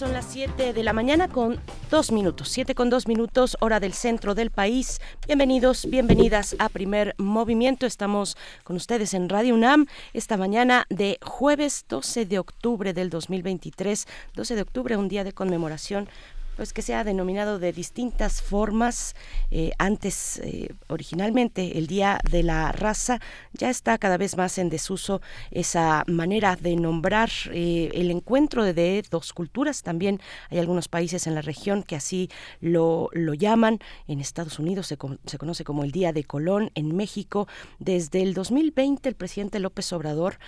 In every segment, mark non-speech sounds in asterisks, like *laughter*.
Son las 7 de la mañana con dos minutos, 7 con dos minutos, hora del centro del país. Bienvenidos, bienvenidas a Primer Movimiento. Estamos con ustedes en Radio UNAM esta mañana de jueves 12 de octubre del 2023. 12 de octubre, un día de conmemoración pues que se ha denominado de distintas formas. Eh, antes, eh, originalmente, el Día de la Raza, ya está cada vez más en desuso esa manera de nombrar eh, el encuentro de, dos culturas. También hay algunos países en la región que así lo, lo llaman. En Estados Unidos se, se conoce como el Día de Colón. En México, desde el 2020, el presidente López Obrador,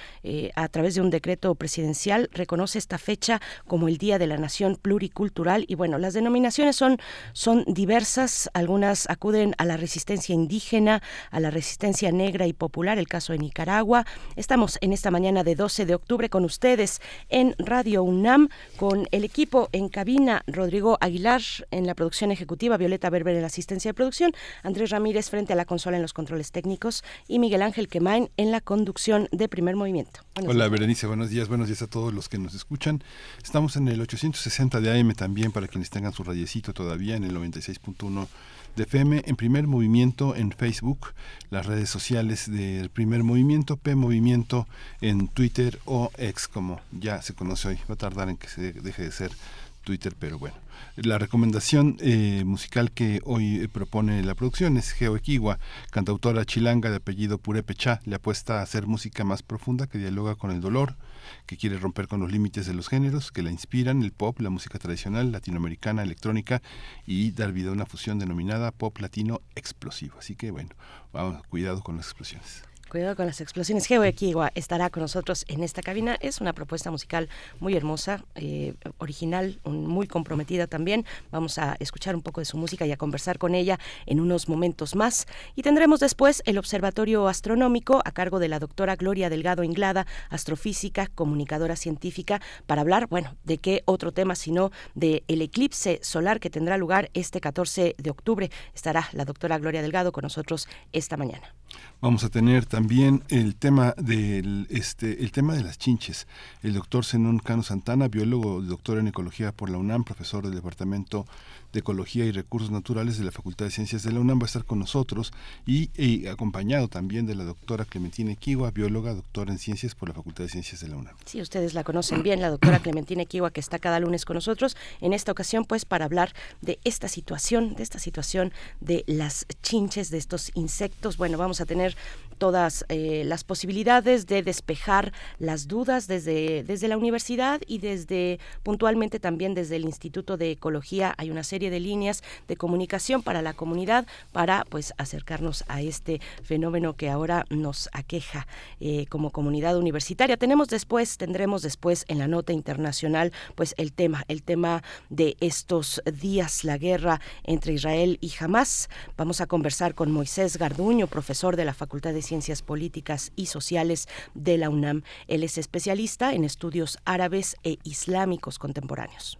a través de un decreto presidencial, reconoce esta fecha como el Día de la Nación Pluricultural. Y bueno, las denominaciones son, son diversas, algunas acuden a la resistencia indígena, a la resistencia negra y popular, el caso de Nicaragua. Estamos en esta mañana de 12 de octubre con ustedes en Radio UNAM, con el equipo en cabina, Rodrigo Aguilar en la producción ejecutiva, Violeta Berber en la asistencia de producción, Andrés Ramírez frente a la consola en los controles técnicos y Miguel Ángel Quemain en la conducción de primer movimiento. Hola Berenice, buenos días, buenos días a todos los que nos escuchan. Estamos en el 860 de AM también para quienes tengan su radiecito todavía en el 96.1 de FM, en primer movimiento en Facebook, las redes sociales del primer movimiento, P Movimiento en Twitter o X, como ya se conoce hoy. Va a tardar en que se deje de ser Twitter, pero bueno. La recomendación eh, musical que hoy eh, propone la producción es Geo Equigua, cantautora chilanga de apellido Purepecha. Le apuesta a hacer música más profunda que dialoga con el dolor, que quiere romper con los límites de los géneros que la inspiran, el pop, la música tradicional, latinoamericana, electrónica, y dar vida a una fusión denominada pop latino explosivo. Así que bueno, vamos, cuidado con las explosiones. Cuidado con las explosiones. Geo Equigua estará con nosotros en esta cabina. Es una propuesta musical muy hermosa, eh, original, muy comprometida también. Vamos a escuchar un poco de su música y a conversar con ella en unos momentos más. Y tendremos después el Observatorio Astronómico a cargo de la doctora Gloria Delgado Inglada, astrofísica, comunicadora científica, para hablar, bueno, de qué otro tema sino de eclipse solar que tendrá lugar este 14 de octubre. Estará la doctora Gloria Delgado con nosotros esta mañana. Vamos a tener también el tema del este el tema de las chinches. El doctor Zenón Cano Santana, biólogo, doctor en ecología por la UNAM, profesor del departamento de Ecología y Recursos Naturales de la Facultad de Ciencias de la UNAM va a estar con nosotros y, acompañado también de la doctora Clementina Equigua, bióloga, doctora en Ciencias por la Facultad de Ciencias de la UNAM. Sí, ustedes la conocen bien, la doctora Clementina Equigua, que está cada lunes con nosotros, en esta ocasión pues para hablar de esta situación, de esta situación de las chinches, de estos insectos. Bueno, vamos a tener todas eh, las posibilidades de despejar las dudas desde, desde la universidad y desde puntualmente también desde el Instituto de Ecología hay una serie de líneas de comunicación para la comunidad para pues acercarnos a este fenómeno que ahora nos aqueja eh, como comunidad universitaria. Tenemos después, tendremos después en la nota internacional pues el tema, el tema de estos días, la guerra entre Israel y Hamas. Vamos a conversar con Moisés Garduño, profesor de la Facultad de Ciencias Políticas y Sociales de la UNAM. Él es especialista en estudios árabes e islámicos contemporáneos.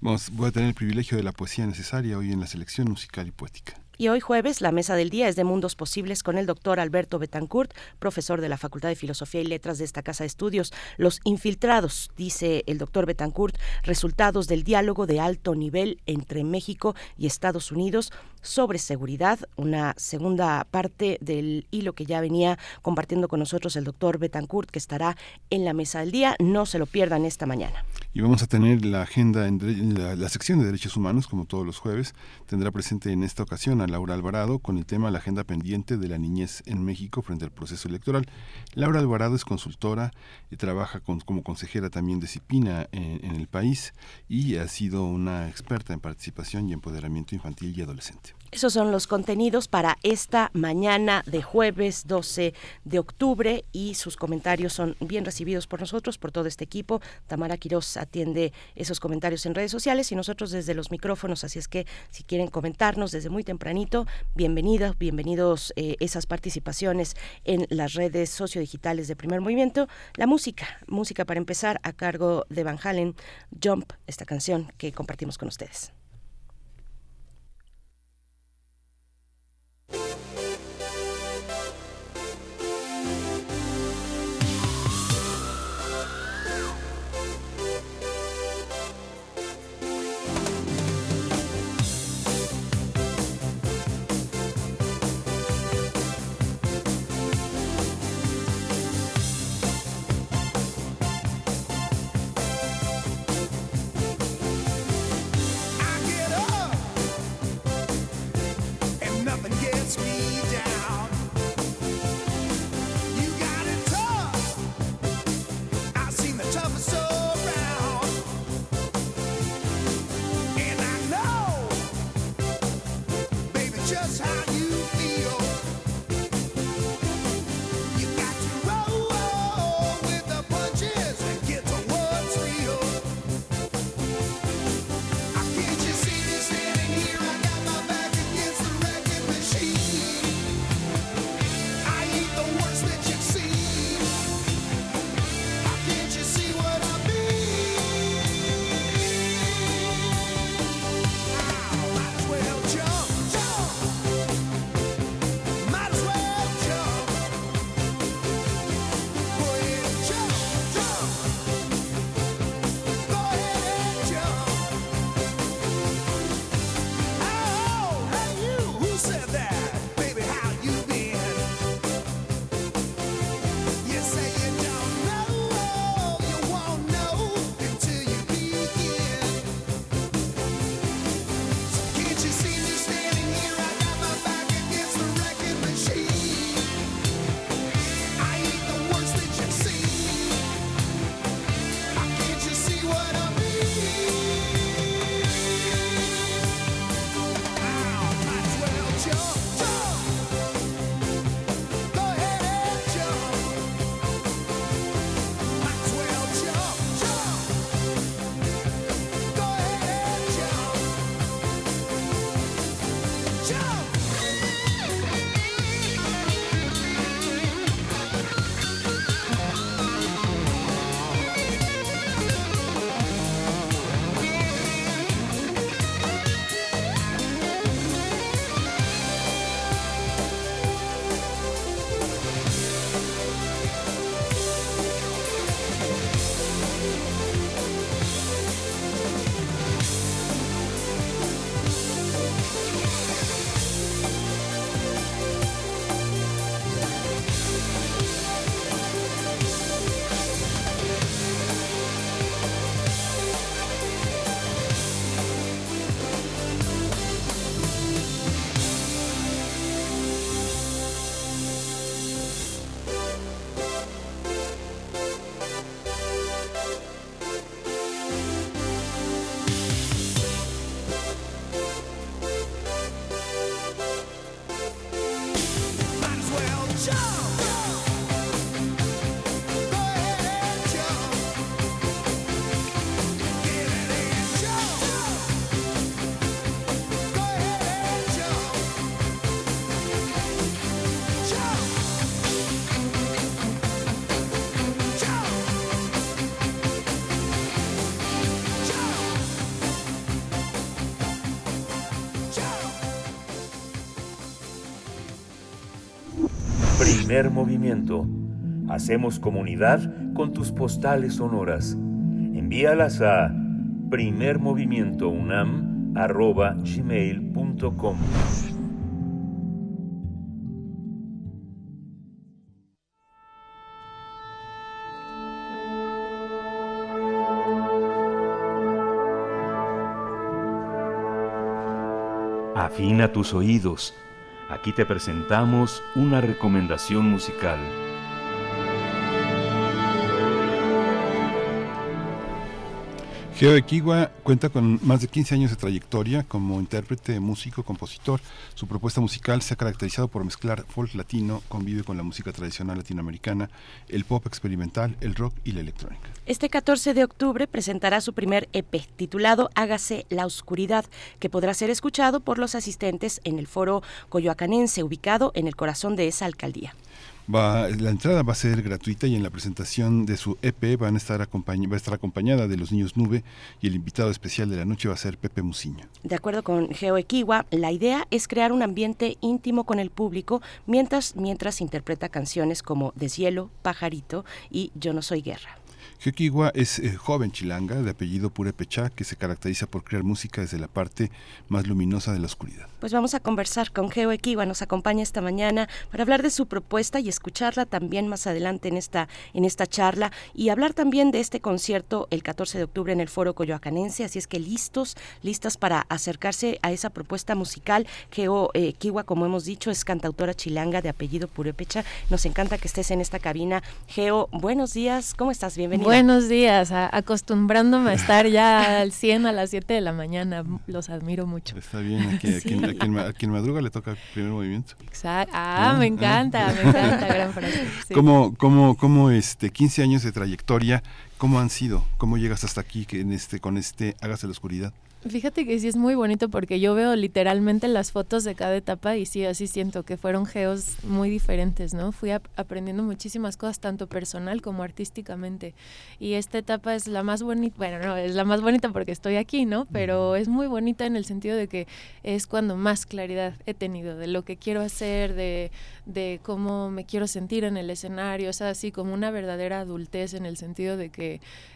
voy a tener el privilegio de la poesía necesaria hoy en la selección musical y poética. Y hoy jueves la mesa del día es de Mundos Posibles con el doctor Alberto Betancourt, profesor de la Facultad de Filosofía y Letras de esta Casa de Estudios. Los infiltrados, dice el doctor Betancourt, resultados del diálogo de alto nivel entre México y Estados Unidos sobre seguridad, una segunda parte del hilo que ya venía compartiendo con nosotros el doctor Betancourt, que estará en la mesa del día. No se lo pierdan esta mañana. Y vamos a tener la agenda, en la, sección de derechos humanos, como todos los jueves, tendrá presente en esta ocasión a Laura Alvarado con el tema La agenda pendiente de la niñez en México frente al proceso electoral. Laura Alvarado es consultora y trabaja como consejera también de CIPINA en el país y ha sido una experta en participación y empoderamiento infantil y adolescente. Esos son los contenidos para esta mañana de jueves 12 de octubre y sus comentarios son bien recibidos por nosotros, por todo este equipo. Tamara Quiroz atiende esos comentarios en redes sociales y nosotros desde los micrófonos. Así es que si quieren comentarnos desde muy tempranito, bienvenidos, bienvenidos eh, esas participaciones en las redes sociodigitales de Primer Movimiento. La música, música para empezar a cargo de Van Halen, Jump, esta canción que compartimos con ustedes. Thank you movimiento. Hacemos comunidad con tus postales sonoras. Envíalas a primermovimientounam.gmail.com Afina tus oídos Aquí te presentamos una recomendación musical. Geo Equigua cuenta con más de 15 años de trayectoria como intérprete, músico, compositor. Su propuesta musical se ha caracterizado por mezclar folk latino, convive con la música tradicional latinoamericana, el pop experimental, el rock y la electrónica. Este 14 de octubre presentará su primer EP titulado Hágase la Oscuridad, que podrá ser escuchado por los asistentes en el foro coyoacanense ubicado en el corazón de esa alcaldía la entrada va a ser gratuita y en la presentación de su EP van a estar va a estar acompañada de los niños Nube y el invitado especial de la noche va a ser Pepe Musiño. De acuerdo con Geo Equiwa, la idea es crear un ambiente íntimo con el público mientras, mientras interpreta canciones como Deshielo, Pajarito y Yo no soy guerra. Geoquigua es eh, joven chilanga de apellido Purépechá que se caracteriza por crear música desde la parte más luminosa de la oscuridad. Pues vamos a conversar con Geo Equiwa, nos acompaña esta mañana para hablar de su propuesta y escucharla también más adelante en esta, en esta charla y hablar también de este concierto el 14 de octubre en el Foro Coyoacanense, así es que listos, listas para acercarse a esa propuesta musical. Geo eh, como hemos dicho, es cantautora chilanga de apellido Purépecha. Nos encanta que estés en esta cabina. Geo, buenos días, ¿cómo estás? Bienvenido. Buenos días, acostumbrándome a estar ya al 100 a las 7 de la mañana. Los admiro mucho. Está bien, aquí, *laughs* a, quien, madruga le toca el primer movimiento. Exacto. Ah, me encanta, me encanta, gran frase. *laughs* ¿Cómo, cómo, cómo este, 15 años de trayectoria, cómo han sido? ¿Cómo llegas hasta aquí que en este, con este Hágase la Oscuridad? Fíjate que sí es muy bonito porque yo veo literalmente las fotos de cada etapa y sí, así siento que fueron geos muy diferentes, ¿no? Fui aprendiendo muchísimas cosas, tanto personal como artísticamente. Y esta etapa es la más bonita, bueno, no, es la más bonita porque estoy aquí, ¿no? Pero es muy bonita en el sentido de que es cuando más claridad he tenido de lo que quiero hacer, de, de cómo me quiero sentir en el escenario, o sea, así como una verdadera adultez en el sentido de que...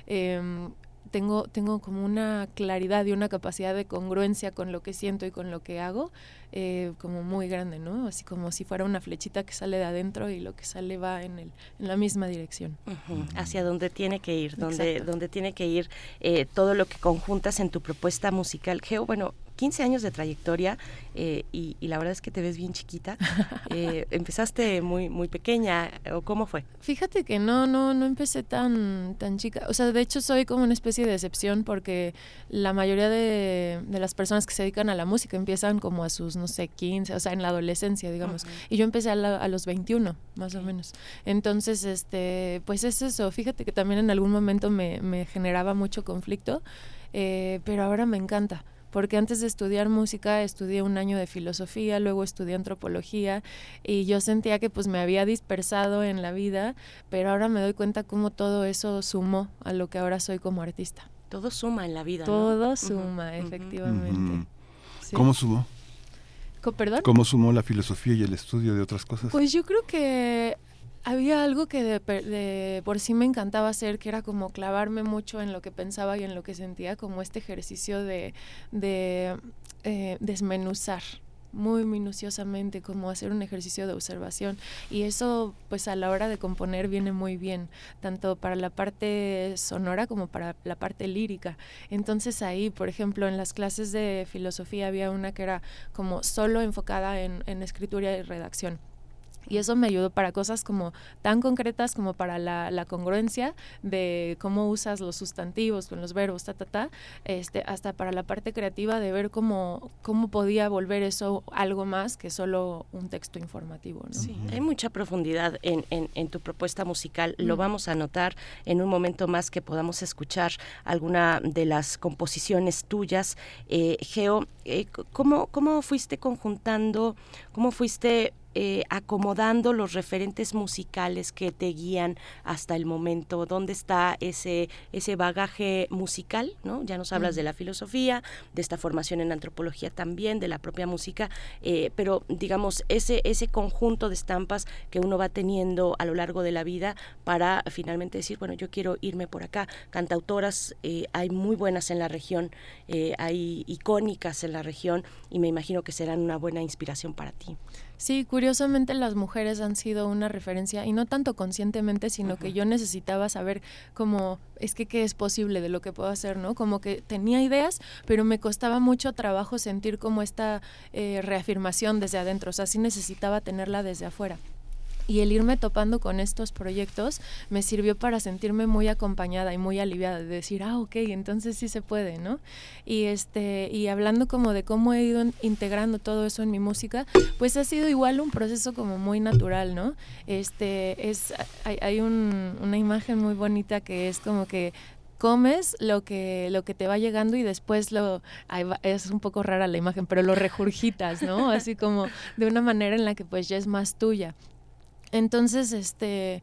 Eh, tengo, tengo como una claridad y una capacidad de congruencia con lo que siento y con lo que hago, eh, como muy grande, ¿no? Así como si fuera una flechita que sale de adentro y lo que sale va en, el, en la misma dirección. Hacia donde tiene que ir, donde, donde tiene que ir eh, todo lo que conjuntas en tu propuesta musical. Geo, bueno, 15 años de trayectoria eh, y, la verdad es que te ves bien chiquita. *laughs* Eh, ¿Empezaste muy muy pequeña o cómo fue? Fíjate que no, no, no empecé tan, tan chica. O sea, de hecho soy como una especie de excepción porque la mayoría de, las personas que se dedican a la música empiezan como a sus, no sé, 15, o sea, en la adolescencia, digamos. Y yo empecé a, los 21, más o menos. Entonces, este, pues es eso. Fíjate que también en algún momento me, me generaba mucho conflicto, eh, pero ahora me encanta porque antes de estudiar música estudié un año de filosofía, luego estudié antropología y yo sentía que pues me había dispersado en la vida, pero ahora me doy cuenta cómo todo eso sumó a lo que ahora soy como artista. Todo suma en la vida. Todo suma, efectivamente. ¿Cómo sumó? ¿Perdón? ¿Cómo sumó la filosofía y el estudio de otras cosas? Pues yo creo que había algo que de, por sí me encantaba hacer, que era como clavarme mucho en lo que pensaba y en lo que sentía, como este ejercicio de, de eh, desmenuzar muy minuciosamente, como hacer un ejercicio de observación. Y eso, pues a la hora de componer, viene muy bien, tanto para la parte sonora como para la parte lírica. Entonces ahí, por ejemplo, en las clases de filosofía había una que era como solo enfocada en, en escritura y redacción y eso me ayudó para cosas como tan concretas como para la, la, congruencia de cómo usas los sustantivos con los verbos, ta, ta, ta, este, hasta para la parte creativa de ver cómo, cómo podía volver eso algo más que solo un texto informativo. ¿no? Sí, hay mucha profundidad en, en, en tu propuesta musical. Lo vamos a notar en un momento más que podamos escuchar alguna de las composiciones tuyas. Eh, Geo, eh, ¿cómo, ¿cómo fuiste conjuntando, cómo fuiste eh, acomodando los referentes musicales que te guían hasta el momento? ¿Dónde está ese, ese bagaje musical? ¿no? Ya nos hablas de la filosofía, de esta formación en antropología también, de la propia música, eh, pero digamos, ese, ese conjunto de estampas que uno va teniendo a lo largo de la vida para finalmente decir, bueno, yo quiero irme por acá. Cantautoras eh, hay muy buenas en la región, hay icónicas en la región y me imagino que serán una buena inspiración para ti. Sí, curiosamente las mujeres han sido una referencia y no tanto conscientemente, sino que yo necesitaba saber cómo es que qué es posible de lo que puedo hacer, ¿no? Como que tenía ideas, pero me costaba mucho trabajo sentir como esta eh, reafirmación desde adentro, o sea, sí necesitaba tenerla desde afuera. Y el irme topando con estos proyectos me sirvió para sentirme muy acompañada y muy aliviada de decir, ah, ok, entonces sí se puede, ¿no? Y, este, y hablando como de cómo he ido integrando todo eso en mi música, pues ha sido igual un proceso como muy natural, ¿no? Este, es, hay, hay un, una imagen muy bonita que es como que comes lo que lo que te va llegando y después lo es un poco rara la imagen pero lo regurgitas no así como de una manera en la que pues ya es más tuya entonces, este,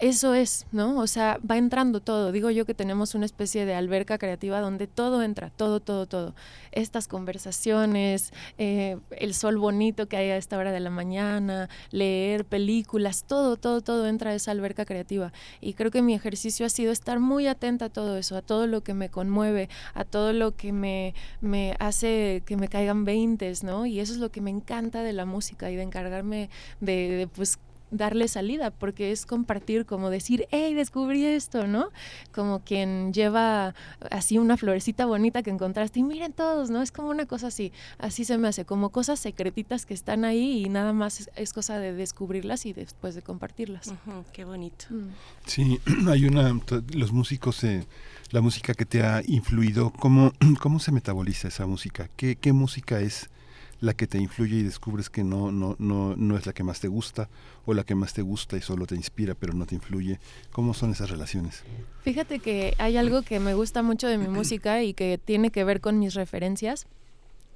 eso es, ¿no? O sea, va entrando todo. Digo yo que tenemos una especie de alberca creativa donde todo entra, todo, todo, todo. Estas conversaciones, eh, el sol bonito que hay a esta hora de la mañana, leer películas, todo, todo, todo entra a esa alberca creativa. Y creo que mi ejercicio ha sido estar muy atenta a todo eso, a todo lo que me conmueve, a todo lo que me, me hace que me caigan veintes, ¿no? Y eso es lo que me encanta de la música y de encargarme de, de pues darle salida, porque es compartir, como decir, hey, descubrí esto, ¿no? Como quien lleva así una florecita bonita que encontraste y miren todos, ¿no? Es como una cosa así, así se me hace, como cosas secretitas que están ahí y nada más es, cosa de descubrirlas y después de compartirlas. qué bonito. Mm. Sí, *clears throat* hay una, los músicos, eh, la música que te ha influido, ¿cómo, *clears throat* cómo se metaboliza esa música? ¿Qué, qué música es? La que te influye y descubres que no, no, no, no es la que más te gusta o la que más te gusta y solo te inspira pero no te influye. ¿Cómo son esas relaciones? Fíjate que hay algo que me gusta mucho de mi *clears throat* música y que tiene que ver con mis referencias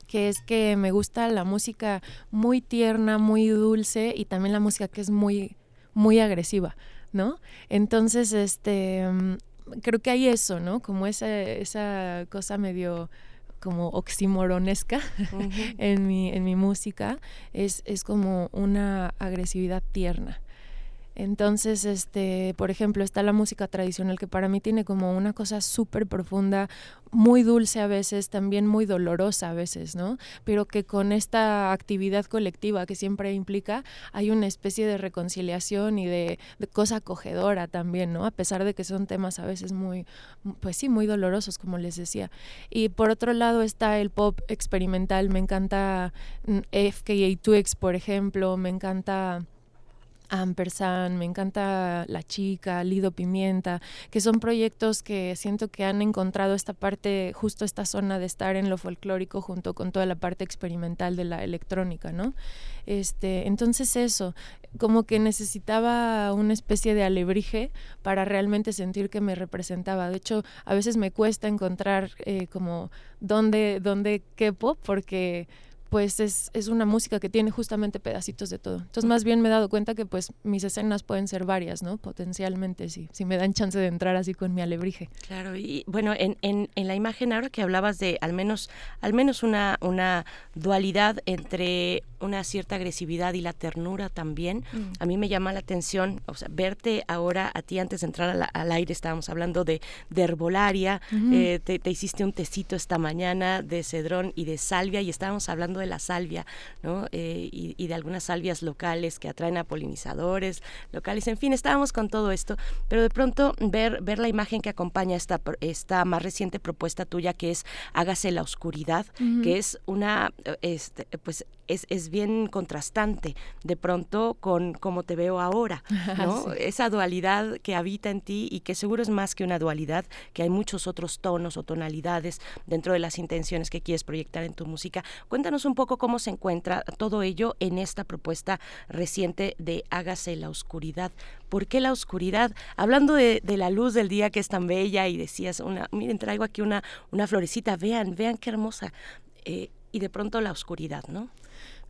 que es que me gusta la música muy tierna, muy dulce y también la música que es muy muy agresiva, ¿no? Entonces, este mm, creo que hay eso, ¿no? Como esa esa cosa medio como oximoronesca *laughs* en, mi, en mi música, es, es como una agresividad tierna. Entonces, este, por ejemplo, está la música tradicional que para mí tiene como una cosa súper profunda, muy dulce a veces, también muy dolorosa a veces, ¿no? Pero que con esta actividad colectiva que siempre implica, hay una especie de reconciliación y de, cosa acogedora también, ¿no? A pesar de que son temas a veces muy, pues sí, muy dolorosos, como les decía. Y por otro lado está el pop experimental, me encanta mm, FKA Twigs, por ejemplo, me encanta... Ampersand, me encanta La Chica, Lido Pimienta, que son proyectos que siento que han encontrado esta parte, justo esta zona de estar en lo folclórico junto con toda la parte experimental de la electrónica, ¿no? Este, entonces eso, como que necesitaba una especie de alebrije para realmente sentir que me representaba. De hecho, a veces me cuesta encontrar eh, como dónde, dónde quepo, porque pues es, es, una música que tiene justamente pedacitos de todo. Entonces más bien me he dado cuenta que pues mis escenas pueden ser varias, ¿no? Potencialmente, sí, si me dan chance de entrar así con mi alebrije. Claro, y bueno, en, en, en, la imagen ahora que hablabas de al menos, al menos una, una dualidad entre una cierta agresividad y la ternura también, mm. a mí me llama la atención, o sea, verte ahora a ti antes de entrar al aire, estábamos hablando de, de herbolaria, eh, te, te hiciste un tecito esta mañana de cedrón y de salvia y estábamos hablando de la salvia, ¿no? Eh, y, de algunas salvias locales que atraen a polinizadores locales, en fin, estábamos con todo esto, pero de pronto ver, ver la imagen que acompaña esta, esta más reciente propuesta tuya que es Hágase la oscuridad, que es una, este, pues es, es, bien contrastante de pronto con cómo te veo ahora, *laughs* ¿no? Esa dualidad que habita en ti y que seguro es más que una dualidad, que hay muchos otros tonos o tonalidades dentro de las intenciones que quieres proyectar en tu música. Cuéntanos un poco cómo se encuentra todo ello en esta propuesta reciente de Hágase la oscuridad. ¿Por qué la oscuridad? Hablando de, la luz del día que es tan bella y decías, una, miren, traigo aquí una, una florecita, vean, vean qué hermosa. Eh, y de pronto la oscuridad, ¿no?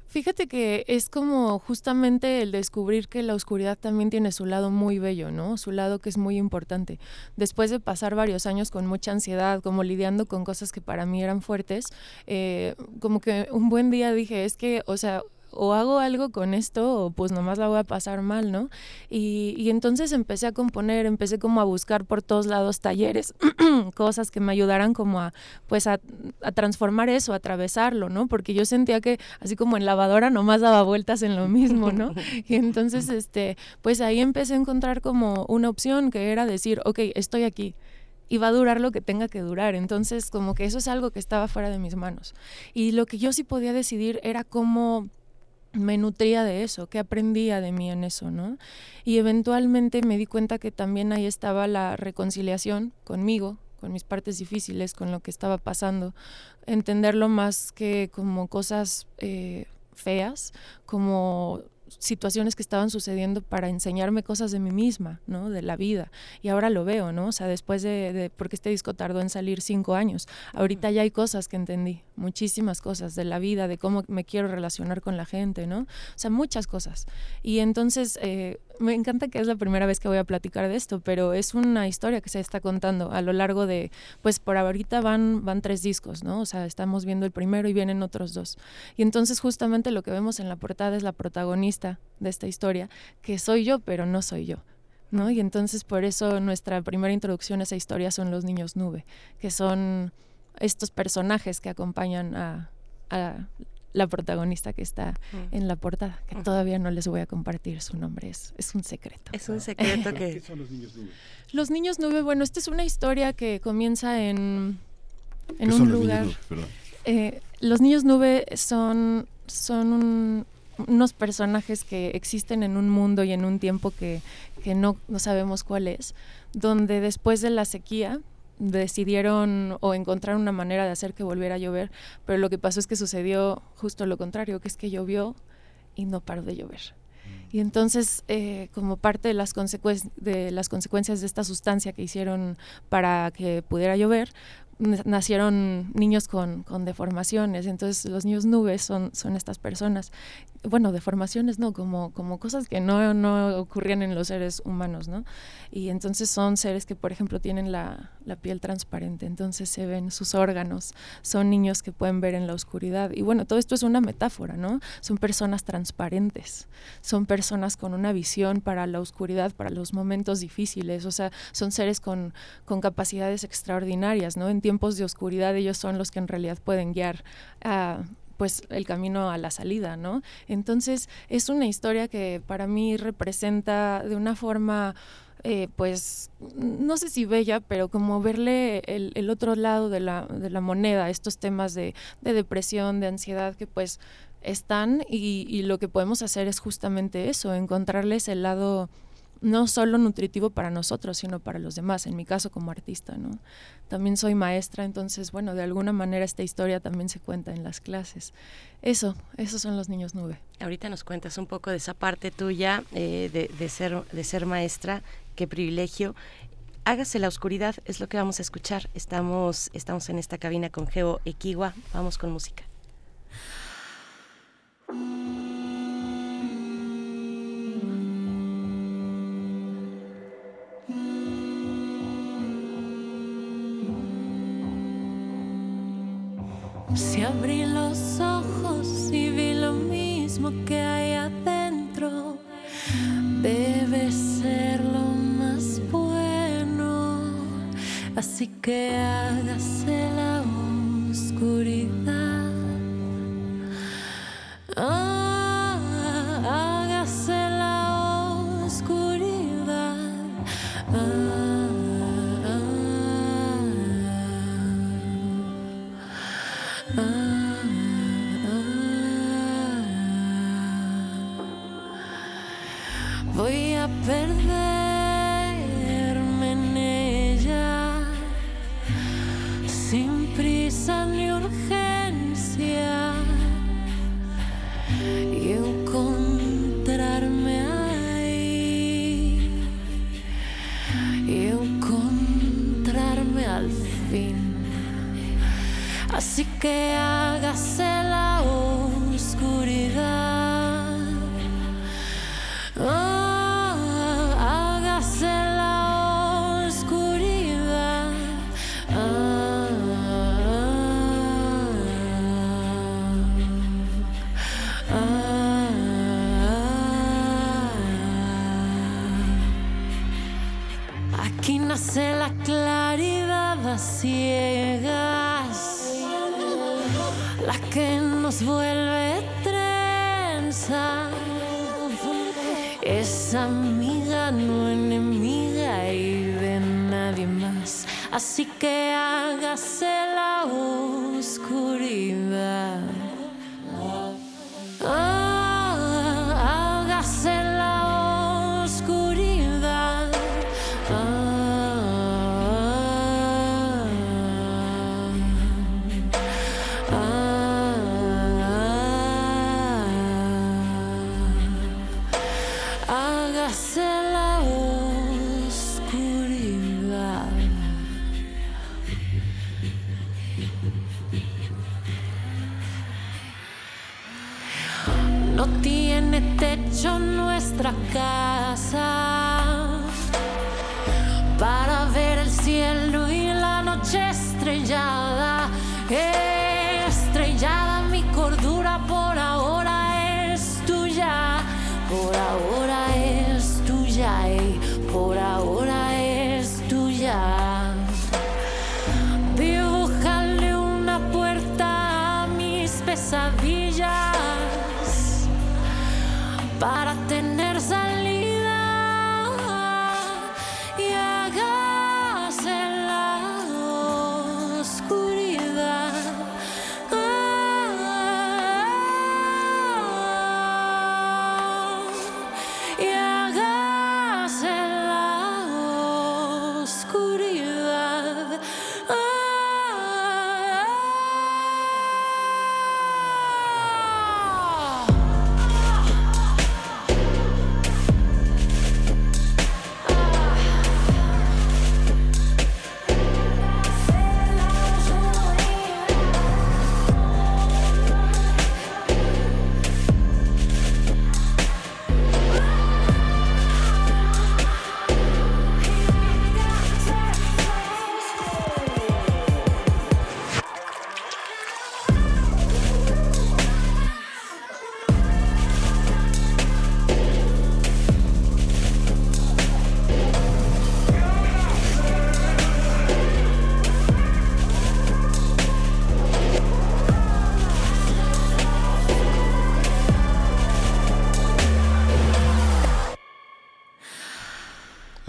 Fíjate que es como justamente el descubrir que la oscuridad también tiene su lado muy bello, ¿no? Su lado que es muy importante. Después de pasar varios años con mucha ansiedad, como lidiando con cosas que para mí eran fuertes, eh, como que un buen día dije, es que, o sea, o hago algo con esto o pues nomás la voy a pasar mal, ¿no? Y, y entonces empecé a componer, empecé como a buscar por todos lados talleres, *clears throat* cosas que me ayudaran como a, pues a, a, transformar eso, a atravesarlo, ¿no? Porque yo sentía que así como en lavadora nomás daba vueltas en lo mismo, ¿no? *laughs* Y entonces, este, pues ahí empecé a encontrar como una opción que era decir, ok, estoy aquí y va a durar lo que tenga que durar. Entonces, como que eso es algo que estaba fuera de mis manos. Y lo que yo sí podía decidir era cómo me nutría de eso, que aprendía de mí en eso, ¿no? Y eventualmente me di cuenta que también ahí estaba la reconciliación conmigo, con mis partes difíciles, con lo que estaba pasando, entenderlo más que como cosas eh, feas, como situaciones que estaban sucediendo para enseñarme cosas de mí misma, ¿no? De la vida. Y ahora lo veo, ¿no? O sea, después de, porque este disco tardó en salir cinco años, ahorita ya hay cosas que entendí, muchísimas cosas de la vida, de cómo me quiero relacionar con la gente, ¿no? O sea, muchas cosas. Y entonces, eh, me encanta que es la primera vez que voy a platicar de esto, pero es una historia que se está contando a lo largo de, pues por ahorita van, van tres discos, ¿no? O sea, estamos viendo el primero y vienen otros dos. Y entonces justamente lo que vemos en la portada es la protagonista de esta historia, que soy yo, pero no soy yo. ¿No? Y entonces por eso nuestra primera introducción a esa historia son los niños nube, que son estos personajes que acompañan a, a la protagonista que está mm. en la portada, que todavía no les voy a compartir su nombre, es, es un secreto. Es un secreto *laughs* que... ¿Qué son los niños nube? Los niños nube, bueno, esta es una historia que comienza en, en un lugar... Los niños, nube? Eh, los niños nube son, son unos personajes que existen en un mundo y en un tiempo que, que no, no sabemos cuál es, donde después de la sequía, decidieron o encontraron una manera de hacer que volviera a llover, pero lo que pasó es que sucedió justo lo contrario, que es que llovió y no paró de llover. Mm. Y entonces, eh, como parte de las, de las consecuencias de esta sustancia que hicieron para que pudiera llover, nacieron niños con, con, deformaciones, entonces los niños nubes son, son estas personas, bueno, deformaciones no, como, como cosas que no, no ocurrían en los seres humanos, ¿no? Y entonces son seres que, por ejemplo, tienen la, la, piel transparente, entonces se ven sus órganos, son niños que pueden ver en la oscuridad. Y bueno, todo esto es una metáfora, ¿no? Son personas transparentes, son personas con una visión para la oscuridad, para los momentos difíciles, o sea, son seres con, con capacidades extraordinarias, ¿no? En tiempos de oscuridad ellos son los que en realidad pueden guiar a pues el camino a la salida, ¿no? Entonces es una historia que para mí representa de una forma eh, pues no sé si bella, pero como verle el, otro lado de la, de la, moneda, estos temas de, depresión, de ansiedad que pues están y, lo que podemos hacer es justamente eso, encontrarles el lado no solo nutritivo para nosotros, sino para los demás, en mi caso como artista, ¿no? También soy maestra, entonces, bueno, de alguna manera esta historia también se cuenta en las clases. Eso, esos son los niños nube. Ahorita nos cuentas un poco de esa parte tuya eh, de, de, ser, de ser maestra qué privilegio. Hágase la oscuridad, es lo que vamos a escuchar. Estamos, estamos en esta cabina con Geo Equigua. Vamos con música. Si abrí los ojos y vi lo mismo que hay adentro, debe ser lo más bueno. Así que hágase la oscuridad. Así que hágase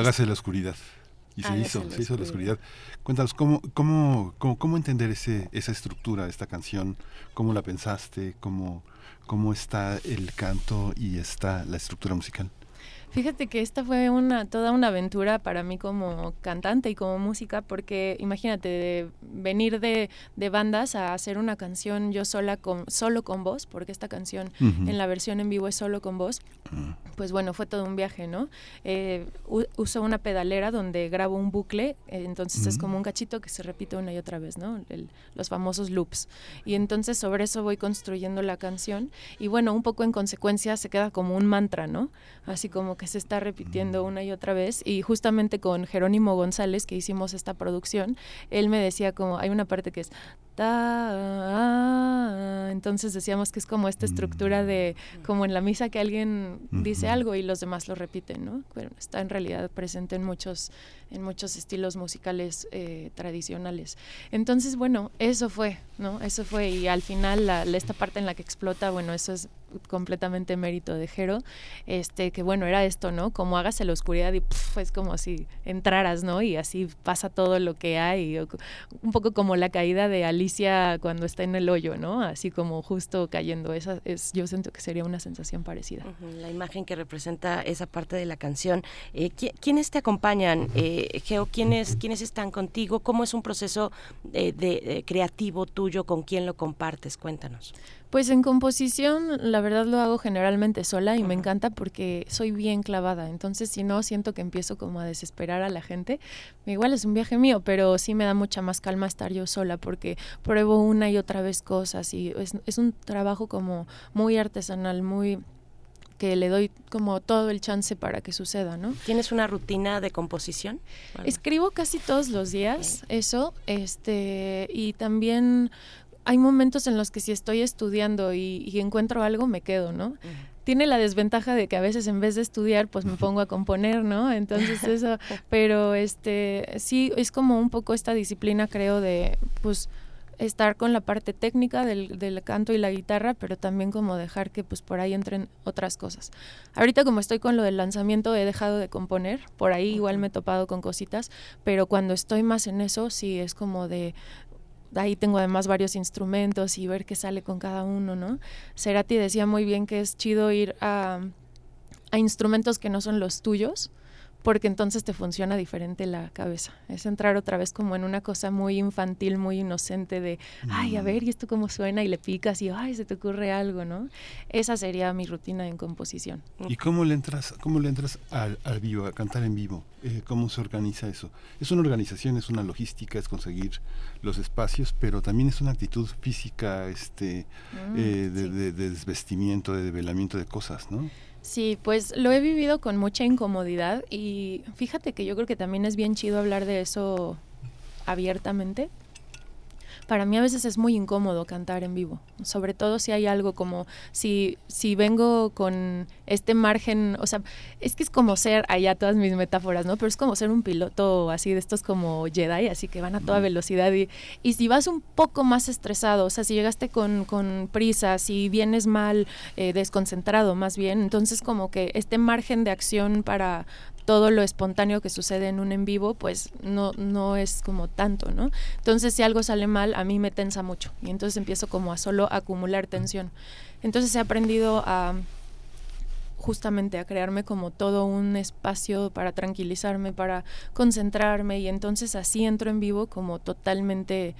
Hágase la oscuridad. Y se Hágase hizo, se hizo la oscuridad. oscuridad. Cuéntanos, ¿cómo, cómo, cómo, cómo entender ese, esa estructura de esta canción? ¿Cómo la pensaste? ¿Cómo, ¿Cómo está el canto y está la estructura musical? Fíjate que esta fue una toda una aventura para mí como cantante y como música, porque imagínate de venir de, de bandas a hacer una canción yo sola con solo con voz, porque esta canción Ujú. en la versión en vivo es solo con voz. Pues bueno, fue todo un viaje, ¿no? Eh, uso una pedalera donde grabo un bucle, eh, entonces es Mm. como un cachito que se repite una y otra vez, ¿no? El- los famosos loops. Y entonces sobre eso voy construyendo la canción y bueno, un poco en consecuencia se queda como un mantra, ¿no? Así como que se está repitiendo una y otra vez. Y justamente con Jerónimo González que hicimos esta producción, él me decía como hay una parte que es ta ah, entonces decíamos que es como esta estructura de como en la misa que alguien dice algo y los demás lo repiten, ¿no? Pero está en realidad presente en muchos en muchos estilos musicales eh, tradicionales. Entonces, bueno, eso fue, ¿no? Eso fue y al final la- la- esta parte en la que explota, bueno, eso es completamente mérito de Jero, este que bueno, era esto, ¿no? Como hágase la oscuridad y pf, es como si entraras, ¿no? Y así pasa todo lo que hay, o un poco como la caída de Alicia cuando está en el hoyo, ¿no? Así como justo cayendo, esa es yo siento que sería una sensación parecida. La imagen que representa esa parte de la canción. Eh, ¿qui- ¿Quiénes te acompañan, eh, Geo? ¿Quiénes, ¿Quiénes están contigo? ¿Cómo es un proceso eh, de, eh, creativo tuyo? ¿Con quién lo compartes? Cuéntanos. Pues en composición, la verdad lo hago generalmente sola y me encanta porque soy bien clavada. Entonces, si no, siento que empiezo como a desesperar a la gente. Igual es un viaje mío, pero sí me da mucha más calma estar yo sola porque pruebo una y otra vez cosas y es, es un trabajo como muy artesanal, muy que le doy como todo el chance para que suceda, ¿no? ¿Tienes una rutina de composición? Escribo casi todos los días eso, este, y también hay momentos en los que si estoy estudiando y, y encuentro algo, me quedo, ¿no? Tiene la desventaja de que a veces en vez de estudiar, pues me pongo a componer, ¿no? Entonces *laughs* eso, pero este, sí, es como un poco esta disciplina, creo, de, pues, estar con la parte técnica del, del canto y la guitarra, pero también como dejar que pues por ahí entren otras cosas. Ahorita como estoy con lo del lanzamiento he dejado de componer, por ahí igual me he topado con cositas, pero cuando estoy más en eso sí es como de ahí tengo además varios instrumentos y ver qué sale con cada uno, ¿no? Cerati decía muy bien que es chido ir a, a instrumentos que no son los tuyos, porque entonces te funciona diferente la cabeza. Es entrar otra vez como en una cosa muy infantil, muy inocente de, ay, a mm. ver, ¿y esto cómo suena? Y le picas y, ay, se te ocurre algo, ¿no? Esa sería mi rutina en composición. ¿Y cómo le entras, cómo le entras al, vivo, a cantar en vivo? Eh, ¿Cómo se organiza eso? Es una organización, es una logística, es conseguir los espacios, pero también es una actitud física este, mm, eh, de, de desvestimiento, de develamiento de cosas, ¿no? Sí, pues lo he vivido con mucha incomodidad y fíjate que yo creo que también es bien chido hablar de eso abiertamente para mí a veces es muy incómodo cantar en vivo, sobre todo si hay algo como, si, si vengo con este margen, o sea, es que es como ser, allá todas mis metáforas, ¿no? Pero es como ser un piloto así de estos como Jedi, así que van a toda velocidad y, y si vas un poco más estresado, o sea, si llegaste con, con prisa, si vienes mal, eh, desconcentrado más bien, entonces como que este margen de acción para todo lo espontáneo que sucede en un en vivo, pues no, no es como tanto, ¿no? Entonces, si algo sale mal, a mí me tensa mucho y entonces empiezo como a solo acumular tensión. Entonces he aprendido a justamente a crearme como todo un espacio para tranquilizarme, para concentrarme y entonces así entro en vivo como totalmente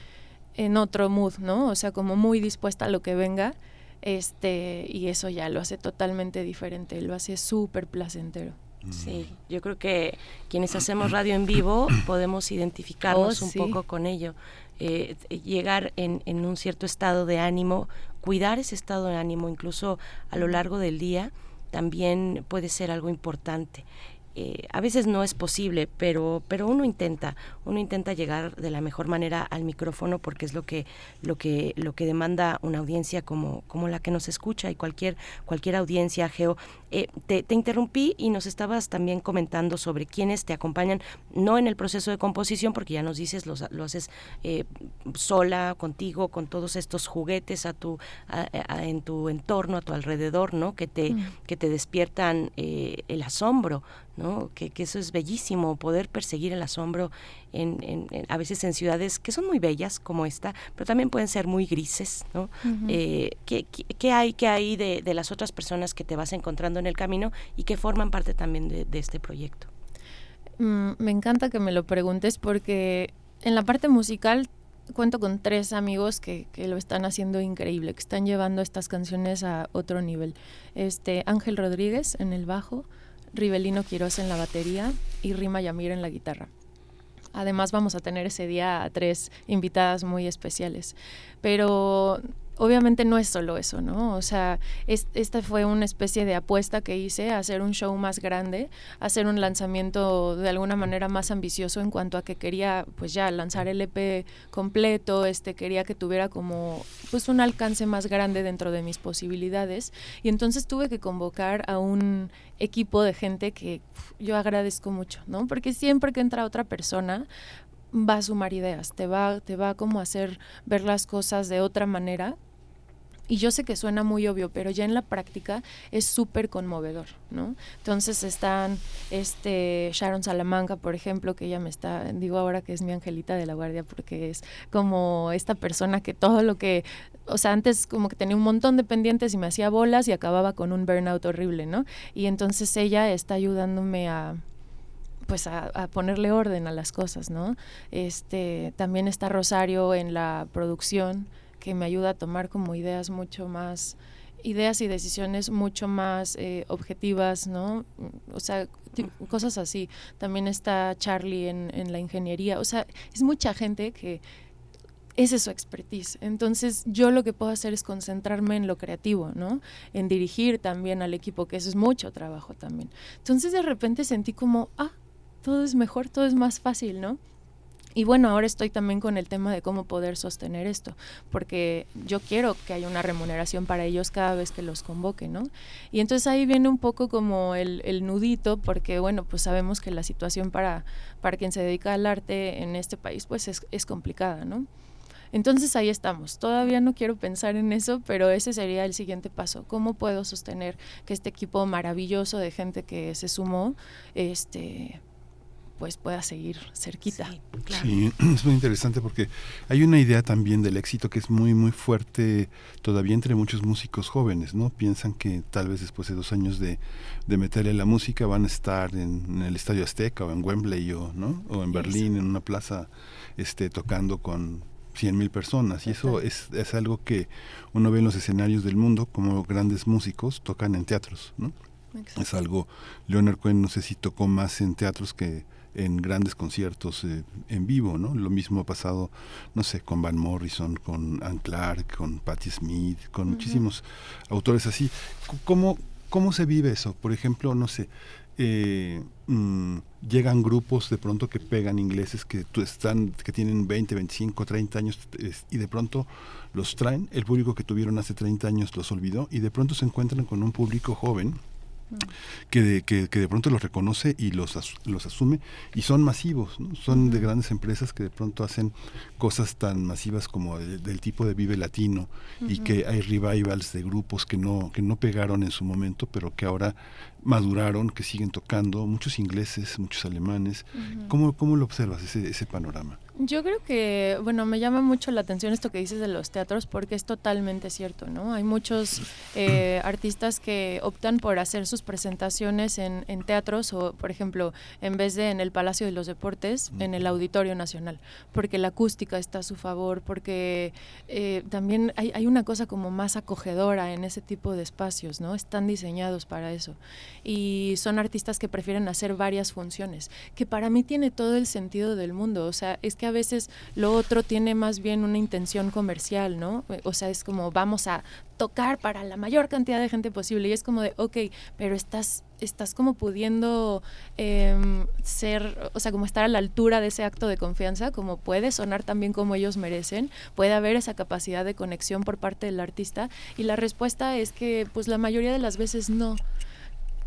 en otro mood, ¿no? O sea, como muy dispuesta a lo que venga. Este, y eso ya lo hace totalmente diferente, lo hace súper placentero. Sí, yo creo que quienes hacemos radio en vivo *coughs* podemos identificarnos oh, un poco con ello. Eh, llegar en, en, un cierto estado de ánimo, cuidar ese estado de ánimo incluso a lo largo del día, también puede ser algo importante. Eh, a veces no es posible, pero, pero uno intenta, uno intenta llegar de la mejor manera al micrófono porque es lo que, lo que, lo que demanda una audiencia como, como la que nos escucha y cualquier, cualquier audiencia, Geo. Eh, te, interrumpí y nos estabas también comentando sobre quienes te acompañan, no en el proceso de composición, porque ya nos dices, lo, lo haces eh, sola, contigo, con todos estos juguetes a tu, en tu entorno, a tu alrededor, ¿no? Que te, mm. que te despiertan el asombro, que, eso es bellísimo, poder perseguir el asombro en, a veces en ciudades que son muy bellas como esta, pero también pueden ser muy grises, ¿no? Eh, ¿qué, hay, qué hay de, las otras personas que te vas encontrando en el camino y que forman parte también de, este proyecto? Mm, me encanta que me lo preguntes porque en la parte musical cuento con tres amigos que, que, lo están haciendo increíble, que están llevando estas canciones a otro nivel. Este Ángel Rodríguez en el bajo, Rivelino Quiroz en la batería y Rima Yamir en la guitarra. Además vamos a tener ese día a tres invitadas muy especiales. Pero obviamente no es solo eso, ¿no? O sea, esta fue una especie de apuesta que hice a hacer un show más grande, hacer un lanzamiento de alguna manera más ambicioso en cuanto a que quería, pues ya, lanzar el EP completo, este, quería que tuviera como, pues un alcance más grande dentro de mis posibilidades. Y entonces tuve que convocar a un equipo de gente que yo agradezco mucho, ¿no? Porque siempre que entra otra persona, va a sumar ideas, te va, te va como a hacer ver las cosas de otra manera y yo sé que suena muy obvio, pero ya en la práctica es súper conmovedor, ¿no? Entonces están este Sharon Salamanca, por ejemplo, que ella me está, digo ahora que es mi angelita de la guardia, porque es como esta persona que todo lo que, o sea, antes como que tenía un montón de pendientes y me hacía bolas y acababa con un burnout horrible, ¿no? Y entonces ella está ayudándome a pues a, a, ponerle orden a las cosas, ¿no? Este, también está Rosario en la producción, que me ayuda a tomar como ideas mucho más, ideas y decisiones mucho más eh, objetivas, ¿no? O sea, cosas así. También está Charlie en, en la ingeniería. O sea, es mucha gente que esa es su expertise. Entonces, yo lo que puedo hacer es concentrarme en lo creativo, ¿no? En dirigir también al equipo, que eso es mucho trabajo también. Entonces, de repente sentí como, ah, todo es mejor, todo es más fácil, ¿no? Y bueno, ahora estoy también con el tema de cómo poder sostener esto, porque yo quiero que haya una remuneración para ellos cada vez que los convoque, ¿no? Y entonces ahí viene un poco como el, el nudito, porque bueno, pues sabemos que la situación para, para quien se dedica al arte en este país pues es, complicada, ¿no? Entonces ahí estamos. Todavía no quiero pensar en eso, pero ese sería el siguiente paso. ¿Cómo puedo sostener que este equipo maravilloso de gente que se sumó, este, pues pueda seguir cerquita. Sí, *clears throat* es muy interesante porque hay una idea también del éxito que es muy muy fuerte todavía entre muchos músicos jóvenes, ¿no? Piensan que tal vez después de dos años de, de meterle la música van a estar en, el Estadio Azteca o en Wembley o, ¿no? o en Berlín, en una plaza este, tocando con cien mil personas y eso es, es algo que uno ve en los escenarios del mundo como grandes músicos tocan en teatros, ¿no? Es algo, Leonard Cohen no sé si tocó más en teatros que en grandes conciertos eh, en vivo, ¿no? Lo mismo ha pasado, no sé, con Van Morrison, con Anne Clark, con Patti Smith, con muchísimos autores así. ¿Cómo, ¿Cómo se vive eso? Por ejemplo, no sé, eh, mm, llegan grupos de pronto que pegan ingleses que están que tienen 20, 25, 30 años y de pronto los traen, el público que tuvieron hace 30 años los olvidó y de pronto se encuentran con un público joven que de, que, de pronto los reconoce y los, los asume y son masivos, son de grandes empresas que de pronto hacen cosas tan masivas como del tipo de Vive Latino y que hay revivals de grupos que no, que no pegaron en su momento pero que ahora maduraron, que siguen tocando, muchos ingleses, muchos alemanes. ¿Cómo, ¿Cómo lo observas ese, ese panorama? Yo creo que, bueno, me llama mucho la atención esto que dices de los teatros porque es totalmente cierto, ¿no? Hay muchos eh, *clears throat* artistas que optan por hacer sus presentaciones en, en, teatros o, por ejemplo, en vez de en el Palacio de los Deportes, en el Auditorio Nacional, porque la acústica está a su favor, porque eh, también hay, hay una cosa como más acogedora en ese tipo de espacios, ¿no? Están diseñados para eso. Y son artistas que prefieren hacer varias funciones, que para mí tiene todo el sentido del mundo, o sea, es que a veces lo otro tiene más bien una intención comercial, ¿no? O sea, es como vamos a tocar para la mayor cantidad de gente posible y es como de, ok, pero estás, estás como pudiendo em, ser, o sea, como estar a la altura de ese acto de confianza, como puede sonar también como ellos merecen, puede haber esa capacidad de conexión por parte del artista y la respuesta es que pues la mayoría de las veces no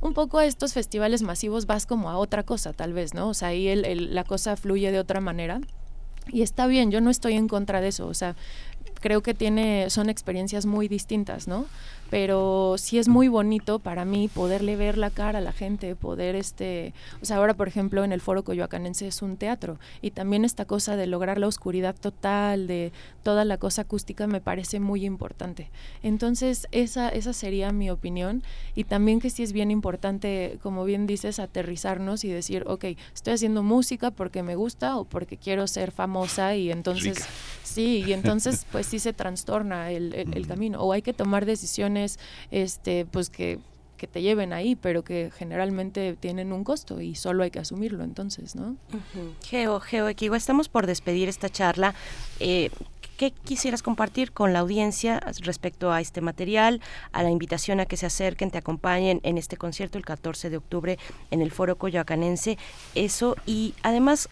un poco a estos festivales masivos vas como a otra cosa, tal vez, ¿no? O sea, ahí la cosa fluye de otra manera. Y está bien, yo no estoy en contra de eso, o sea, creo que tiene, son experiencias muy distintas, ¿no? pero sí es muy bonito para mí poderle ver la cara a la gente, poder este, o sea, ahora por ejemplo en el Foro Coyoacanense es un teatro y también esta cosa de lograr la oscuridad total, de toda la cosa acústica me parece muy importante. Entonces, esa esa sería mi opinión y también que sí es bien importante, como bien dices, aterrizarnos y decir, ok, estoy haciendo música porque me gusta o porque quiero ser famosa y entonces sí, y entonces pues sí se trastorna el, el camino o hay que tomar decisiones este, pues que, que te lleven ahí, pero que generalmente tienen un costo y solo hay que asumirlo entonces, ¿no? Geo, Geo Equigo, estamos por despedir esta charla. Eh, ¿Qué quisieras compartir con la audiencia respecto a este material, a la invitación a que se acerquen, te acompañen en este concierto el 14 de octubre en el Foro Coyoacanense? Eso y además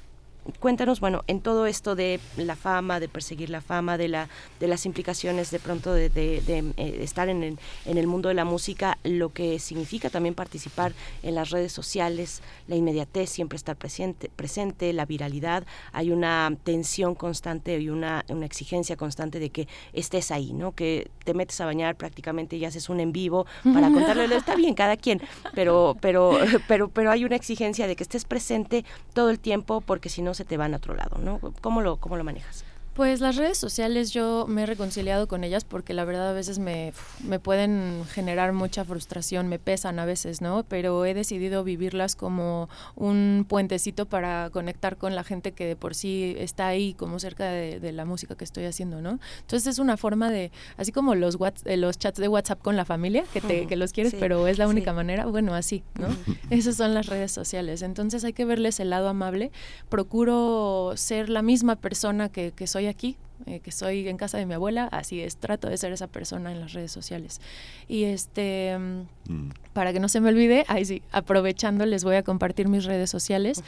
cuéntanos, bueno, en todo esto de la fama, de perseguir la fama, de, la, de las implicaciones de pronto de, eh, estar en el, en el, mundo de la música, lo que significa también participar en las redes sociales, la inmediatez, siempre estar presente, presente la viralidad, hay una tensión constante y una, una exigencia constante de que estés ahí, ¿no? Que te metes a bañar prácticamente y haces un en vivo para *laughs* contarle, está bien, cada quien, pero, pero, *laughs* pero, pero hay una exigencia de que estés presente todo el tiempo porque si no se te van a otro lado, ¿no? ¿Cómo lo, cómo lo manejas? Pues las redes sociales yo me he reconciliado con ellas porque la verdad a veces me, me, pueden generar mucha frustración, me pesan a veces, ¿no? Pero he decidido vivirlas como un puentecito para conectar con la gente que de por sí está ahí como cerca de, la música que estoy haciendo, ¿no? Entonces es una forma de, así como los, eh, los chats de WhatsApp con la familia, que, te, que los quieres, pero es la única manera, bueno, así, ¿no? Esas son las redes sociales. Entonces hay que verles el lado amable. Procuro ser la misma persona que, que soy aquí, eh, que soy en casa de mi abuela, así es, trato de ser esa persona en las redes sociales. Y este, mm. para que no se me olvide, ahí sí, aprovechando les voy a compartir mis redes sociales,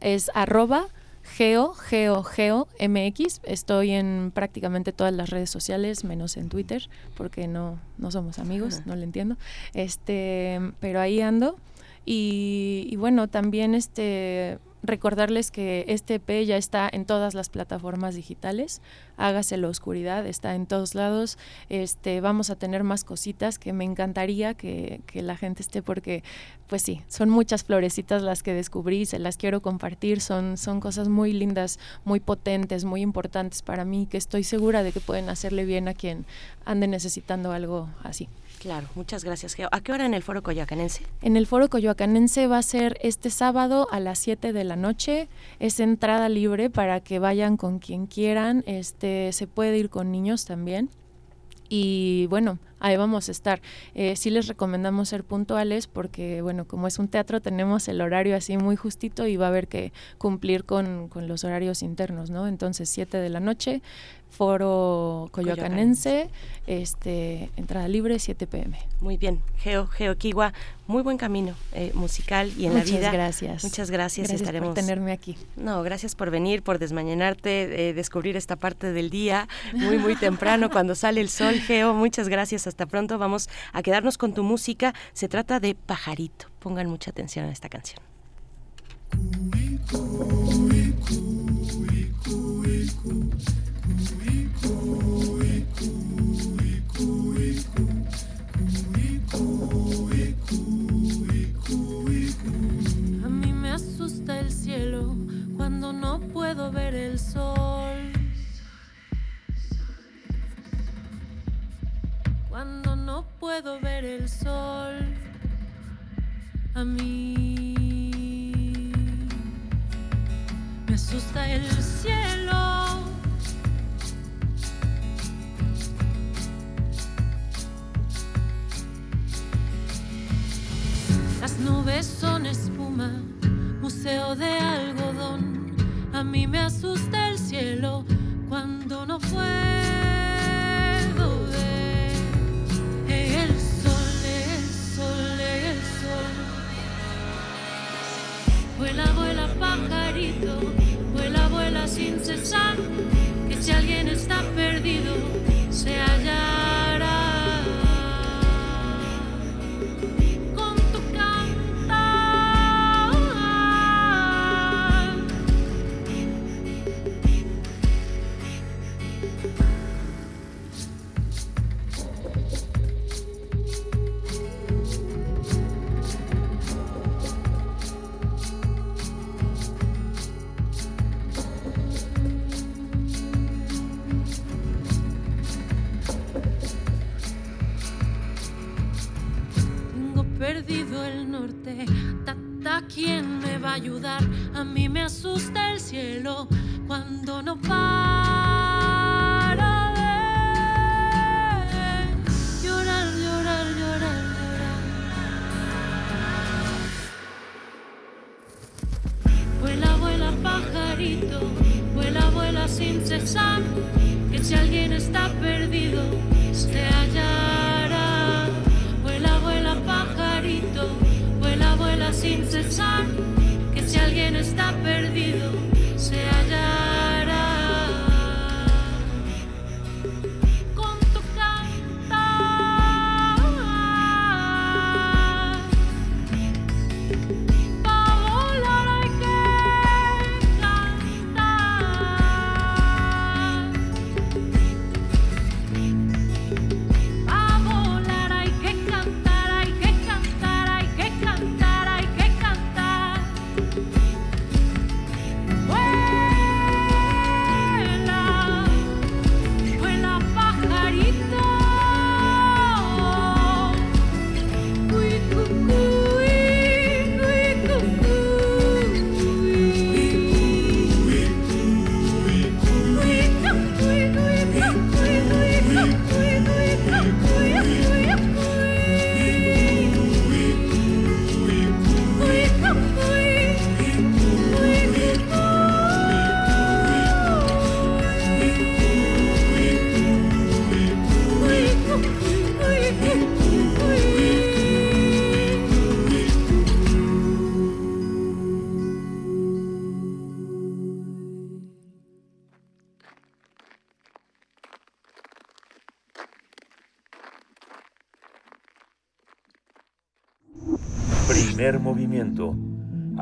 es arroba geo, geo, geo, mx, estoy en prácticamente todas las redes sociales, menos en Twitter, porque no, no somos amigos, no le entiendo, este, pero ahí ando. Y, y bueno, también este recordarles que este EP ya está en todas las plataformas digitales. Hágase la oscuridad, está en todos lados. Este, vamos a tener más cositas que me encantaría que, que, la gente esté porque, pues sí, son muchas florecitas las que descubrí, se las quiero compartir. Son, son cosas muy lindas, muy potentes, muy importantes para mí, que estoy segura de que pueden hacerle bien a quien ande necesitando algo así. Claro, muchas gracias. ¿A qué hora en el Foro Coyoacanense? En el Foro Coyoacanense va a ser este sábado a las 7 de la noche. Es entrada libre para que vayan con quien quieran. Este, se puede ir con niños también. Y bueno, ahí vamos a estar. Eh, sí les recomendamos ser puntuales porque, bueno, como es un teatro, tenemos el horario así muy justito y va a haber que cumplir con, con los horarios internos, ¿no? Entonces, 7 de la noche, Foro Coyoacanense, este, entrada libre, 7 pm. Muy bien, Geo, Geo Kiwa, muy buen camino eh, musical y en Muchas la vida. gracias. Muchas gracias. Gracias Estaremos... por tenerme aquí. No, gracias por venir, por desmañanarte, eh, descubrir esta parte del día muy, muy temprano cuando sale el sol, Geo. Muchas gracias. Hasta pronto. Vamos a quedarnos con tu música. Se trata de Pajarito. Pongan mucha atención a esta canción. Asusta el cielo cuando no puedo ver el sol. Cuando no puedo ver el sol. A mí me asusta el cielo. Las nubes son espuma, museo de algodón. A mí me asusta el cielo cuando no puedo ver el sol, el sol, el sol. Vuela, vuela, pajarito, vuela, vuela sin cesar. Que si alguien está perdido, se hallará. Perdido el norte. Tata, ¿quién me va a ayudar? A mí me asusta el cielo cuando no para de llorar, llorar, llorar, llorar. Vuela, vuela, pajarito, vuela, vuela sin cesar. Que si alguien está perdido, se hallará. Sin cesar. Que si alguien está perdido, se hallará.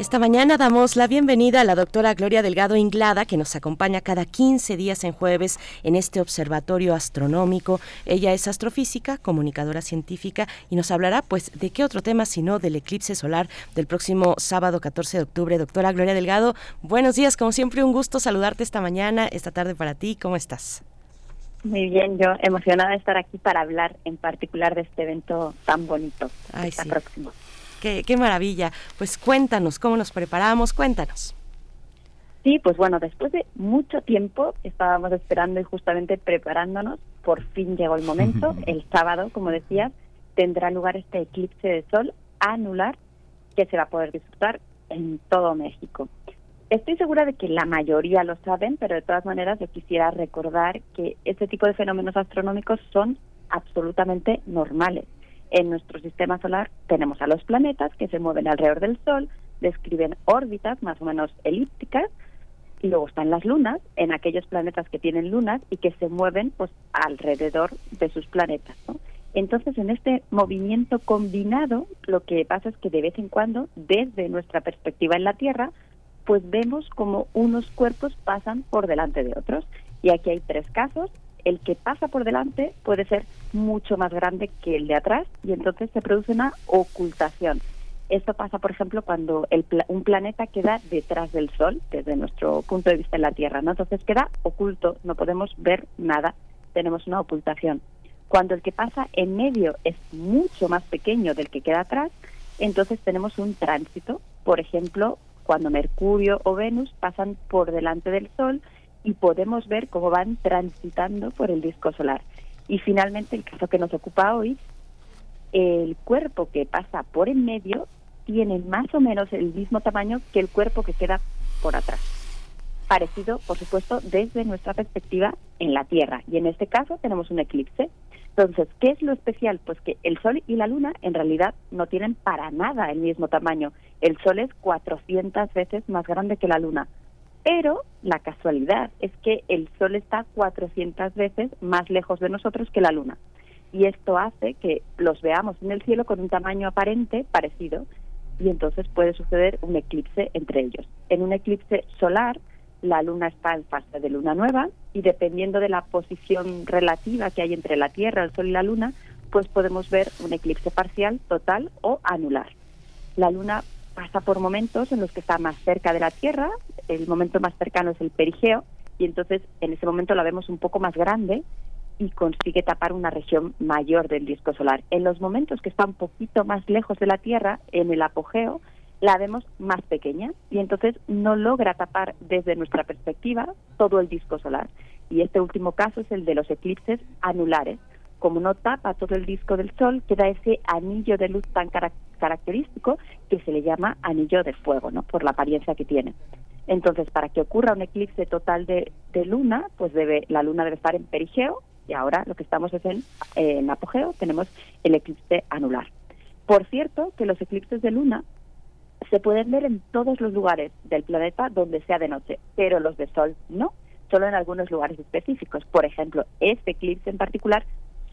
Esta mañana damos la bienvenida a la doctora Gloria Delgado Inglada, que nos acompaña cada 15 días en jueves en este observatorio astronómico. Ella es astrofísica, comunicadora científica y nos hablará pues de qué otro tema sino del eclipse solar del próximo sábado 14 de octubre. Doctora Gloria Delgado, buenos días, como siempre un gusto saludarte esta mañana, esta tarde para ti. ¿Cómo estás? Muy bien, yo emocionada de estar aquí para hablar en particular de este evento tan bonito Ay, está sí. próximo. Qué, qué maravilla. Pues cuéntanos, ¿cómo nos preparamos? Cuéntanos. Sí, pues bueno, después de mucho tiempo estábamos esperando y justamente preparándonos, por fin llegó el momento. El sábado, como decías, tendrá lugar este eclipse de sol anular que se va a poder disfrutar en todo México. Estoy segura de que la mayoría lo saben, pero de todas maneras yo quisiera recordar que este tipo de fenómenos astronómicos son absolutamente normales. En nuestro sistema solar tenemos a los planetas que se mueven alrededor del Sol, describen órbitas más o menos elípticas, y luego están las lunas, en aquellos planetas que tienen lunas y que se mueven pues alrededor de sus planetas. Entonces, en este movimiento combinado, lo que pasa es que de vez en cuando, desde nuestra perspectiva en la Tierra, pues vemos como unos cuerpos pasan por delante de otros. Y aquí hay tres casos. El que pasa por delante puede ser mucho más grande que el de atrás y entonces se produce una ocultación. Esto pasa, por ejemplo, cuando el pla- un planeta queda detrás del Sol, desde nuestro punto de vista en la Tierra, ¿no? Entonces queda oculto, no podemos ver nada, tenemos una ocultación. Cuando el que pasa en medio es mucho más pequeño del que queda atrás, entonces tenemos un tránsito. Por ejemplo, cuando Mercurio o Venus pasan por delante del Sol y podemos ver cómo van transitando por el disco solar. Y finalmente, el caso que nos ocupa hoy, el cuerpo que pasa por en medio tiene más o menos el mismo tamaño que el cuerpo que queda por atrás. Parecido, por supuesto, desde nuestra perspectiva en la Tierra. Y en este caso tenemos un eclipse. Entonces, ¿qué es lo especial? Pues que el Sol y la Luna en realidad no tienen para nada el mismo tamaño. El Sol es 400 veces más grande que la Luna. Pero la casualidad es que el Sol está 400 veces más lejos de nosotros que la Luna. Y esto hace que los veamos en el cielo con un tamaño aparente parecido y entonces puede suceder un eclipse entre ellos. En un eclipse solar, la luna está en fase de luna nueva y dependiendo de la posición relativa que hay entre la Tierra, el Sol y la luna, pues podemos ver un eclipse parcial, total o anular. La luna pasa por momentos en los que está más cerca de la Tierra, el momento más cercano es el perigeo y entonces en ese momento la vemos un poco más grande y consigue tapar una región mayor del disco solar. En los momentos que está un poquito más lejos de la Tierra, en el apogeo, la vemos más pequeña y entonces no logra tapar desde nuestra perspectiva todo el disco solar. Y este último caso es el de los eclipses anulares. Como no tapa todo el disco del Sol, queda ese anillo de luz tan cara- característico que se le llama anillo de fuego, ¿no? Por la apariencia que tiene. Entonces, para que ocurra un eclipse total de, de luna, pues debe la luna debe estar en perigeo y ahora lo que estamos es en, en apogeo, tenemos el eclipse anular. Por cierto, que los eclipses de luna se pueden ver en todos los lugares del planeta donde sea de noche, pero los de sol no, solo en algunos lugares específicos. Por ejemplo, este eclipse en particular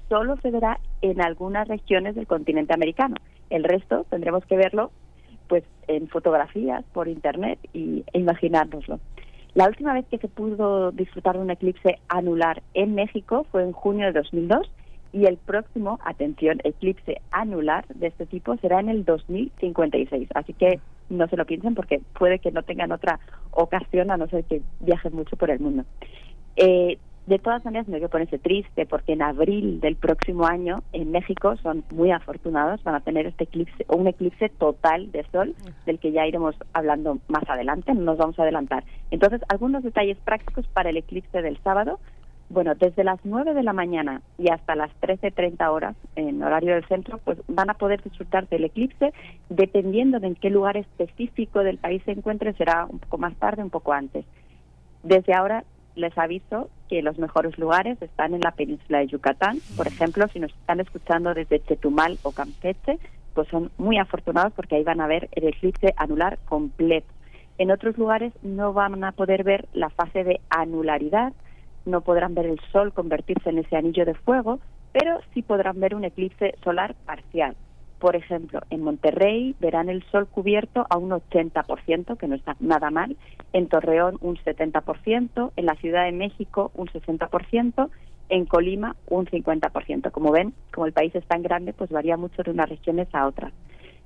solo se verá en algunas regiones del continente americano. El resto tendremos que verlo pues en fotografías por internet y e imaginárnoslo. La última vez que se pudo disfrutar de un eclipse anular en México fue en junio de 2002 y el próximo, atención, eclipse anular de este tipo será en el 2056. Así que no se lo piensen porque puede que no tengan otra ocasión a no ser que viajen mucho por el mundo. Eh, de todas maneras, no hay que ponerse triste porque en abril del próximo año en México son muy afortunados, van a tener este eclipse, un eclipse total de sol, del que ya iremos hablando más adelante, no nos vamos a adelantar. Entonces, algunos detalles prácticos para el eclipse del sábado. Bueno, desde las 9 de la mañana y hasta las 13.30 horas en horario del centro, pues van a poder disfrutar del eclipse dependiendo de en qué lugar específico del país se encuentre, será un poco más tarde, un poco antes. Desde ahora les aviso que los mejores lugares están en la península de Yucatán. Por ejemplo, si nos están escuchando desde Chetumal o Campeche, pues son muy afortunados porque ahí van a ver el eclipse anular completo. En otros lugares no van a poder ver la fase de anularidad, no podrán ver el sol convertirse en ese anillo de fuego, pero sí podrán ver un eclipse solar parcial. Por ejemplo, en Monterrey verán el sol cubierto a un 80%, que no está nada mal, en Torreón un 70%, en la Ciudad de México un 60%, en Colima un 50%. Como ven, como el país es tan grande, pues varía mucho de unas regiones a otras.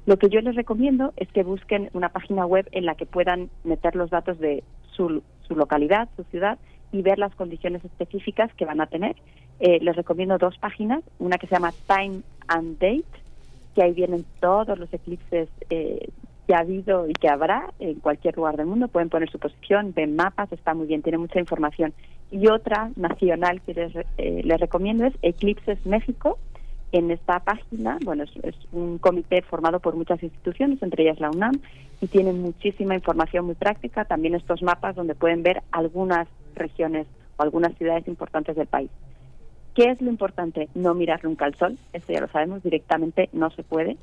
Lo que yo les recomiendo es que busquen una página web en la que puedan meter los datos de su, su localidad, su ciudad, y ver las condiciones específicas que van a tener. Eh, les recomiendo dos páginas, una que se llama Time and Date, que ahí vienen todos los eclipses eh, que ha habido y que habrá en cualquier lugar del mundo. Pueden poner su posición, ven mapas, está muy bien, tiene mucha información. Y otra nacional que les, eh, les recomiendo es Eclipses México. En esta página, bueno, es, un comité formado por muchas instituciones, entre ellas la UNAM, y tienen muchísima información muy práctica, también estos mapas donde pueden ver algunas regiones o algunas ciudades importantes del país. ¿Qué es lo importante? No mirar nunca al sol, eso ya lo sabemos, directamente no se puede.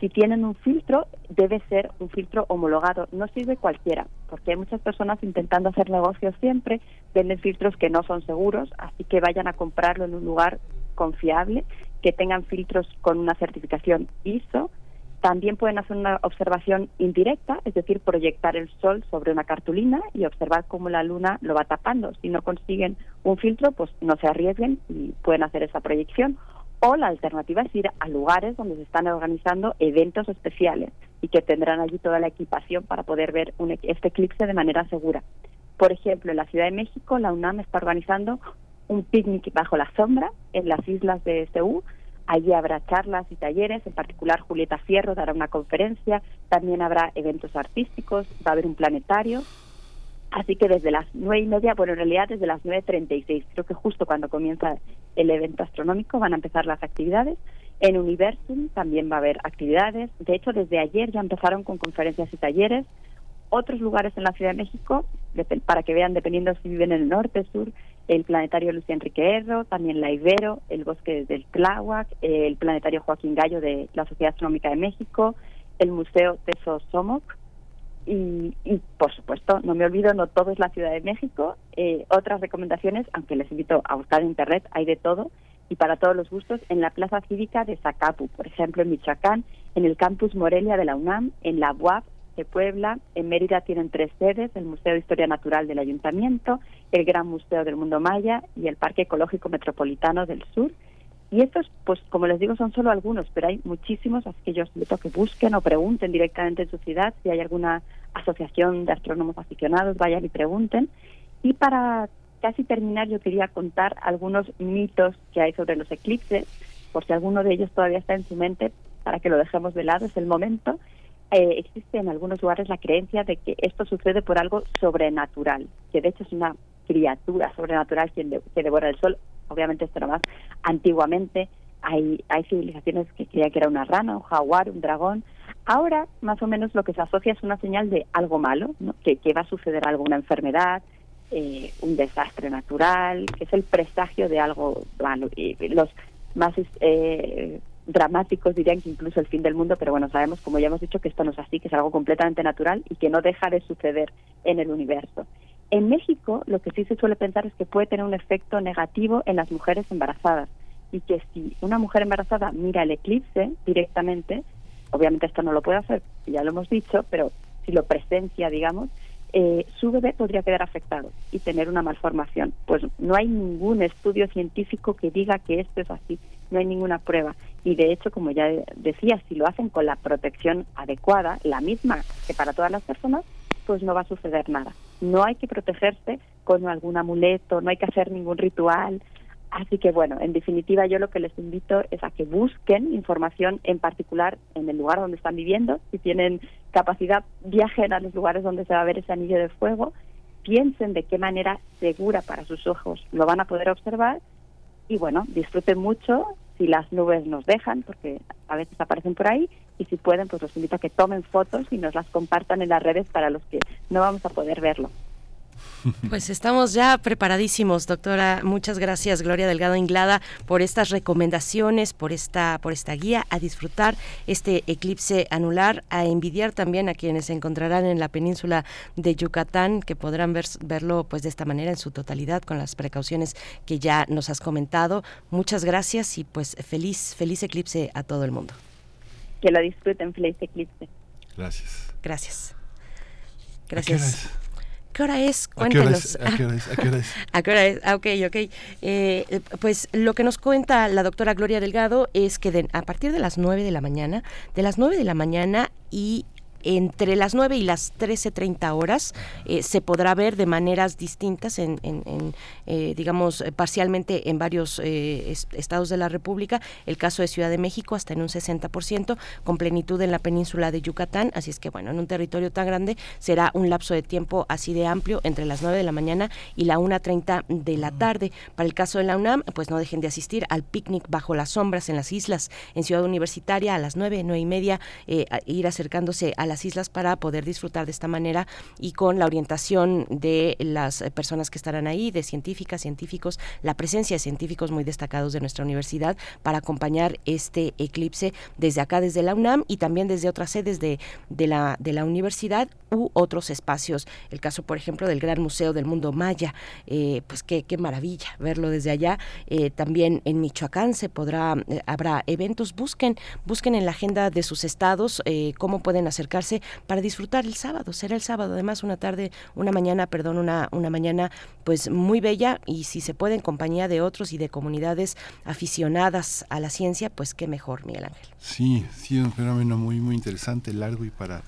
Si tienen un filtro, debe ser un filtro homologado, no sirve cualquiera, porque hay muchas personas intentando hacer negocios siempre, venden filtros que no son seguros, así que vayan a comprarlo en un lugar confiable, que tengan filtros con una certificación ISO, también pueden hacer una observación indirecta, es decir, proyectar el sol sobre una cartulina y observar cómo la luna lo va tapando. Si no consiguen un filtro, pues no se arriesguen y pueden hacer esa proyección. O la alternativa es ir a lugares donde se están organizando eventos especiales y que tendrán allí toda la equipación para poder ver un, este eclipse de manera segura. Por ejemplo, en la Ciudad de México, la UNAM está organizando un picnic bajo la sombra en las islas de Seúl Allí habrá charlas y talleres, en particular Julieta Fierro dará una conferencia, también habrá eventos artísticos, va a haber un planetario. Así que desde las nueve y media, bueno, en realidad desde las nueve treinta y seis, creo que justo cuando comienza el evento astronómico van a empezar las actividades. En Universum también va a haber actividades. De hecho, desde ayer ya empezaron con conferencias y talleres. Otros lugares en la Ciudad de México, para que vean, dependiendo si viven en el norte, sur, el planetario Lucía Enrique Erro, también la Ibero, el bosque del Tláhuac, el planetario Joaquín Gallo de la Sociedad Astronómica de México, el Museo Teso Somoc y, y, por supuesto, no me olvido, no todo es la Ciudad de México. Eh, otras recomendaciones, aunque les invito a buscar en Internet, hay de todo y para todos los gustos en la Plaza Cívica de Zacapu, por ejemplo, en Michoacán, en el Campus Morelia de la UNAM, en la UAP de Puebla. En Mérida tienen tres sedes, el Museo de Historia Natural del Ayuntamiento, el Gran Museo del Mundo Maya y el Parque Ecológico Metropolitano del Sur. Y estos, pues como les digo, son solo algunos, pero hay muchísimos, así que yo os invito a que busquen o pregunten directamente en su ciudad si hay alguna asociación de astrónomos aficionados, vayan y pregunten. Y para casi terminar, yo quería contar algunos mitos que hay sobre los eclipses, por si alguno de ellos todavía está en su mente, para que lo dejemos de lado, es el momento. Eh, existe en algunos lugares la creencia de que esto sucede por algo sobrenatural, que de hecho es una criatura sobrenatural quien que devora el sol. Obviamente esto no más. Antiguamente hay, hay civilizaciones que creían que era una rana, un jaguar, un dragón. Ahora, más o menos, lo que se asocia es una señal de algo malo, ¿no? que, que va a suceder alguna enfermedad, eh, un desastre natural, que es el presagio de algo malo. Y los más eh, dramáticos dirían que incluso el fin del mundo, pero bueno, sabemos, como ya hemos dicho, que esto no es así, que es algo completamente natural y que no deja de suceder en el universo. En México, lo que sí se suele pensar es que puede tener un efecto negativo en las mujeres embarazadas y que si una mujer embarazada mira el eclipse directamente, obviamente esto no lo puede hacer, ya lo hemos dicho, pero si lo presencia, digamos, eh, su bebé podría quedar afectado y tener una malformación. Pues no hay ningún estudio científico que diga que esto es así, no hay ninguna prueba. Y de hecho, como ya decía, si lo hacen con la protección adecuada, la misma que para todas las personas, pues no va a suceder nada. No hay que protegerse con algún amuleto, no hay que hacer ningún ritual. Así que bueno, en definitiva yo lo que les invito es a que busquen información en particular en el lugar donde están viviendo, si tienen capacidad, viajen a los lugares donde se va a ver ese anillo de fuego, piensen de qué manera segura para sus ojos lo van a poder observar y bueno, disfruten mucho si las nubes nos dejan, porque a veces aparecen por ahí, y si pueden, pues los invito a que tomen fotos y nos las compartan en las redes para los que no vamos a poder verlo. *laughs* Pues estamos ya preparadísimos, doctora. Muchas gracias, Gloria Delgado Inglada, por estas recomendaciones, por esta, por esta guía a disfrutar este eclipse anular, a envidiar también a quienes se encontrarán en la península de Yucatán, que podrán verlo pues de esta manera en su totalidad, con las precauciones que ya nos has comentado. Muchas gracias y pues feliz, feliz eclipse a todo el mundo. Que lo disfruten, feliz eclipse. Gracias. Gracias. Gracias. ¿Qué hora es? Cuéntanos. ¿A qué hora es? ¿A qué hora es? *laughs* ¿A qué hora es? Ah, ok, ok. Eh, pues lo que nos cuenta la doctora Gloria Delgado es que a partir de las 9 de la mañana, de las 9 de la mañana y entre las 9 y las 13.30 horas eh, se podrá ver de maneras distintas, en, eh, digamos, parcialmente en varios eh, estados de la República. El caso de Ciudad de México hasta en un 60%, con plenitud en la península de Yucatán. Así es que, bueno, en un territorio tan grande será un lapso de tiempo así de amplio entre las 9 de la mañana y la 1.30 de la tarde. Para el caso de la UNAM, pues no dejen de asistir al picnic bajo las sombras en las islas, en Ciudad Universitaria a las 9, 9 y media, ir acercándose a la las islas para poder disfrutar de esta manera y con la orientación de las eh, personas que estarán ahí, de científicas, científicos, la presencia de científicos muy destacados de nuestra universidad para acompañar este eclipse desde acá, desde la UNAM y también desde otras sedes de, de, la, de la universidad u otros espacios. El caso, por ejemplo, del Gran Museo del Mundo Maya, eh, pues qué, qué maravilla verlo desde allá. Eh, también en Michoacán se podrá, habrá eventos, busquen, busquen en la agenda de sus estados cómo pueden acercarse para disfrutar el sábado. Será el sábado, además, una tarde, una mañana, perdón, una, una mañana pues muy bella y si se puede en compañía de otros y de comunidades aficionadas a la ciencia, pues qué mejor, Miguel Ángel. Sí, sí, un fenómeno muy, muy interesante, largo y para,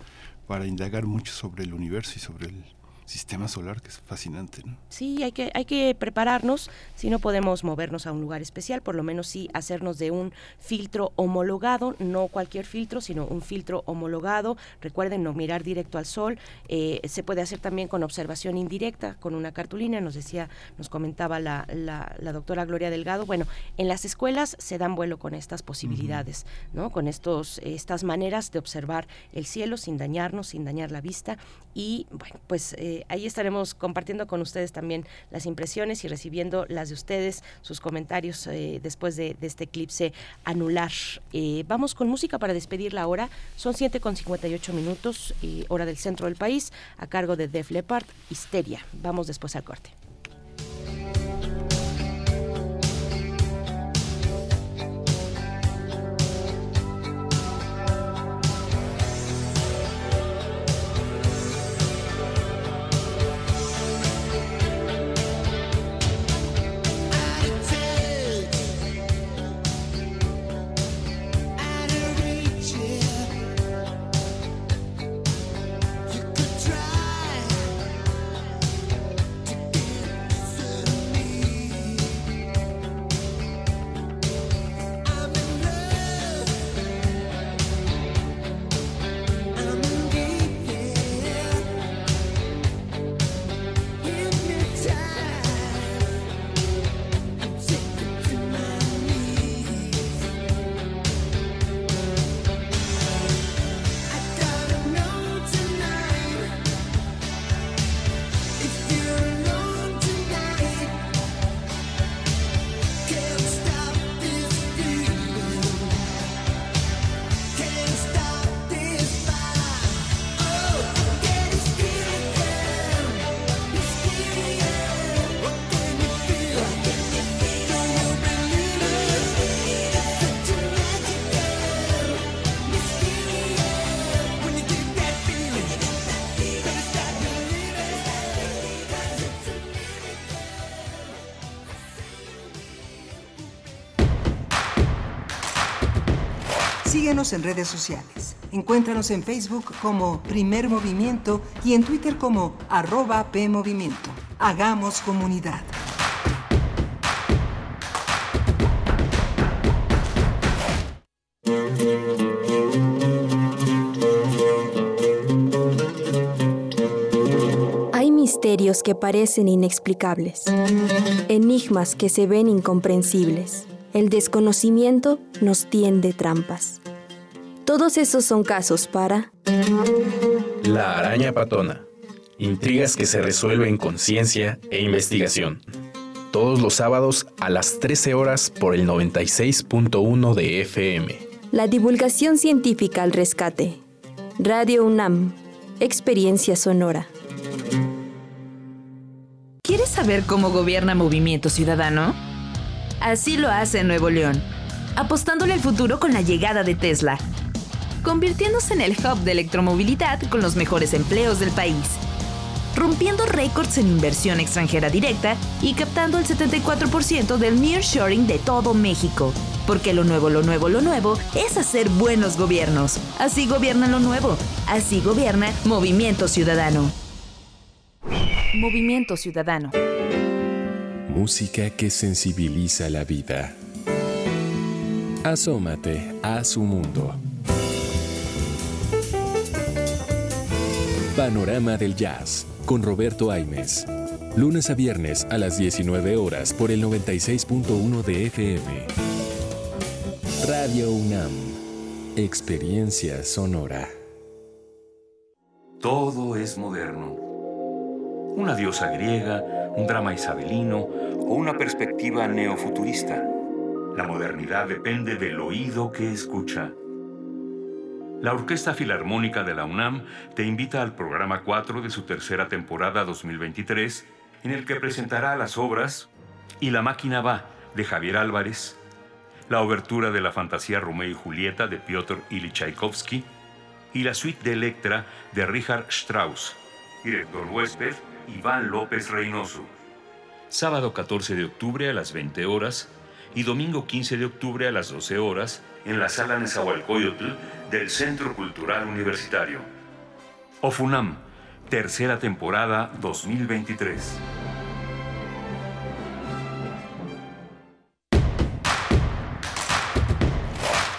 para indagar mucho sobre el universo y sobre el sistema solar que es fascinante, ¿no? Sí, hay que, hay que prepararnos, si no podemos movernos a un lugar especial, por lo menos sí hacernos de un filtro homologado, no cualquier filtro, sino un filtro homologado. Recuerden no mirar directo al sol, eh, se puede hacer también con observación indirecta, con una cartulina, nos decía, nos comentaba la, la, doctora Gloria Delgado. Bueno, en las escuelas se dan vuelo con estas posibilidades, ¿no? Con estos, estas maneras de observar el cielo sin dañarnos, sin dañar la vista y bueno, pues eh, ahí estaremos compartiendo con ustedes también las impresiones y recibiendo las de ustedes, sus comentarios eh, después de, este eclipse anular. Eh, vamos con música para despedir la hora, son 7 con 58 minutos, hora del centro del país, a cargo de Def Leppard, Histeria. Vamos después al corte. En redes sociales. Encuéntranos en Facebook como Primer Movimiento y en Twitter como arroba PMovimiento. Hagamos comunidad. Hay misterios que parecen inexplicables, enigmas que se ven incomprensibles. El desconocimiento nos tiende trampas. Todos esos son casos para... La araña patona. Intrigas que se resuelven con ciencia e investigación. Todos los sábados a las 13 horas por el 96.1 de FM. La divulgación científica al rescate. Radio UNAM. Experiencia sonora. ¿Quieres saber cómo gobierna Movimiento Ciudadano? Así lo hace en Nuevo León, apostándole al futuro con la llegada de Tesla, convirtiéndose en el hub de electromovilidad con los mejores empleos del país rompiendo récords en inversión extranjera directa y captando el 74% del nearshoring de todo México. Porque lo nuevo, lo nuevo, lo nuevo es hacer buenos gobiernos. Así gobierna lo nuevo. Así gobierna Movimiento Ciudadano. Movimiento Ciudadano. Música que sensibiliza la vida. Asómate a su mundo. Panorama del Jazz con Roberto Aimes. Lunes a viernes a las 19 horas por el 96.1 de FM. Radio UNAM. Experiencia sonora. Todo es moderno. Una diosa griega, un drama isabelino o una perspectiva neofuturista. La modernidad depende del oído que escucha. La Orquesta Filarmónica de la UNAM te invita al programa 4 de su tercera temporada 2023, en el que presentará las obras Y la máquina va de Javier Álvarez, la obertura de la fantasía Romeo y Julieta de Piotr Ilyich Tchaikovsky y la suite de Electra de Richard Strauss, director huésped Iván López Reynoso. Sábado 14 de octubre a las 20 horas y domingo 15 de octubre a las 12 horas en la sala Nezahualcóyotl del Centro Cultural Universitario. OFUNAM, tercera temporada 2023.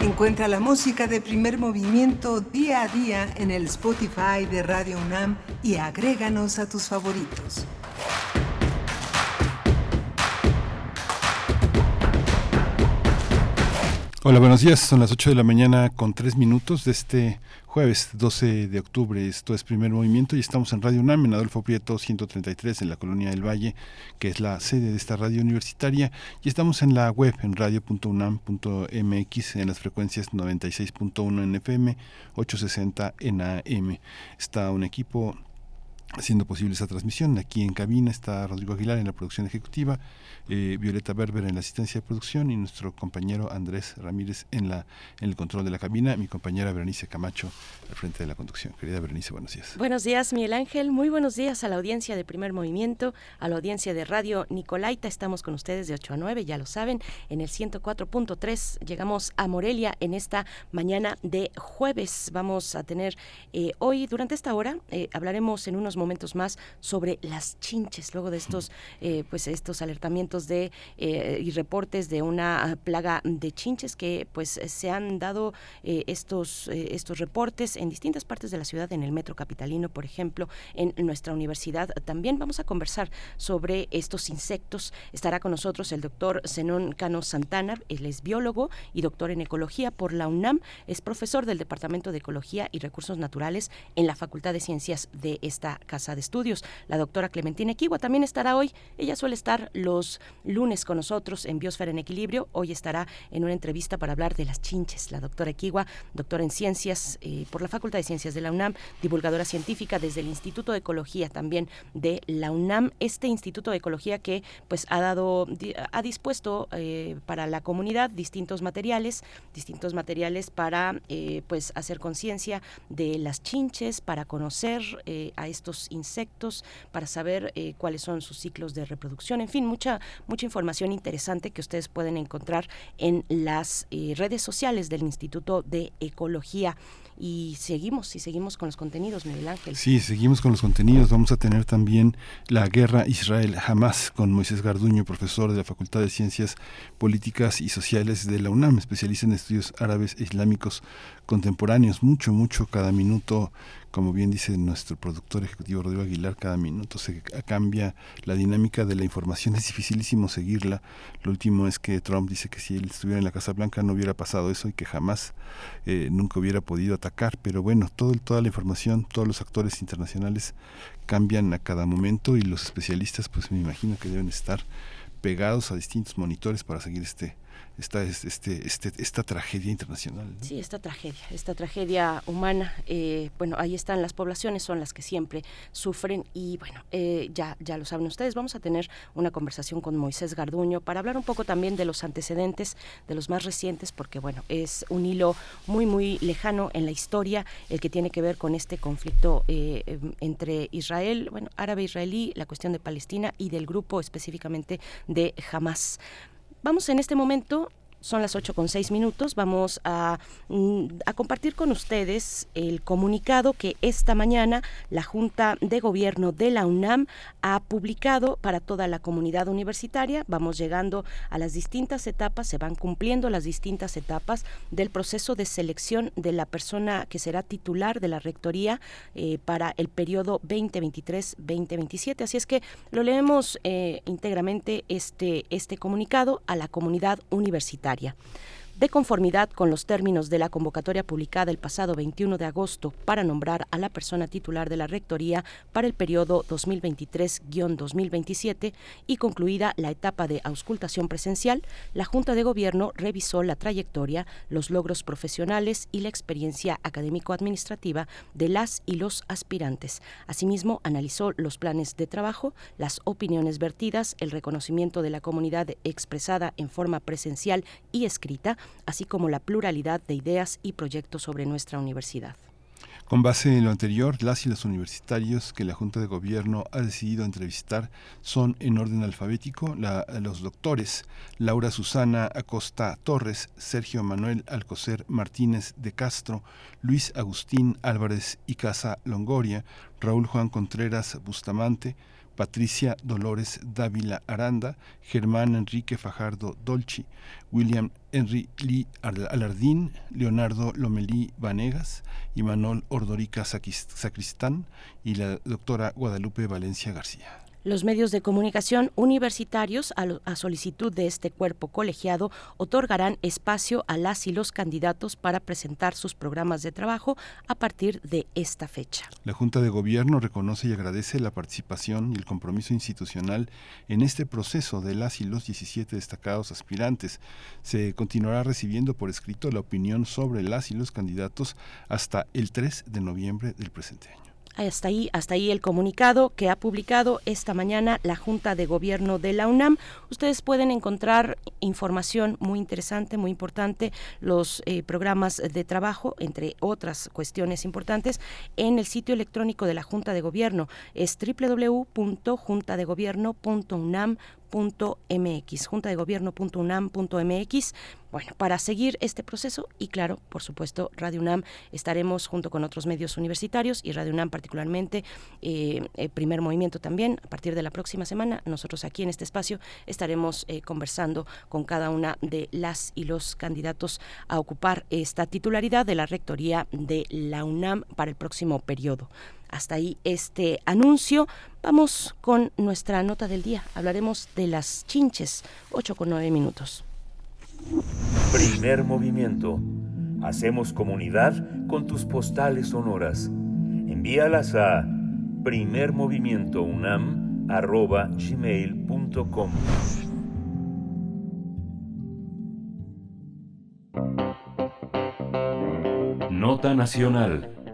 Encuentra la música de primer movimiento día a día en el Spotify de Radio UNAM y agréganos a tus favoritos. Hola, buenos días. Son las 8 de la mañana con 3 minutos de este jueves 12 de octubre. Esto es Primer Movimiento y estamos en Radio UNAM, en Adolfo Prieto 133, en la Colonia del Valle, que es la sede de esta radio universitaria. Y estamos en la web, en radio.unam.mx, en las frecuencias 96.1 en FM, 860 en AM. Está un equipo haciendo posible esta transmisión. Aquí en cabina está Rodrigo Aguilar en la producción ejecutiva eh, Violeta Berber en la asistencia de producción y nuestro compañero Andrés Ramírez en, la, en el control de la cabina, mi compañera Berenice Camacho al frente de la conducción. Querida Berenice, buenos días. Buenos días, Miguel Ángel. Muy buenos días a la audiencia de Primer Movimiento, a la audiencia de Radio Nicolaita. Estamos con ustedes de 8 a 9, ya lo saben, en el 104.3. Llegamos a Morelia en esta mañana de jueves. Vamos a tener eh, hoy, durante esta hora, eh, hablaremos en unos momentos más sobre las chinches, luego de estos, pues estos alertamientos de eh, y reportes de una plaga de chinches que pues se han dado eh, estos eh, estos reportes en distintas partes de la ciudad en el metro capitalino por ejemplo en nuestra universidad. También vamos a conversar sobre estos insectos. Estará con nosotros el doctor Zenón Cano Santana él es biólogo y doctor en ecología por la UNAM. Es profesor del departamento de ecología y recursos naturales en la Facultad de Ciencias de esta casa de estudios la doctora Clementina Equigua también estará hoy ella suele estar los lunes con nosotros en Biosfera en Equilibrio. Hoy estará en una entrevista para hablar de las chinches. La doctora Equigua, doctora en ciencias eh, por la Facultad de Ciencias de la UNAM, divulgadora científica desde el Instituto de Ecología también de la UNAM. Este Instituto de Ecología que pues ha dado, ha dispuesto eh, para la comunidad distintos materiales, distintos materiales para eh, pues hacer conciencia de las chinches, para conocer a estos insectos, para saber cuáles son sus ciclos de reproducción, en fin, mucha mucha información interesante que ustedes pueden encontrar en las eh, redes sociales del Instituto de Ecología y seguimos y seguimos con los contenidos, Miguel Ángel. Sí, seguimos con los contenidos. Vamos a tener también la guerra Israel-Hamas con Moisés Garduño, profesor de la Facultad de Ciencias Políticas y Sociales de la UNAM, especialista en estudios árabes e islámicos contemporáneos. Mucho, mucho cada minuto como bien dice nuestro productor ejecutivo Rodrigo Aguilar, cada minuto se cambia la dinámica de la información, es dificilísimo seguirla. Lo último es que Trump dice que si él estuviera en la Casa Blanca no hubiera pasado eso y que jamás, eh, nunca hubiera podido atacar, pero bueno, todo, toda la información, todos los actores internacionales cambian a cada momento y los especialistas pues me imagino que deben estar pegados a distintos monitores para seguir este esta, este, este, esta tragedia internacional. Sí, esta tragedia, esta tragedia humana. Eh, bueno, ahí están las poblaciones, son las que siempre sufren y bueno, eh, ya, ya lo saben ustedes, vamos a tener una conversación con Moisés Garduño para hablar un poco también de los antecedentes, de los más recientes, porque bueno, es un hilo muy, muy lejano en la historia, el que tiene que ver con este conflicto eh, entre Israel, bueno, árabe-israelí, la cuestión de Palestina y del grupo específicamente de Hamas. Vamos en este momento son las 8 con 6 minutos. Vamos a, mm, a, compartir con ustedes el comunicado que esta mañana la Junta de Gobierno de la UNAM ha publicado para toda la comunidad universitaria. Vamos llegando a las distintas etapas, se van cumpliendo las distintas etapas del proceso de selección de la persona que será titular de la Rectoría eh, para el periodo 2023-2027. Así es que lo leemos eh, íntegramente este, este comunicado a la comunidad universitaria bancaria de conformidad con los términos de la convocatoria publicada el pasado 21 de agosto para nombrar a la persona titular de la Rectoría para el periodo 2023-2027 y concluida la etapa de auscultación presencial, la Junta de Gobierno revisó la trayectoria, los logros profesionales y la experiencia académico-administrativa de las y los aspirantes. Asimismo, analizó los planes de trabajo, las opiniones vertidas, el reconocimiento de la comunidad expresada en forma presencial y escrita, así como la pluralidad de ideas y proyectos sobre nuestra universidad. Con base en lo anterior, las y los universitarios que la Junta de Gobierno ha decidido entrevistar son en orden alfabético los doctores Laura Susana Acosta Torres, Sergio Manuel Alcocer Martínez de Castro, Luis Agustín Álvarez y Casa Longoria, Raúl Juan Contreras Bustamante, Patricia Dolores Dávila Aranda, Germán Enrique Fajardo Dolci, William Henry Lee Alardín, Leonardo Lomelí Vanegas, Manuel Ordorica Sacristán y la doctora Guadalupe Valencia García. Los medios de comunicación universitarios, a, solicitud de este cuerpo colegiado, otorgarán espacio a las y los candidatos para presentar sus programas de trabajo a partir de esta fecha. La Junta de Gobierno reconoce y agradece la participación y el compromiso institucional en este proceso de las y los 17 destacados aspirantes. Se continuará recibiendo por escrito la opinión sobre las y los candidatos hasta el 3 de noviembre del presente año. Hasta ahí, hasta ahí el comunicado que ha publicado esta mañana la Junta de Gobierno de la UNAM. Ustedes pueden encontrar información muy interesante, muy importante, los eh, programas de trabajo, entre otras cuestiones importantes, en el sitio electrónico de la Junta de Gobierno. Es www.juntadegobierno.unam.com mx junta-de-gobierno.unam.mx Bueno, para seguir este proceso y claro, por supuesto, Radio UNAM estaremos junto con otros medios universitarios y Radio UNAM particularmente, eh, el primer movimiento también, a partir de la próxima semana, nosotros aquí en este espacio estaremos eh, conversando con cada una de las y los candidatos a ocupar esta titularidad de la Rectoría de la UNAM para el próximo periodo. Hasta ahí este anuncio. Vamos con nuestra nota del día. Hablaremos de las chinches, 8 con 9 minutos. Primer movimiento. Hacemos comunidad con tus postales sonoras. Envíalas a primermovimientounam.gmail.com Nota Nacional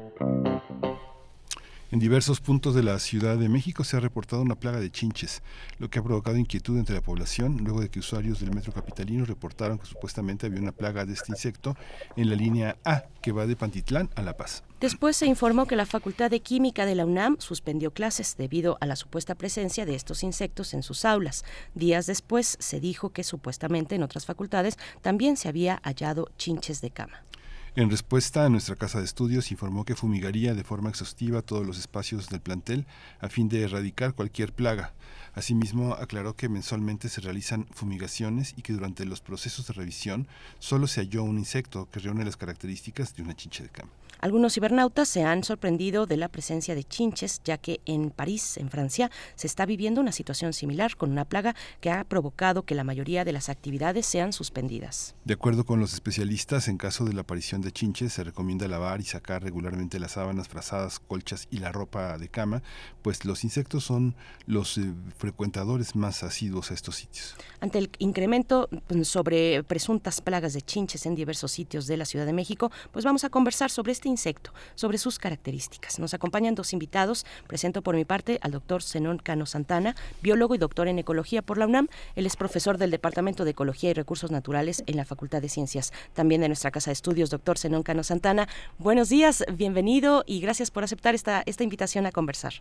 en diversos puntos de la Ciudad de México se ha reportado una plaga de chinches, lo que ha provocado inquietud entre la población luego de que usuarios del metro capitalino reportaron que supuestamente había una plaga de este insecto en la línea A que va de Pantitlán a La Paz. Después se informó que la Facultad de Química de la UNAM suspendió clases debido a la supuesta presencia de estos insectos en sus aulas. Días después se dijo que supuestamente en otras facultades también se había hallado chinches de cama. En respuesta nuestra casa de estudios informó que fumigaría de forma exhaustiva todos los espacios del plantel a fin de erradicar cualquier plaga. Asimismo, aclaró que mensualmente se realizan fumigaciones y que durante los procesos de revisión solo se halló un insecto que reúne las características de una chinche de cama. Algunos cibernautas se han sorprendido de la presencia de chinches, ya que en París, en Francia, se está viviendo una situación similar con una plaga que ha provocado que la mayoría de las actividades sean suspendidas. De acuerdo con los especialistas, en caso de la aparición de chinches, se recomienda lavar y sacar regularmente las sábanas, frazadas, colchas y la ropa de cama, pues los insectos son los eh, frecuentadores más asiduos a estos sitios. Ante el incremento mm, sobre presuntas plagas de chinches en diversos sitios de la Ciudad de México, pues vamos a conversar sobre este insecto, sobre sus características. Nos acompañan dos invitados. Presento por mi parte al doctor Zenón Cano Santana, biólogo y doctor en ecología por la UNAM. Él es profesor del Departamento de Ecología y Recursos Naturales en la Facultad de Ciencias, también de nuestra Casa de Estudios, doctor Zenón Cano Santana. Buenos días, bienvenido y gracias por aceptar esta, esta invitación a conversar.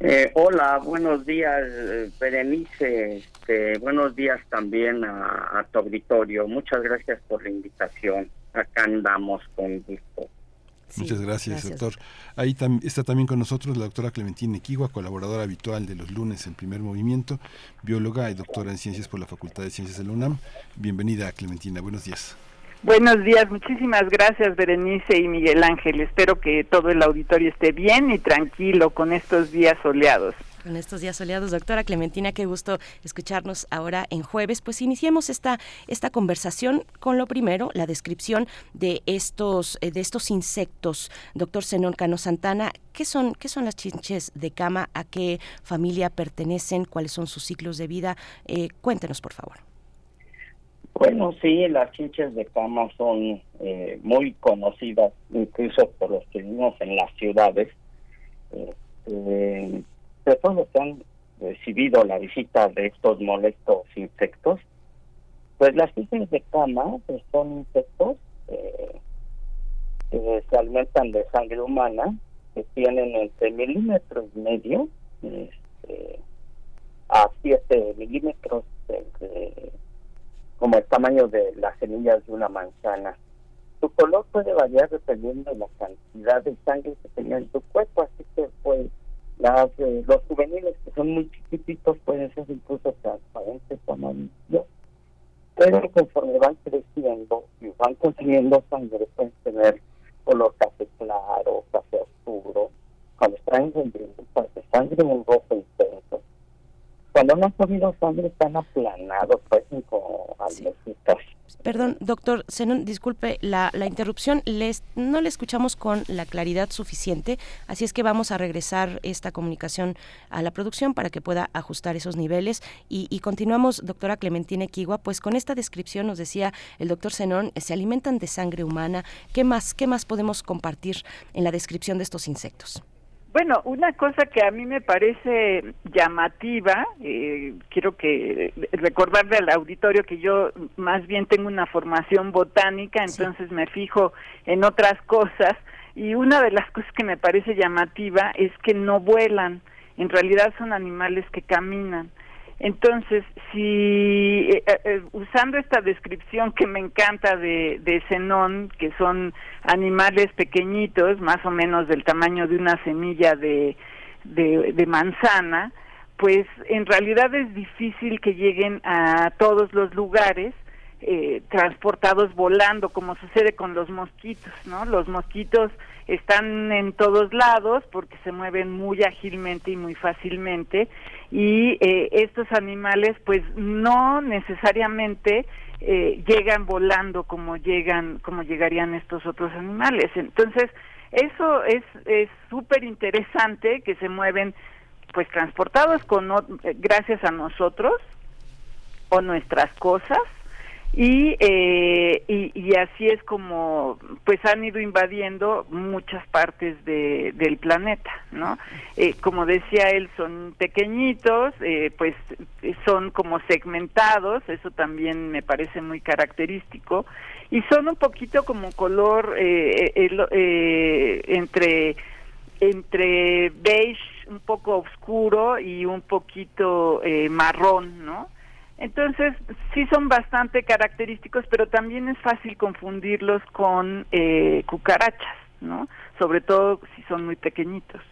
Eh, hola, buenos días, Berenice. Este, buenos días también a tu auditorio. Muchas gracias por la invitación acá andamos con gusto. Muchas gracias, doctor. Ahí está también con nosotros la doctora Clementina Equigua, colaboradora habitual de los lunes en Primer Movimiento, bióloga y doctora en Ciencias por la Facultad de Ciencias de la UNAM. Bienvenida, Clementina. Buenos días. Buenos días, muchísimas gracias Berenice y Miguel Ángel. Espero que todo el auditorio esté bien y tranquilo con estos días soleados con estos días soleados. Doctora Clementina, qué gusto escucharnos ahora en jueves. Pues iniciemos esta, esta conversación con lo primero, la descripción de estos, eh, de estos insectos. Doctor Zenón Cano Santana, ¿qué son, ¿qué son las chinches de cama? ¿A qué familia pertenecen? ¿Cuáles son sus ciclos de vida? Eh, cuéntenos, por favor. Bueno, sí, las chinches de cama son eh, muy conocidas, incluso por los que vivimos en las ciudades. Eh, de los que han recibido la visita de estos molestos insectos, pues las chinches de cama pues son insectos eh, que se alimentan de sangre humana, que tienen entre milímetros y medio este, a 7 milímetros como el tamaño de las semillas de una manzana. Su color puede variar dependiendo de la cantidad de sangre que tenía en su cuerpo, así que pues las, eh, los juveniles que son muy chiquititos pueden ser incluso transparentes o amarillos, pero conforme van creciendo y van consumiendo sangre pueden tener color café claro, café oscuro, cuando están en sangre un rojo intenso. Cuando no han comido sangre están aplanados, parecen como almecitas. Perdón, doctor disculpe la, la interrupción. Les, no le escuchamos con la claridad suficiente, así es que vamos a regresar esta comunicación a la producción para que pueda ajustar esos niveles. Y, continuamos, doctora Clementina Equigua, pues con esta descripción nos decía el doctor Zenón, se alimentan de sangre humana. ¿Qué más, qué más podemos compartir en la descripción de estos insectos? Bueno, una cosa que a mí me parece llamativa, eh, quiero que recordarle al auditorio que yo más bien tengo una formación botánica, entonces me fijo en otras cosas, y una de las cosas que me parece llamativa es que no vuelan, en realidad son animales que caminan. Entonces, si eh, eh, eh, usando esta descripción que me encanta de, de que son animales pequeñitos, más o menos del tamaño de una semilla de, de, manzana, pues en realidad es difícil que lleguen a todos los lugares transportados volando, como sucede con los mosquitos, ¿no? Los mosquitos están en todos lados porque se mueven muy ágilmente y muy fácilmente y eh, estos animales pues no necesariamente eh, llegan volando como llegan como llegarían estos otros animales. Entonces eso es es súper interesante que se mueven pues transportados con gracias a nosotros o nuestras cosas eh, y, y, así es como pues han ido invadiendo muchas partes de, del planeta no eh, como decía él son pequeñitos eh, pues son como segmentados eso también me parece muy característico y son un poquito como color entre entre beige un poco oscuro y un poquito marrón no Entonces, sí son bastante característicos, pero también es fácil confundirlos con eh, cucarachas, ¿no? Sobre todo si son muy pequeñitos.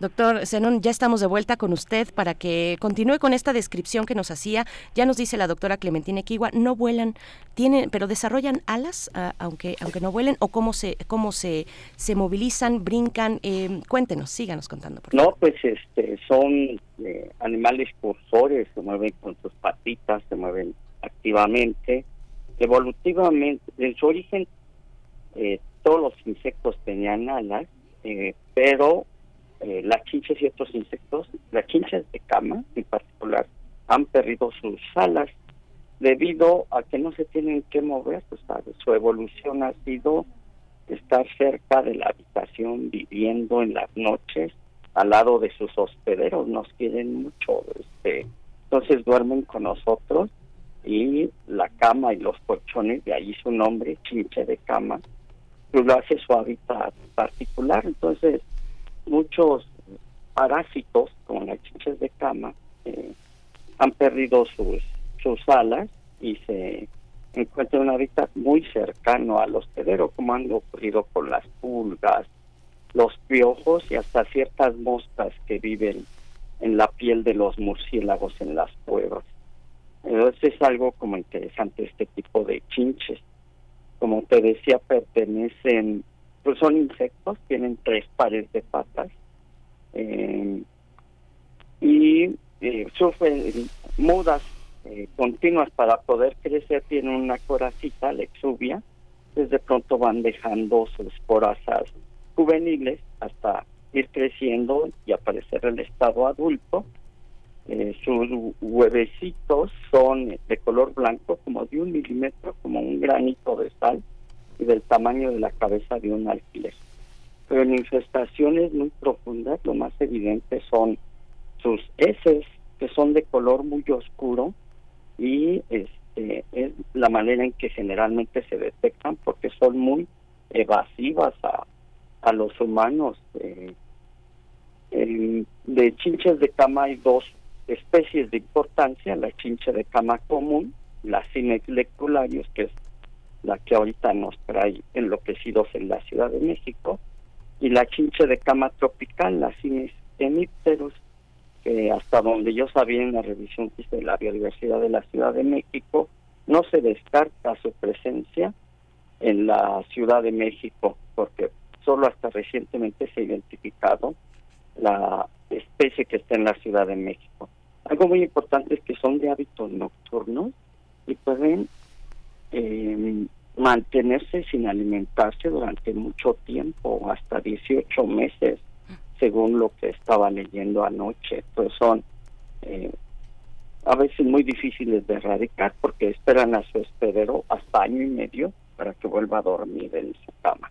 Doctor Zenón, ya estamos de vuelta con usted para que continúe con esta descripción que nos hacía. Ya nos dice la doctora Clementina Equigua, no vuelan, tienen, pero desarrollan alas, ah, aunque, aunque no vuelen, o cómo se, cómo se, se movilizan, brincan. Eh, cuéntenos, síganos contando. Por favor. No, pues este, son eh, animales cursores, se mueven con sus patitas, se mueven activamente. Evolutivamente, en su origen, eh, todos los insectos tenían alas, pero eh, las chinches y otros insectos, las chinches de cama en particular, han perdido sus alas debido a que no se tienen que mover, pues, su evolución ha sido estar cerca de la habitación, viviendo en las noches, al lado de sus hospederos, nos quieren mucho, este, entonces duermen con nosotros y la cama y los colchones, de ahí su nombre, chinche de cama, pues lo hace su hábitat particular, entonces muchos parásitos, como las chinches de cama, eh, han perdido sus, sus alas y se encuentran en un hábitat muy cercano al hospedero, como han ocurrido con las pulgas, los piojos y hasta ciertas moscas que viven en la piel de los murciélagos en las cuevas. Entonces es algo como interesante este tipo de chinches. Como te decía, pertenecen, pues son insectos, tienen tres pares de patas eh, y eh, sufren mudas eh, continuas para poder crecer, tienen una coracita, la exuvia, desde pronto van dejando sus corazas juveniles hasta ir creciendo y aparecer el estado adulto. Sus huevecitos son de color blanco, como de un milímetro, como un granito de sal, y del tamaño de la cabeza de un alfiler. Pero en infestaciones muy profundas lo más evidente son sus heces que son de color muy oscuro y este es la manera en que generalmente se detectan porque son muy evasivas a, a los humanos eh, de chinches de cama hay dos especies de importancia la chinche de cama común la Cinex lectularius que es la que ahorita nos trae enloquecidos en la Ciudad de México y la chinche de cama tropical, la hemípteros, que hasta donde yo sabía en la revisión que hice de la biodiversidad de la Ciudad de México, no se descarta su presencia en la Ciudad de México, porque solo hasta recientemente se ha identificado la especie que está en la Ciudad de México. Algo muy importante es que son de hábitos nocturnos y pueden eh, mantenerse sin alimentarse durante mucho tiempo, hasta 18 meses, según lo que estaba leyendo anoche. Pues son eh, a veces muy difíciles de erradicar porque esperan a su hospedero hasta año y medio para que vuelva a dormir en su cama.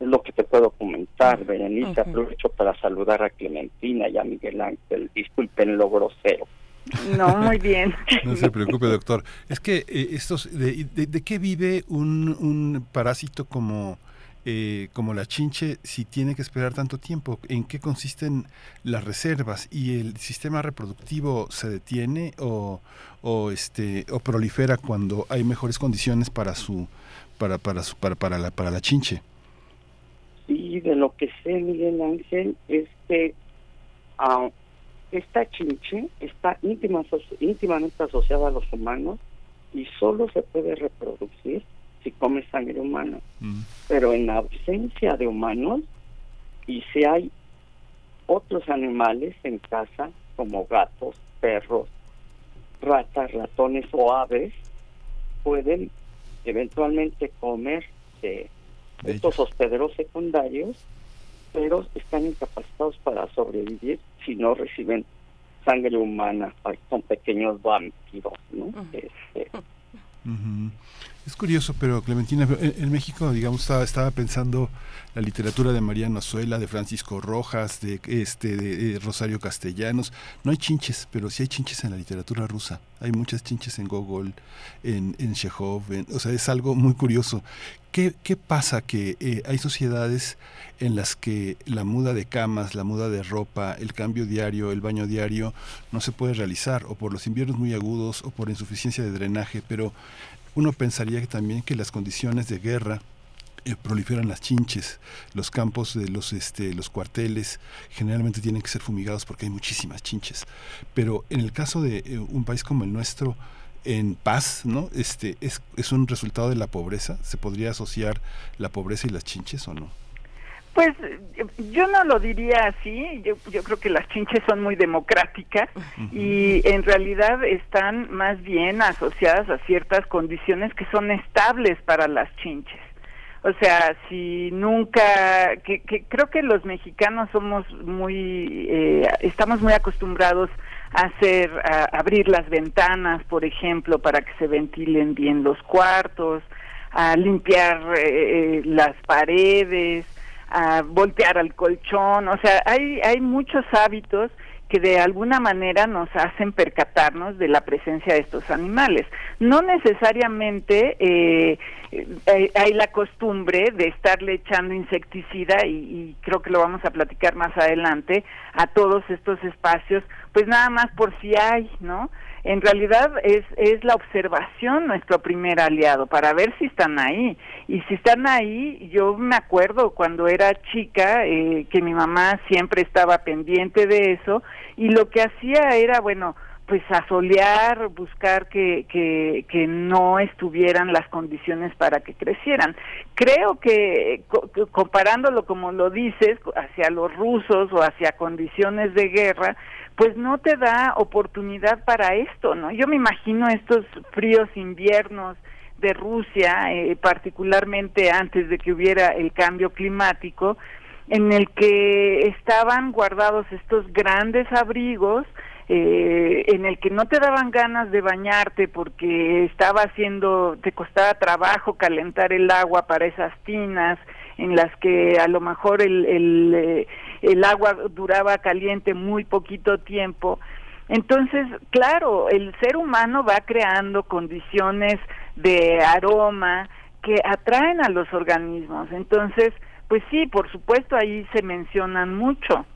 Es lo que te puedo comentar, Berenice. Aprovecho para saludar a Clementina y a Miguel Ángel. Disculpen lo grosero. No, muy bien. *laughs* No se preocupe, doctor. Es que eh, estos, de, de, qué vive un, un parásito como, eh, como la chinche si tiene que esperar tanto tiempo? ¿En qué consisten las reservas? ¿Y el sistema reproductivo se detiene o, o, este, o prolifera cuando hay mejores condiciones para su para, para, su, para, para, la, para la chinche? Sí, de lo que sé, Miguel Ángel, es que uh, esta chinche está íntima, íntimamente asociada a los humanos y solo se puede reproducir si come sangre humana. Mm. Pero en ausencia de humanos y si hay otros animales en casa como gatos, perros, ratas, ratones o aves, pueden eventualmente comer de estos hospederos secundarios pero están incapacitados para sobrevivir si no reciben sangre humana, son pequeños vampiros, ¿no? Este, Es curioso, pero Clementina, en, México, digamos, estaba, estaba, pensando la literatura de Mariano Azuela, de Francisco Rojas, de este, de, Rosario Castellanos. No hay chinches, pero sí hay chinches en la literatura rusa. Hay muchas chinches en Gogol, en, en Chekhov, o sea, es algo muy curioso. ¿Qué, qué pasa? Que eh, hay sociedades en las que la muda de camas, la muda de ropa, el cambio diario, el baño diario, no se puede realizar, o por los inviernos muy agudos, o por insuficiencia de drenaje, pero uno pensaría que también que las condiciones de guerra eh, proliferan las chinches, los campos de los este los cuarteles generalmente tienen que ser fumigados porque hay muchísimas chinches. Pero en el caso de eh, un país como el nuestro en paz, ¿no? Este es, es un resultado de la pobreza, se podría asociar la pobreza y las chinches o no? Pues yo no lo diría así, yo, yo creo que las chinches son muy democráticas y en realidad están más bien asociadas a ciertas condiciones que son estables para las chinches. O sea, si nunca, que, creo que los mexicanos somos muy, eh, estamos muy acostumbrados a hacer, a abrir las ventanas, por ejemplo, para que se ventilen bien los cuartos, a limpiar eh, eh, las paredes, a voltear al colchón, o sea, hay, hay muchos hábitos que de alguna manera nos hacen percatarnos de la presencia de estos animales. No necesariamente eh, hay, la costumbre de estarle echando insecticida y, y, creo que lo vamos a platicar más adelante a todos estos espacios, pues nada más por si hay, ¿no? En realidad es, es la observación nuestro primer aliado para ver si están ahí. Y si están ahí, yo me acuerdo cuando era chica eh, que mi mamá siempre estaba pendiente de eso y lo que hacía era, bueno, pues asolear, buscar que, que, que, no estuvieran las condiciones para que crecieran. Creo que comparándolo como lo dices, hacia los rusos o hacia condiciones de guerra, pues no te da oportunidad para esto, ¿no? Yo me imagino estos fríos inviernos de Rusia, eh, particularmente antes de que hubiera el cambio climático, en el que estaban guardados estos grandes abrigos, eh, en el que no te daban ganas de bañarte porque estaba haciendo, te costaba trabajo calentar el agua para esas tinas, en las que a lo mejor el, el, eh, el agua duraba caliente muy poquito tiempo. Entonces, claro, el ser humano va creando condiciones de aroma que atraen a los organismos. Entonces, pues sí, por supuesto, ahí se mencionan mucho.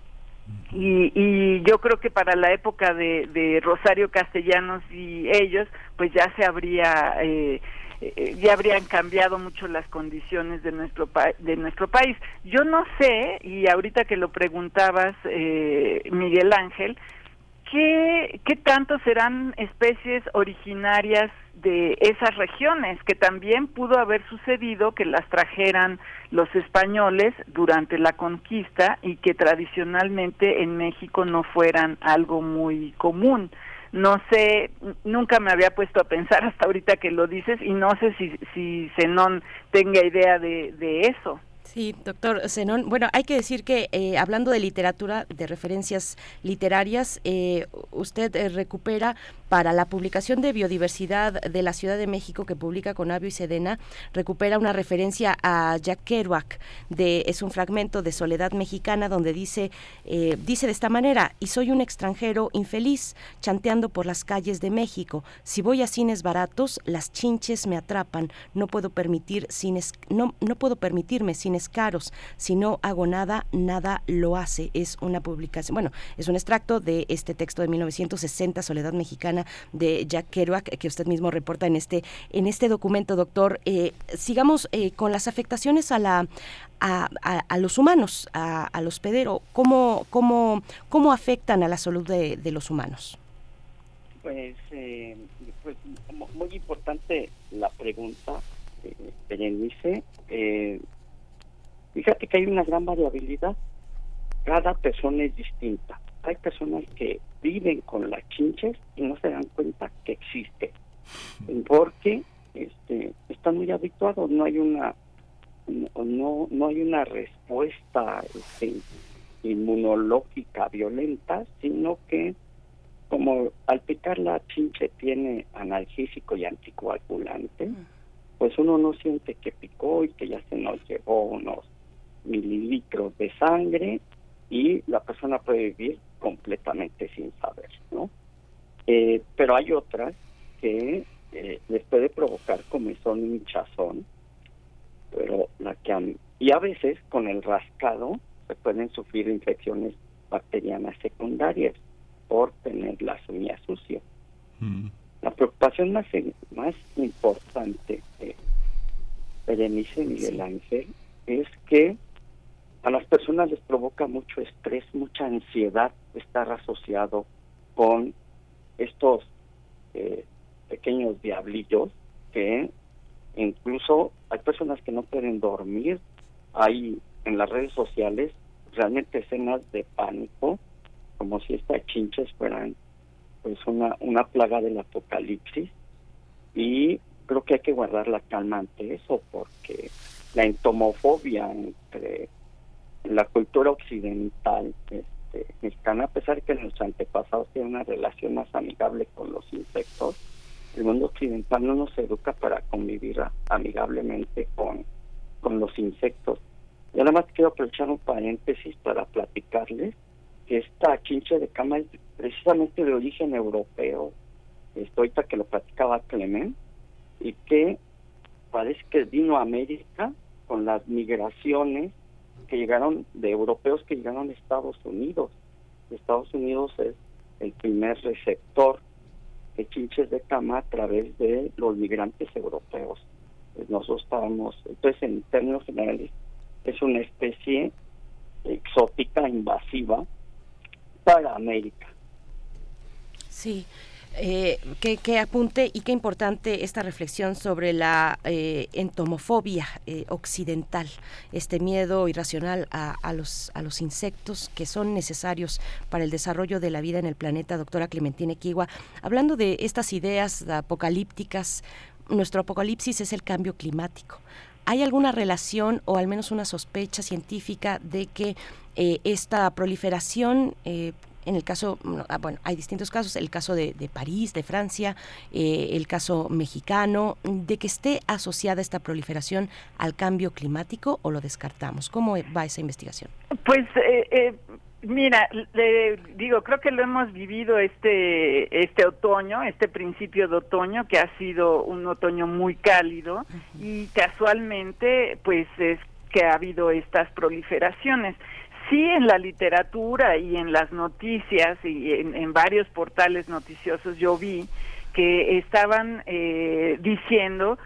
Y, y yo creo que para la época de, de Rosario Castellanos y ellos, pues ya se habría eh, eh, ya habrían cambiado mucho las condiciones de nuestro de nuestro país. Yo no sé y ahorita que lo preguntabas eh, Miguel Ángel, ¿qué qué tanto serán especies originarias de esas regiones que también pudo haber sucedido que las trajeran los españoles durante la conquista y que tradicionalmente en México no fueran algo muy común no sé, nunca me había puesto a pensar hasta ahorita que lo dices y no sé si, si Zenón tenga idea de, de eso. Sí, doctor Zenón. Bueno, hay que decir que eh, hablando de literatura, de referencias literarias, eh, usted eh, recupera para la publicación de biodiversidad de la Ciudad de México que publica con Avio y Sedena, recupera una referencia a Jack Kerouac, de, es un fragmento de Soledad Mexicana donde dice, dice de esta manera, y soy un extranjero infeliz, chanteando por las calles de México. Si voy a cines baratos, las chinches me atrapan, no puedo permitir cines, no, no puedo permitirme cines caros. Si no hago nada, nada lo hace. Es una publicación, bueno, es un extracto de este texto de 1960, Soledad Mexicana, de Jack Kerouac, que usted mismo reporta en este, en este documento, doctor. Eh, sigamos eh, con las afectaciones a la, a, a, los humanos, a, a los pederos, ¿cómo, cómo, cómo afectan a la salud de, los humanos? Pues, eh, pues muy importante la pregunta, eh. Eh, Fíjate que hay una gran variabilidad. Cada persona es distinta. Hay personas que viven con las chinches y no se dan cuenta que existe. Porque este, están muy habituados, no hay una no, no hay una respuesta este, inmunológica violenta, sino que como al picar la chinche tiene analgésico y anticoagulante, pues uno no siente que picó y que ya se nos llevó unos mililitros de sangre y la persona puede vivir completamente sin saber, ¿no? Eh, pero hay otras que eh, les puede provocar comezón y hinchazón, pero la que y a veces con el rascado se pueden sufrir infecciones bacterianas secundarias por tener las uñas sucias. Mm. La preocupación más, más importante de Berenice Miguel Ángel es que a las personas les provoca mucho estrés, mucha ansiedad estar asociado con estos eh, pequeños diablillos que incluso hay personas que no pueden dormir. Hay en las redes sociales realmente escenas de pánico, como si estas chinches fueran pues una, una plaga del apocalipsis. Y creo que hay que guardar la calma ante eso, porque la entomofobia entre la cultura occidental este, mexicana, a pesar de que nuestros antepasados tienen una relación más amigable con los insectos, el mundo occidental no nos educa para convivir amigablemente con, con los insectos. Y además quiero aprovechar un paréntesis para platicarles que esta chinche de cama es precisamente de origen europeo, esto ahorita que lo platicaba Clement, y que parece que vino a América con las migraciones que llegaron de europeos que llegaron a Estados Unidos. Estados Unidos es el primer receptor de chinches de cama a través de los migrantes europeos. Pues nosotros estábamos, entonces en términos generales, es una especie exótica, invasiva para América. Sí, eh, qué, apunte y qué importante esta reflexión sobre la eh, entomofobia eh, occidental, este miedo irracional a, los, a los insectos que son necesarios para el desarrollo de la vida en el planeta, doctora Clementina Kiwa. Hablando de estas ideas apocalípticas, nuestro apocalipsis es el cambio climático. ¿Hay alguna relación o al menos una sospecha científica de que esta proliferación en el caso, ah, bueno, hay distintos casos, el caso de, París, de Francia, eh, el caso mexicano, de que esté asociada esta proliferación al cambio climático o lo descartamos. ¿Cómo va esa investigación? Pues eh, eh, Mira, le digo, creo que lo hemos vivido este este otoño, este principio de otoño que ha sido un otoño muy cálido y casualmente pues es que ha habido estas proliferaciones sí en la literatura y en las noticias y en, varios portales noticiosos yo vi que estaban eh, diciendo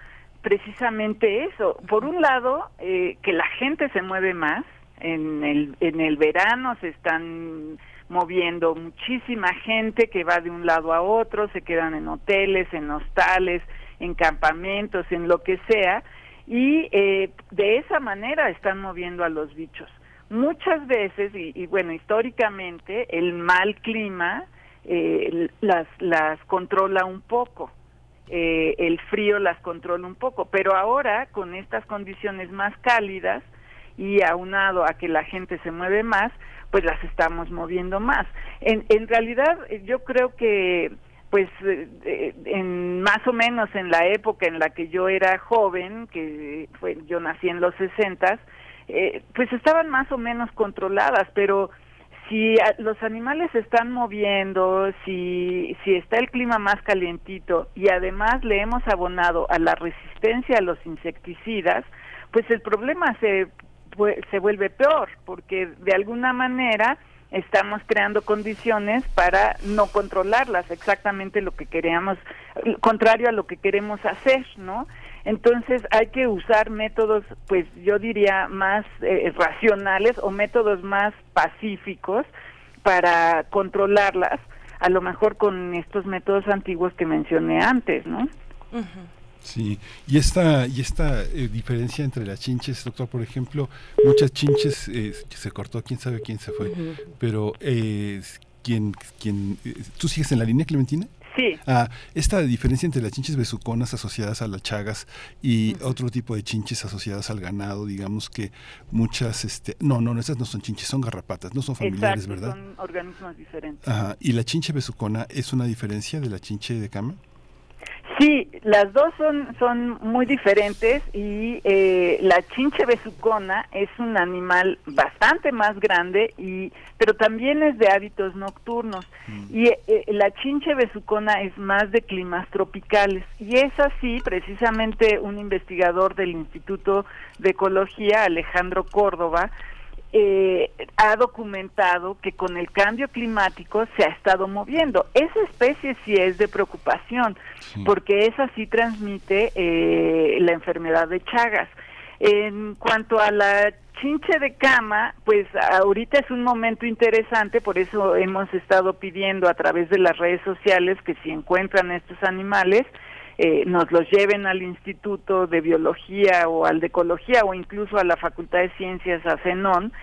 precisamente eso. Por un lado, eh, que la gente se mueve más. En el, en el verano se están moviendo muchísima gente que va de un lado a otro, se quedan en hoteles, en hostales, en campamentos, en lo que sea, y eh, de esa manera están moviendo a los bichos muchas veces, y, bueno, históricamente, el mal clima eh, las, las controla un poco. Eh, el frío las controla un poco, pero ahora con estas condiciones más cálidas y aunado a que la gente se mueve más, pues las estamos moviendo más. En, en realidad yo creo que pues eh, en más o menos en la época en la que yo era joven, que fue yo nací en los sesentas, eh, pues estaban más o menos controladas, pero si los animales se están moviendo, si, si está el clima más calientito y además le hemos abonado a la resistencia a los insecticidas, pues el problema se, se vuelve peor, porque de alguna manera estamos creando condiciones para no controlarlas, exactamente lo que queríamos, contrario a lo que queremos hacer, ¿no? Entonces hay que usar métodos, pues yo diría, más eh, racionales o métodos más pacíficos para controlarlas, a lo mejor con estos métodos antiguos que mencioné antes, ¿no? Sí, y esta, y esta eh, diferencia entre las chinches, doctor, por ejemplo, muchas chinches eh, se cortó, quién sabe quién se fue, pero eh, ¿quién, quién, ¿tú sigues en la línea, Clementina? Sí. Ah, esta diferencia entre las chinches besuconas asociadas a las chagas y otro tipo de chinches asociadas al ganado, digamos que muchas, este, no, no, esas no son chinches, son garrapatas, no son familiares, ¿verdad? Son organismos diferentes. Ajá. ¿Y la chinche besucona es una diferencia de la chinche de cama? Sí, las dos son, son muy diferentes y eh, la chinche besucona es un animal bastante más grande y pero también es de hábitos nocturnos mm. y eh, la chinche besucona es más de climas tropicales y es así precisamente un investigador del Instituto de Ecología Alejandro Córdoba eh, ha documentado que con el cambio climático se ha estado moviendo. Esa especie sí es de preocupación, porque esa sí transmite eh, la enfermedad de Chagas. En cuanto a la chinche de cama, pues ahorita es un momento interesante, por eso hemos estado pidiendo a través de las redes sociales que si encuentran estos animales, eh, nos los lleven al Instituto de Biología o al de Ecología o incluso a la Facultad de Ciencias, a CENON,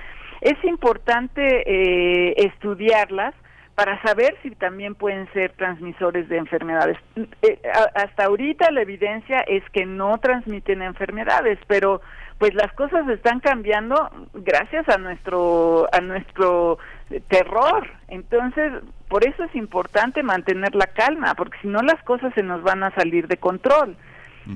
es importante eh, estudiarlas para saber si también pueden ser transmisores de enfermedades. Eh, hasta ahorita la evidencia es que no transmiten enfermedades, pero pues las cosas están cambiando gracias a nuestro a nuestro terror. Entonces, por eso es importante mantener la calma, porque si no las cosas se nos van a salir de control.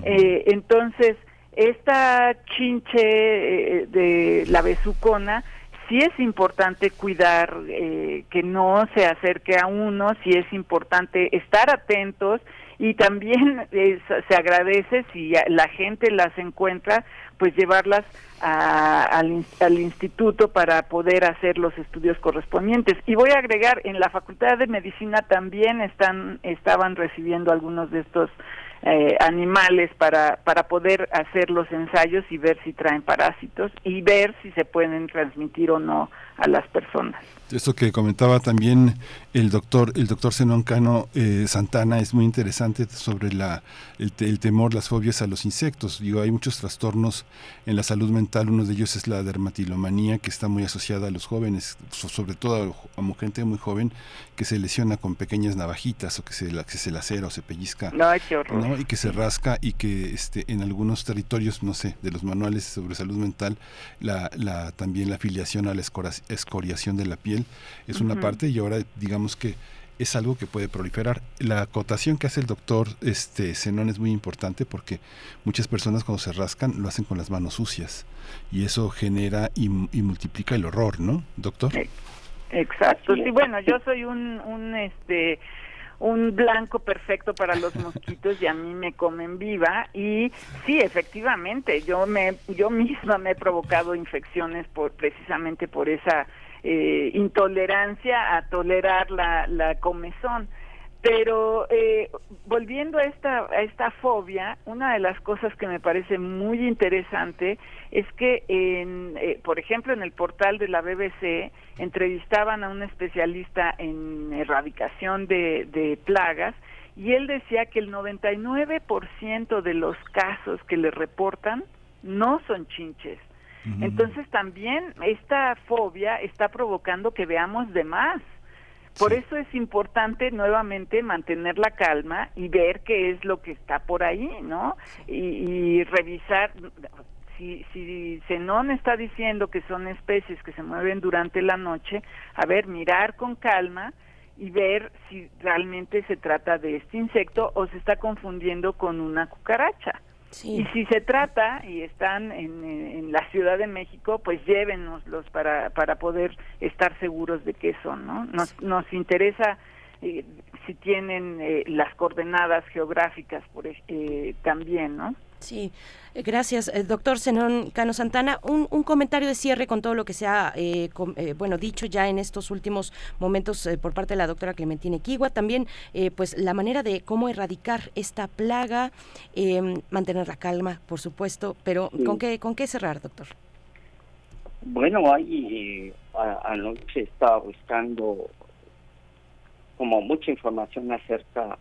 eh, entonces, esta chinche eh, de la besucona sí es importante cuidar eh, que no se acerque a uno, sí es importante estar atentos y también *laughs* se agradece si la gente las encuentra, pues llevarlas al, al, instituto para poder hacer los estudios correspondientes. Y voy a agregar, en la Facultad de Medicina también están estaban recibiendo algunos de estos eh, animales para, para poder hacer los ensayos y ver si traen parásitos y ver si se pueden transmitir o no a las personas. Esto que comentaba también el doctor el doctor Zenón Cano eh, Santana es muy interesante sobre la el, temor, las fobias a los insectos. Digo, hay muchos trastornos en la salud mental. Uno de ellos es la dermatilomanía, que está muy asociada a los jóvenes, sobre todo a, gente muy joven que se lesiona con pequeñas navajitas o que se, que se lacera o se pellizca. No, horror. Y que se rasca y que este, en algunos territorios, no sé, de los manuales sobre salud mental, la, la, también la afiliación a la escoriación de la piel es una parte y ahora digamos que es algo que puede proliferar. La acotación que hace el doctor este Zenón es muy importante porque muchas personas cuando se rascan lo hacen con las manos sucias y eso genera y, multiplica el horror, ¿no, doctor? Exacto. Sí, bueno, yo soy un, un este un blanco perfecto para los mosquitos y a mí me comen viva y sí efectivamente yo me yo misma me he provocado infecciones por precisamente por esa eh, intolerancia a tolerar la, la comezón. Pero eh, volviendo a esta, a esta fobia, una de las cosas que me parece muy interesante es que, en, eh, por ejemplo, en el portal de la BBC entrevistaban a un especialista en erradicación de, de plagas y él decía que el 99% de los casos que le reportan no son chinches, entonces también esta fobia está provocando que veamos de más. Por eso es importante nuevamente mantener la calma y ver qué es lo que está por ahí, ¿no? Y, revisar, si, si Zenón está diciendo que son especies que se mueven durante la noche, a ver, mirar con calma y ver si realmente se trata de este insecto o se está confundiendo con una cucaracha. Y si se trata y están en, la Ciudad de México, pues llévenoslos para, para poder estar seguros de qué son, ¿no? Nos, nos interesa eh, si tienen eh, las coordenadas geográficas por, eh, también, ¿no? Sí, eh, gracias, eh, doctor Zenón Cano Santana. Un, comentario de cierre con todo lo que se ha eh, bueno, dicho ya en estos últimos momentos por parte de la doctora Clementina Equigua. También, pues, la manera de cómo erradicar esta plaga, em, mantener la calma, por supuesto, pero ¿con, qué, ¿con qué cerrar, doctor? Bueno, ahí anoche estaba buscando como mucha información acerca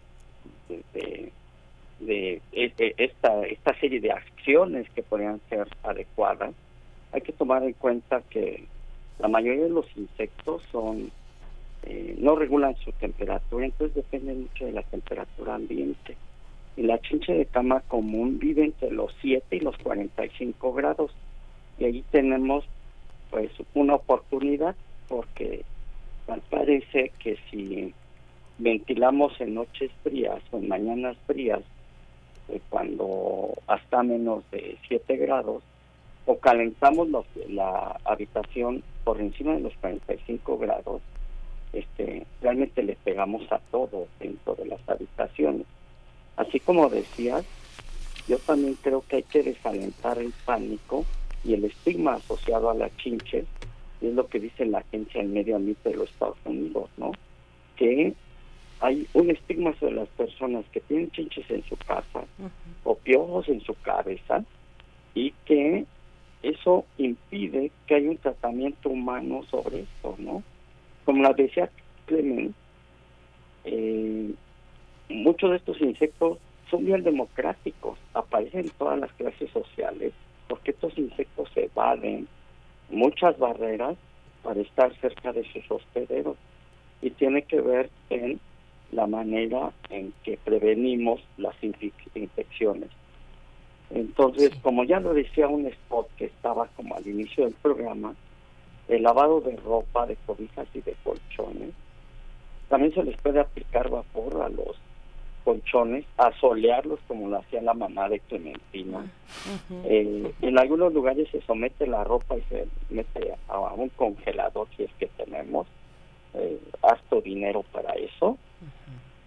de de, esta, esta serie de acciones que podrían ser adecuadas, hay que tomar en cuenta que la mayoría de los insectos son eh, no regulan su temperatura, entonces depende mucho de la temperatura ambiente. Y la chinche de cama común vive entre los 7 y los 45 grados. Y ahí tenemos pues una oportunidad porque parece que si ventilamos en noches frías o en mañanas frías eh, cuando hasta menos de 7 grados, o calentamos la habitación por encima de los 45 grados, este, realmente le pegamos a todo dentro de las habitaciones. Así como decías, yo también creo que hay que desalentar el pánico y el estigma asociado a la chinche, y es lo que dice la Agencia del Medio Ambiente de los Estados Unidos, ¿no? Que hay un estigma sobre las personas que tienen chinches en su casa o piojos en su cabeza y que eso impide que haya un tratamiento humano sobre esto, ¿no? Como la decía Clement, eh, muchos de estos insectos son bien democráticos, aparecen en todas las clases sociales, porque estos insectos evaden muchas barreras para estar cerca de sus hospederos y tiene que ver en la manera en que prevenimos las infecciones. Entonces, como ya lo decía un spot que estaba como al inicio del programa, el lavado de ropa, de cobijas y de colchones, también se les puede aplicar vapor a los colchones, a solearlos como lo hacía la mamá de Clementina. Eh, en algunos lugares se somete la ropa y se mete a un congelador si es que tenemos eh, harto dinero para eso.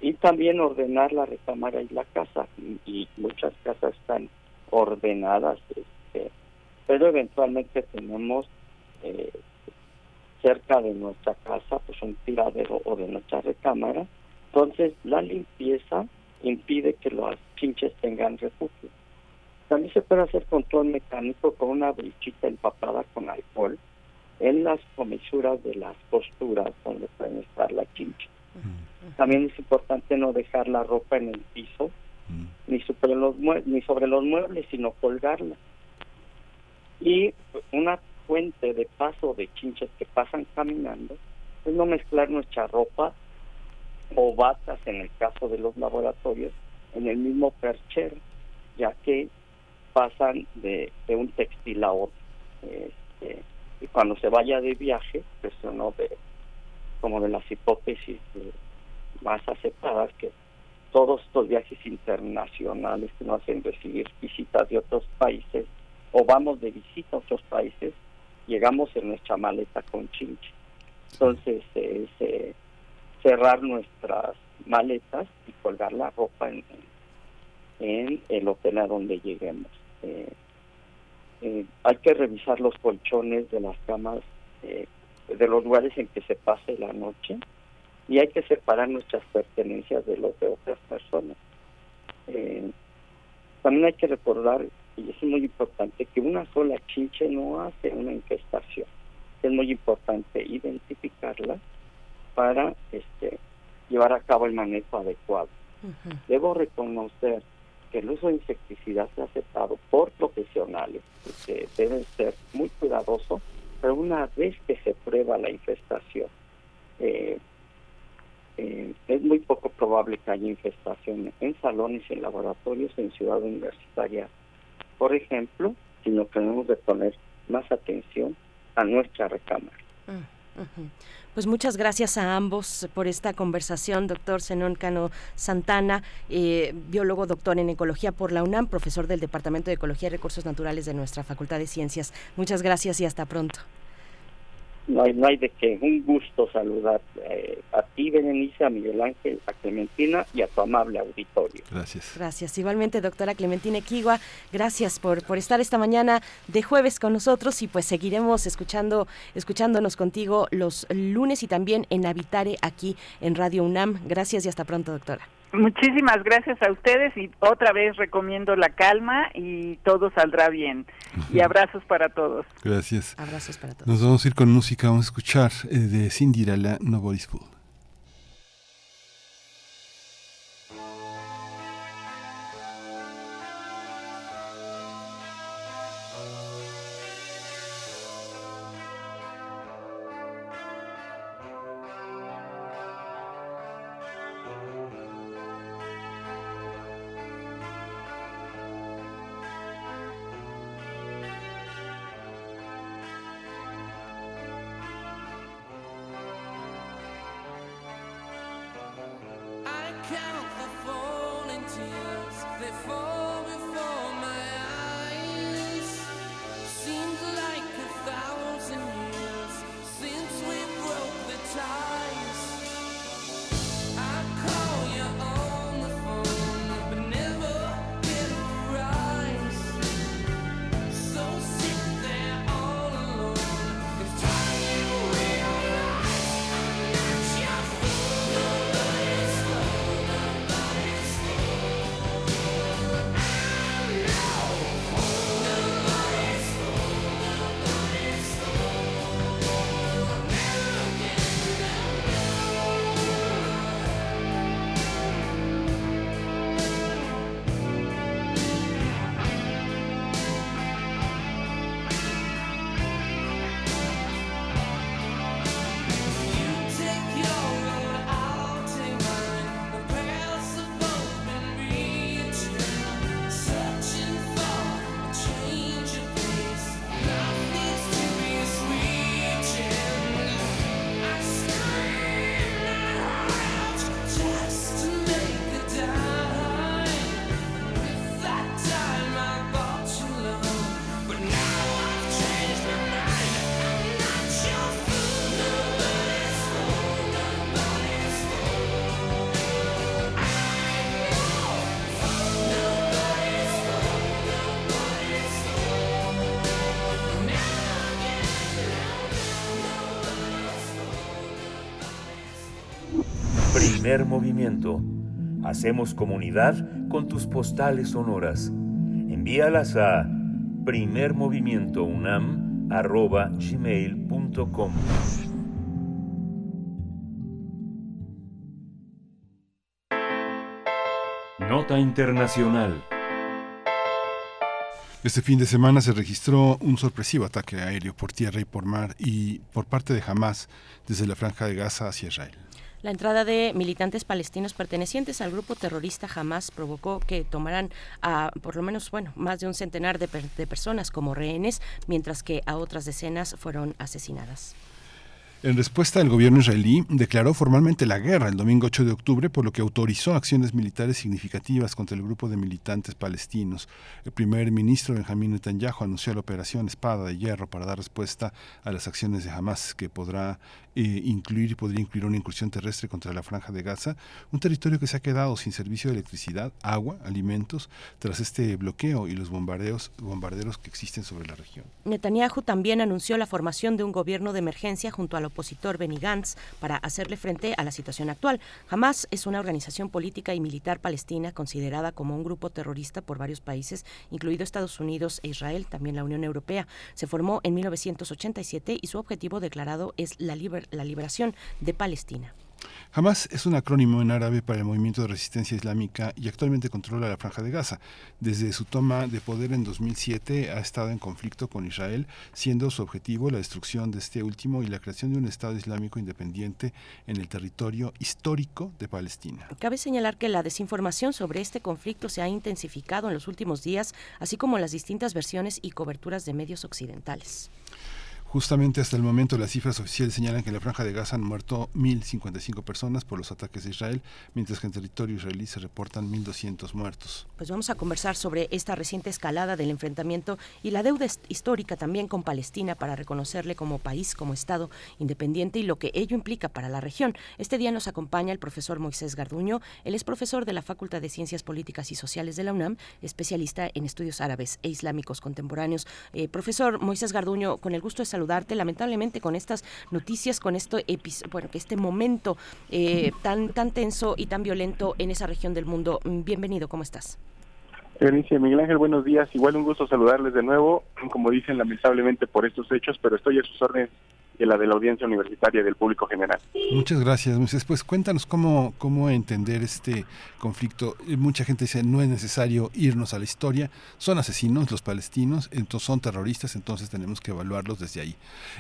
Y también ordenar la recámara y la casa. y muchas casas están ordenadas, este, pero eventualmente tenemos eh, cerca de nuestra casa pues un tiradero o de nuestra recámara, entonces la limpieza impide que los chinches tengan refugio. También se puede hacer control mecánico con una brichita empapada con alcohol en las comisuras de las costuras donde pueden estar la chincha. También es importante no dejar la ropa en el piso ni sobre los ni sobre los muebles sino colgarla. Y una fuente de paso de chinches que pasan caminando es no mezclar nuestra ropa o batas en el caso de los laboratorios en el mismo perchero ya que pasan de, un textil a otro. Este, y cuando se vaya de viaje pues uno de como de las hipótesis más aceptadas que todos estos viajes internacionales que nos hacen recibir visitas de otros países o vamos de visita a otros países, llegamos en nuestra maleta con chinche. Entonces, es eh, cerrar nuestras maletas y colgar la ropa en, el hotel a donde lleguemos. Eh, eh, hay que revisar los colchones de las camas de los lugares en que se pase la noche y hay que separar nuestras pertenencias de los de otras personas. Eh, también hay que recordar, y es muy importante, que una sola chinche no hace una infestación. Es muy importante identificarla para este, llevar a cabo el manejo adecuado. Debo reconocer que el uso de insecticidas es aceptado por profesionales, que deben ser muy cuidadosos, pero una vez que se prueba la infestación, eh, eh, es muy poco probable que haya infestación en salones y en laboratorios en ciudad universitaria, por ejemplo, sino que debemos de poner más atención a nuestra recámara. Mm, pues muchas gracias a ambos por esta conversación, doctor Zenón Cano Santana, eh, biólogo doctor en ecología por la UNAM, profesor del Departamento de Ecología y Recursos Naturales de nuestra Facultad de Ciencias. Muchas gracias y hasta pronto. No hay, no hay de qué. Un gusto saludar eh, a ti, Berenice, a Miguel Ángel, a Clementina y a tu amable auditorio. Gracias. Gracias. Igualmente, doctora Clementina Equigua, gracias por, por estar esta mañana de jueves con nosotros y pues seguiremos escuchando, escuchándonos contigo los lunes y también en Habitare aquí en Radio UNAM. Gracias y hasta pronto, doctora. Muchísimas gracias a ustedes y otra vez recomiendo la calma y todo saldrá bien. Y abrazos para todos. Gracias. Abrazos para todos. Nos vamos a ir con música, vamos a escuchar eh, de Cindy Rala, Fool. count Hacemos comunidad con tus postales sonoras. Envíalas a primermovimientounam.gmail.com Nota Internacional este fin de semana se registró un sorpresivo ataque aéreo por tierra y por mar y por parte de Hamas desde la franja de Gaza hacia Israel. La entrada de militantes palestinos pertenecientes al grupo terrorista Hamas provocó que tomaran a por lo menos, bueno, más de un centenar de, de personas como rehenes, mientras que a otras decenas fueron asesinadas. En respuesta, el gobierno israelí declaró formalmente la guerra el domingo 8 de octubre, por lo que autorizó acciones militares significativas contra el grupo de militantes palestinos. El primer ministro Benjamín Netanyahu anunció la operación Espada de Hierro para dar respuesta a las acciones de Hamas, que podrá eh, incluir podría incluir una incursión terrestre contra la franja de Gaza, un territorio que se ha quedado sin servicio de electricidad, agua, alimentos, tras este bloqueo y los bombardeos, bombarderos que existen sobre la región. Netanyahu también anunció la formación de un gobierno de emergencia junto al opositor Benny Gantz para hacerle frente a la situación actual. Hamas es una organización política y militar palestina considerada como un grupo terrorista por varios países, incluido Estados Unidos e Israel, también la Unión Europea. Se formó en 1987 y su objetivo declarado es la libertad la liberación de Palestina. Hamas es un acrónimo en árabe para el movimiento de resistencia islámica y actualmente controla la franja de Gaza. Desde su toma de poder en 2007 ha estado en conflicto con Israel, siendo su objetivo la destrucción de este último y la creación de un Estado islámico independiente en el territorio histórico de Palestina. Cabe señalar que la desinformación sobre este conflicto se ha intensificado en los últimos días, así como las distintas versiones y coberturas de medios occidentales. Justamente hasta el momento las cifras oficiales señalan que en la franja de Gaza han muerto 1.055 personas por los ataques de Israel, mientras que en territorio israelí se reportan 1.200 muertos. Pues vamos a conversar sobre esta reciente escalada del enfrentamiento y la deuda histórica también con Palestina para reconocerle como país, como Estado independiente y lo que ello implica para la región. Este día nos acompaña el profesor Moisés Garduño. Él es profesor de la Facultad de Ciencias Políticas y Sociales de la UNAM, especialista en estudios árabes e islámicos contemporáneos. Eh, profesor Moisés Garduño, con el gusto de saludar saludarte lamentablemente con estas noticias, con esto bueno, que este momento eh, tan, tan tenso y tan violento en esa región del mundo. Mm, bienvenido, ¿cómo estás? Berenice, Miguel Ángel, buenos días. Igual un gusto saludarles de nuevo, como dicen lamentablemente por estos hechos, pero estoy a sus órdenes y la de la audiencia universitaria y del público general. Muchas gracias, Moisés. Pues cuéntanos cómo, cómo entender este conflicto. Eh, mucha gente dice no es necesario irnos a la historia, son asesinos los palestinos, entonces son terroristas, entonces tenemos que evaluarlos desde ahí.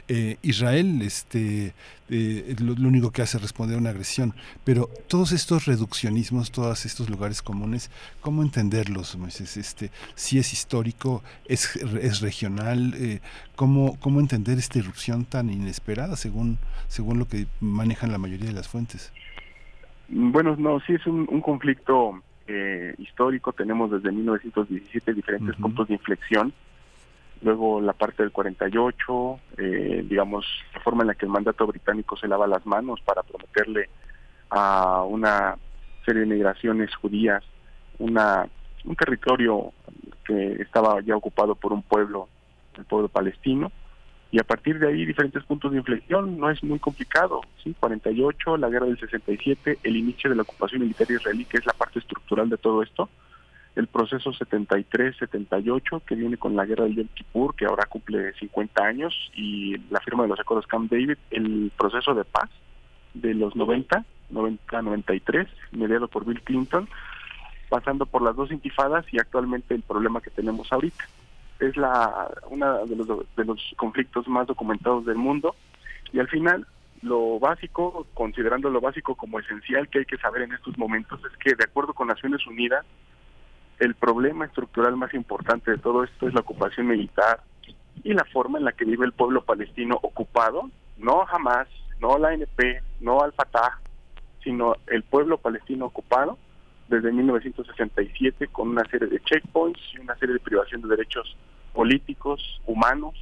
Eh, Israel este, eh, lo, único que hace es responder a una agresión, pero todos estos reduccionismos, todos estos lugares comunes, ¿cómo entenderlos, Moisés? Este, si es histórico, es, es regional, ¿cómo, ¿cómo entender esta irrupción tan inesperada según, según lo que manejan la mayoría de las fuentes. Bueno, no, sí es un, conflicto eh, histórico, tenemos desde 1917 diferentes puntos de inflexión, luego la parte del 48, eh, digamos, la forma en la que el mandato británico se lava las manos para prometerle a una serie de migraciones judías una un territorio que estaba ya ocupado por un pueblo, el pueblo palestino, y a partir de ahí diferentes puntos de inflexión, no es muy complicado, ¿sí? 48, la guerra del 67, el inicio de la ocupación militar israelí, que es la parte estructural de todo esto, el proceso 73-78, que viene con la guerra del Yom Kippur, que ahora cumple 50 años, y la firma de los acuerdos Camp David, el proceso de paz de los 90, 90-93, mediado por Bill Clinton, pasando por las dos intifadas y actualmente el problema que tenemos ahorita es la una de los, de los conflictos más documentados del mundo. Y al final lo básico, considerando lo básico como esencial que hay que saber en estos momentos es que de acuerdo con Naciones Unidas el problema estructural más importante de todo esto es la ocupación militar y la forma en la que vive el pueblo palestino ocupado, no jamás, no la ANP, no al Fatah, sino el pueblo palestino ocupado desde 1967 con una serie de checkpoints y una serie de privación de derechos políticos, humanos,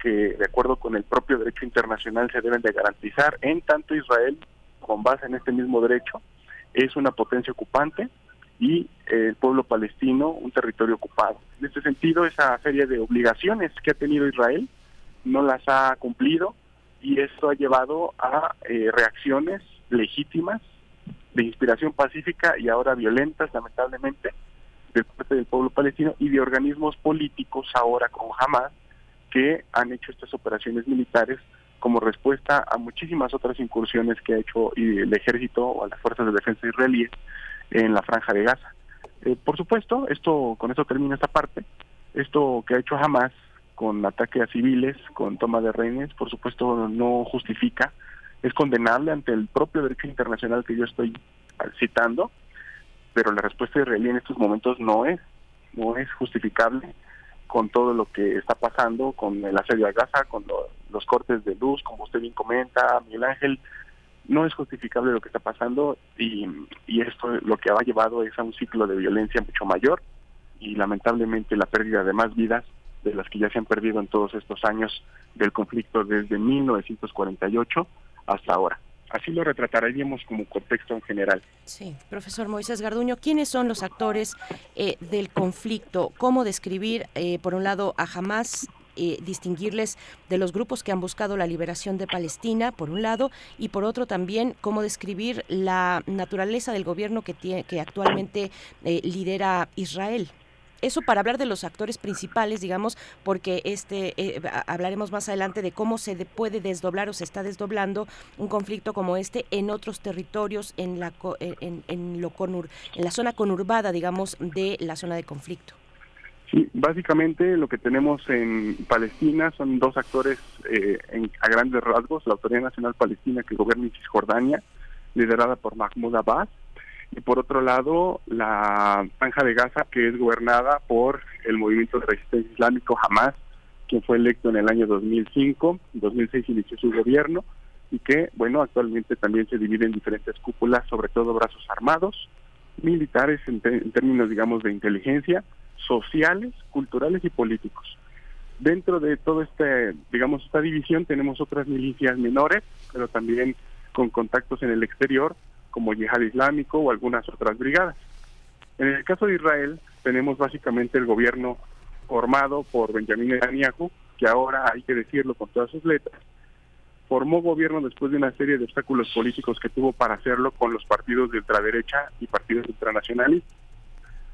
que de acuerdo con el propio derecho internacional se deben de garantizar, en tanto Israel, con base en este mismo derecho, es una potencia ocupante y el pueblo palestino un territorio ocupado. En este sentido, esa serie de obligaciones que ha tenido Israel no las ha cumplido y esto ha llevado a eh, reacciones legítimas de inspiración pacífica y ahora violentas, lamentablemente, de parte del pueblo palestino y de organismos políticos ahora como Hamas que han hecho estas operaciones militares como respuesta a muchísimas otras incursiones que ha hecho el ejército o las fuerzas de defensa israelíes en la franja de Gaza. Eh, por supuesto, esto con esto termina esta parte. Esto que ha hecho Hamas con ataque a civiles, con toma de rehenes, por supuesto no justifica, es condenable ante el propio derecho internacional que yo estoy citando, pero la respuesta israelí en estos momentos no es, no es justificable con todo lo que está pasando, con el asedio a Gaza, con los cortes de luz, como usted bien comenta, Miguel Ángel, no es justificable lo que está pasando y, y esto lo que ha llevado es a un ciclo de violencia mucho mayor y lamentablemente la pérdida de más vidas de las que ya se han perdido en todos estos años del conflicto desde 1948 hasta ahora. Así lo retrataríamos como contexto en general. Sí, profesor Moisés Garduño, ¿quiénes son los actores eh, del conflicto? ¿Cómo describir, eh, por un lado, a Hamas eh, distinguirles de los grupos que han buscado la liberación de Palestina, por un lado, y por otro también cómo describir la naturaleza del gobierno que, tiene, que actualmente lidera Israel. Eso para hablar de los actores principales, digamos, porque este eh, hablaremos más adelante de cómo se puede desdoblar o se está desdoblando un conflicto como este en otros territorios, en la eh, en, lo conur, en la zona conurbada, digamos, de la zona de conflicto. Sí, básicamente lo que tenemos en Palestina son dos actores eh, a grandes rasgos, la Autoridad Nacional Palestina que gobierna en Cisjordania, liderada por Mahmoud Abbas, y por otro lado la franja de Gaza que es gobernada por el movimiento de resistencia islámico Hamas, quien fue electo en el año 2005, 2006 inició su gobierno y que, bueno, actualmente también se divide en diferentes cúpulas, sobre todo brazos armados, militares en, en términos, digamos, de inteligencia, sociales, culturales y políticos. Dentro de todo este, digamos, esta división tenemos otras milicias menores, pero también con contactos en el exterior, como Yihad Islámico o algunas otras brigadas. En el caso de Israel, tenemos básicamente el gobierno formado por Benjamin Netanyahu, que ahora hay que decirlo con todas sus letras, formó gobierno después de una serie de obstáculos políticos que tuvo para hacerlo con los partidos de ultraderecha y partidos ultranacionalistas.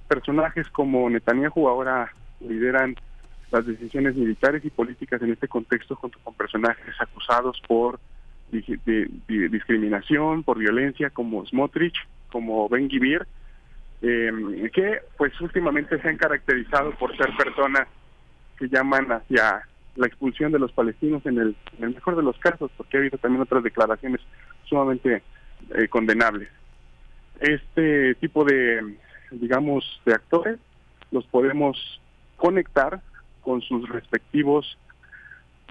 Personajes como Netanyahu ahora lideran las decisiones militares y políticas en este contexto junto con personajes acusados por de, discriminación, por violencia, como Smotrich, como Ben Gibir, em, que pues últimamente se han caracterizado por ser personas que llaman hacia la expulsión de los palestinos en el, mejor de los casos, porque ha habido también otras declaraciones sumamente eh, condenables. Este tipo de, digamos, de actores los podemos conectar con sus respectivos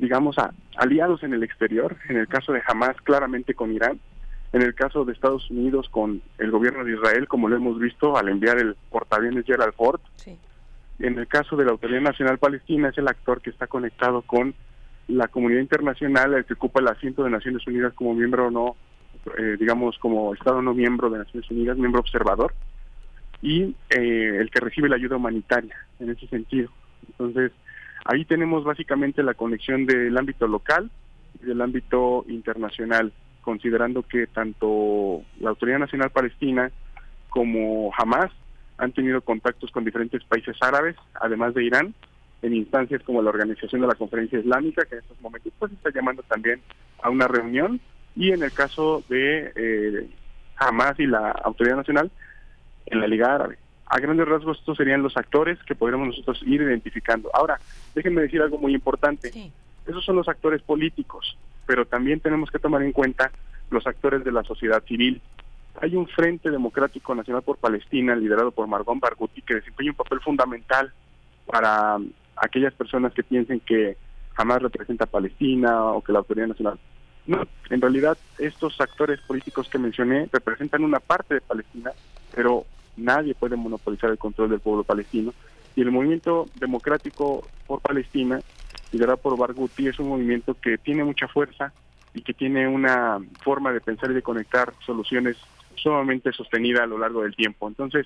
digamos, a, aliados en el exterior, en el caso de Hamas claramente con Irán, en el caso de Estados Unidos con el gobierno de Israel, como lo hemos visto al enviar el portaaviones Gerald Ford. En el caso de la Autoridad Nacional Palestina es el actor que está conectado con la comunidad internacional, el que ocupa el asiento de Naciones Unidas como miembro no, eh, digamos, como Estado no miembro de Naciones Unidas, miembro observador, y eh, el que recibe la ayuda humanitaria en ese sentido. Entonces, Ahí tenemos básicamente la conexión del ámbito local y del ámbito internacional, considerando que tanto la Autoridad Nacional Palestina como Hamas han tenido contactos con diferentes países árabes, además de Irán, en instancias como la Organización de la Conferencia Islámica, que en estos momentos pues está llamando también a una reunión, y en el caso de eh, Hamas y la Autoridad Nacional, en la Liga Árabe a grandes rasgos estos serían los actores que podríamos nosotros ir identificando. Ahora, déjenme decir algo muy importante. Esos son los actores políticos, pero también tenemos que tomar en cuenta los actores de la sociedad civil. Hay un Frente Democrático Nacional por Palestina, liderado por Margón Barghouti, que desempeña un papel fundamental para aquellas personas que piensen que jamás representa a Palestina o que la autoridad nacional. No, en realidad estos actores políticos que mencioné representan una parte de Palestina, pero nadie puede monopolizar el control del pueblo palestino. Y el movimiento democrático por Palestina, liderado por Barghouti, es un movimiento que tiene mucha fuerza y que tiene una forma de pensar y de conectar soluciones sumamente sostenida a lo largo del tiempo. Entonces,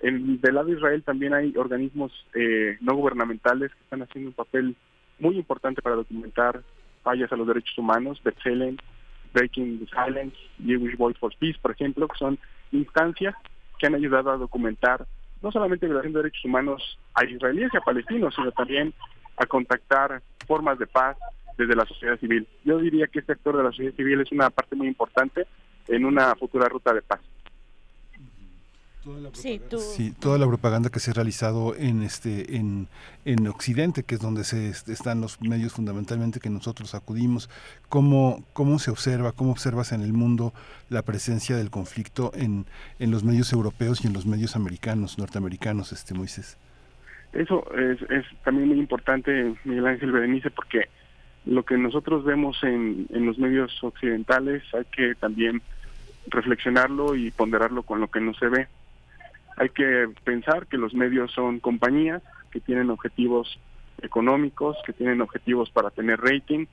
en, del lado de Israel también hay organismos eh, no gubernamentales que están haciendo un papel muy importante para documentar fallas a los derechos humanos, B'Tselem, Breaking the Silence, Jewish Voice for Peace, por ejemplo, que son instancias que han ayudado a documentar no solamente violación de derechos humanos a israelíes y a palestinos, sino también a contactar formas de paz desde la sociedad civil. Yo diría que este actor de la sociedad civil es una parte muy importante en una futura ruta de paz. Sí, toda la propaganda que se ha realizado en este en, en Occidente, que es donde se están los medios fundamentalmente que nosotros acudimos, cómo cómo se observa, cómo observas en el mundo la presencia del conflicto en, en los medios europeos y en los medios americanos, norteamericanos, este Moisés. Eso es, es también muy importante, Miguel Ángel Berenice, porque lo que nosotros vemos en, en los medios occidentales hay que también reflexionarlo y ponderarlo con lo que no se ve. Hay que pensar que los medios son compañías que tienen objetivos económicos, que tienen objetivos para tener rating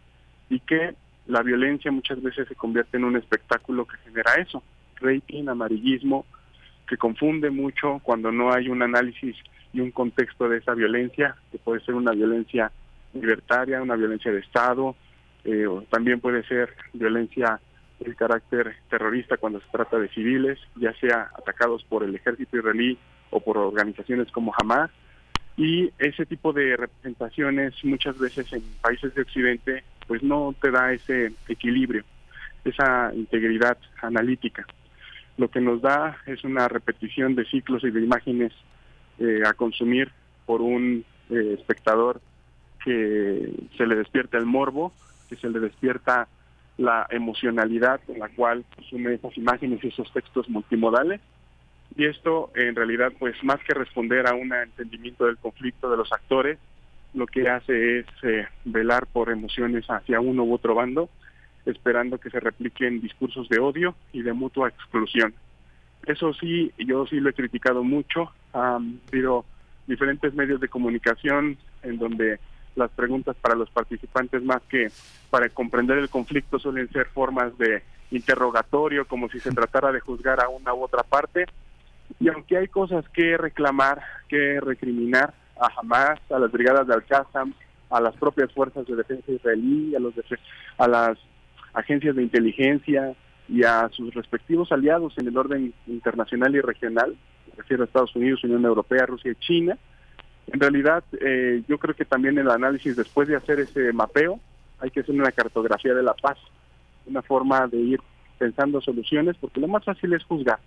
y que la violencia muchas veces se convierte en un espectáculo que genera eso, rating, amarillismo, que confunde mucho cuando no hay un análisis y un contexto de esa violencia, que puede ser una violencia libertaria, una violencia de Estado, eh, o también puede ser violencia el carácter terrorista cuando se trata de civiles, ya sea atacados por el ejército israelí o por organizaciones como Hamas. Y ese tipo de representaciones muchas veces en países de Occidente pues no te da ese equilibrio, esa integridad analítica. Lo que nos da es una repetición de ciclos y de imágenes eh, a consumir por un eh, espectador que se le despierta el morbo, que se le despierta la emocionalidad con la cual consume esas imágenes y esos textos multimodales. Y esto en realidad, pues más que responder a un entendimiento del conflicto de los actores, lo que hace es eh, velar por emociones hacia uno u otro bando, esperando que se repliquen discursos de odio y de mutua exclusión. Eso sí, yo sí lo he criticado mucho. Ha habido diferentes medios de comunicación en donde las preguntas para los participantes más que para comprender el conflicto suelen ser formas de interrogatorio, como si se tratara de juzgar a una u otra parte. Y aunque hay cosas que reclamar, que recriminar a Hamas, a las brigadas de Al-Qassam, a las propias fuerzas de defensa israelí, a, los a las agencias de inteligencia y a sus respectivos aliados en el orden internacional y regional, me refiero a Estados Unidos, Unión Europea, Rusia y China, en realidad, eh, yo creo que también el análisis, después de hacer ese mapeo, hay que hacer una cartografía de la paz, una forma de ir pensando soluciones, porque lo más fácil es juzgar,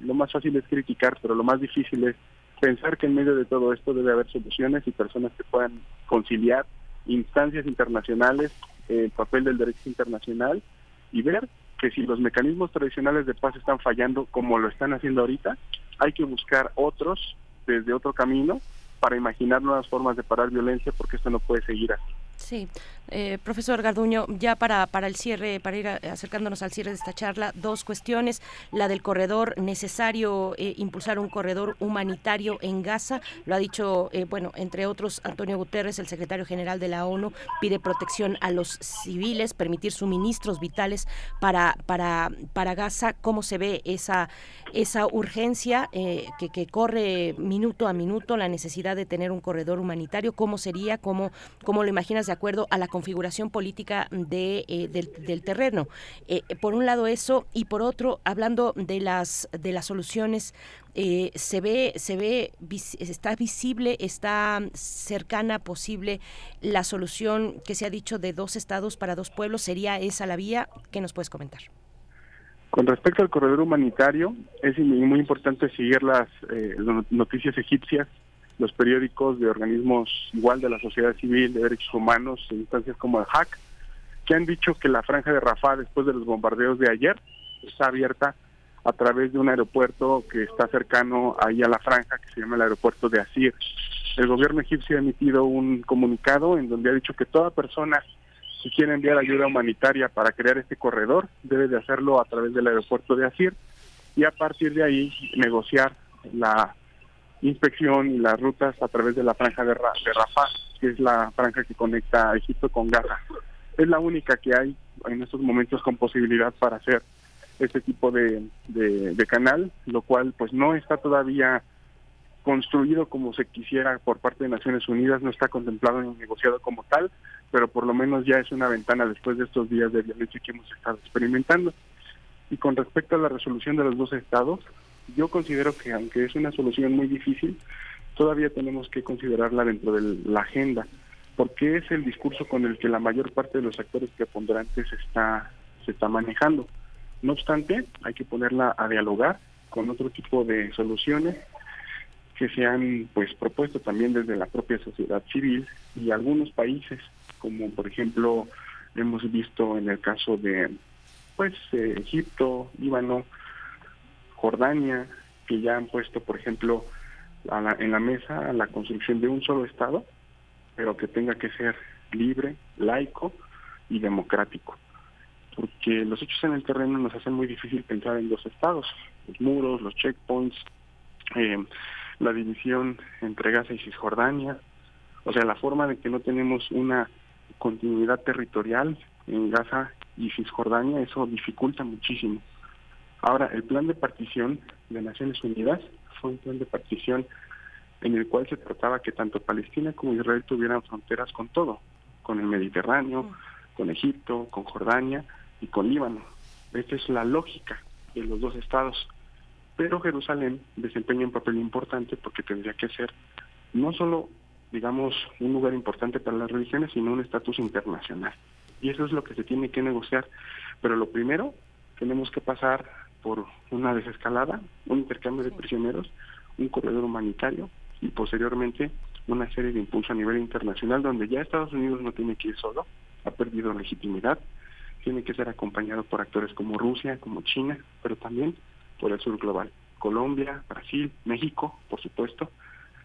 lo más fácil es criticar, pero lo más difícil es pensar que en medio de todo esto debe haber soluciones y personas que puedan conciliar instancias internacionales, el papel del derecho internacional y ver que si los mecanismos tradicionales de paz están fallando como lo están haciendo ahorita, hay que buscar otros desde otro camino para imaginar nuevas formas de parar violencia porque esto no puede seguir así. Sí, eh, profesor Garduño, ya para, para el cierre, para ir acercándonos al cierre de esta charla, dos cuestiones. La del corredor, necesario eh, impulsar un corredor humanitario en Gaza, lo ha dicho, eh, bueno, entre otros, Antonio Guterres, el secretario general de la ONU, pide protección a los civiles, permitir suministros vitales para, para, para Gaza. ¿Cómo se ve esa, esa urgencia que, que corre minuto a minuto, la necesidad de tener un corredor humanitario? ¿Cómo sería? ¿Cómo, cómo lo imaginas? de acuerdo a la configuración política de, eh, del, terreno. Eh, por un lado eso y por otro, hablando de las, de las soluciones eh, se ve, se ve, está visible, está cercana, posible la solución que se ha dicho de dos estados para dos pueblos. ¿Sería esa la vía? ¿Qué nos puedes comentar? Con respecto al corredor humanitario, es muy importante seguir las noticias egipcias los periódicos de organismos igual de la sociedad civil, de derechos humanos, instancias como el HAC, que han dicho que la franja de Rafah, después de los bombardeos de ayer, está abierta a través de un aeropuerto que está cercano ahí a la franja, que se llama el aeropuerto de Asir. El gobierno egipcio ha emitido un comunicado en donde ha dicho que toda persona que quiere enviar ayuda humanitaria para crear este corredor debe de hacerlo a través del aeropuerto de Asir y a partir de ahí negociar la inspección y las rutas a través de la franja de, de Rafah, que es la franja que conecta a Egipto con Gaza. Es la única que hay en estos momentos con posibilidad para hacer este tipo de, de, canal, lo cual pues no está todavía construido como se quisiera por parte de Naciones Unidas, no está contemplado ni negociado como tal, pero por lo menos ya es una ventana después de estos días de violencia que hemos estado experimentando. Y con respecto a la resolución de los dos estados, yo considero que aunque es una solución muy difícil, todavía tenemos que considerarla dentro de la agenda, porque es el discurso con el que la mayor parte de los actores preponderantes está, se está manejando. No obstante, hay que ponerla a dialogar con otro tipo de soluciones que se han pues propuesto también desde la propia sociedad civil y algunos países como por ejemplo hemos visto en el caso de pues eh, Egipto, Líbano, Jordania, que ya han puesto por ejemplo en la mesa la construcción de un solo estado, pero que tenga que ser libre, laico y democrático. Porque los hechos en el terreno nos hacen muy difícil pensar en dos estados, los muros, los checkpoints, eh, la división entre Gaza y Cisjordania, o sea, la forma de que no tenemos una continuidad territorial en Gaza y Cisjordania, eso dificulta muchísimo. Ahora, el plan de partición de Naciones Unidas fue un plan de partición en el cual se trataba que tanto Palestina como Israel tuvieran fronteras con todo, con el Mediterráneo, con Egipto, con Jordania y con Líbano. Esta es la lógica de los dos estados. Pero Jerusalén desempeña un papel importante porque tendría que ser no solo, digamos, un lugar importante para las religiones, sino un estatus internacional. Y eso es lo que se tiene que negociar. Pero lo primero, tenemos que pasar por una desescalada, un intercambio de prisioneros, un corredor humanitario y posteriormente una serie de impulso a nivel internacional donde ya Estados Unidos no tiene que ir solo, ha perdido legitimidad, tiene que ser acompañado por actores como Rusia, como China, pero también por el sur global. Colombia, Brasil, México, por supuesto,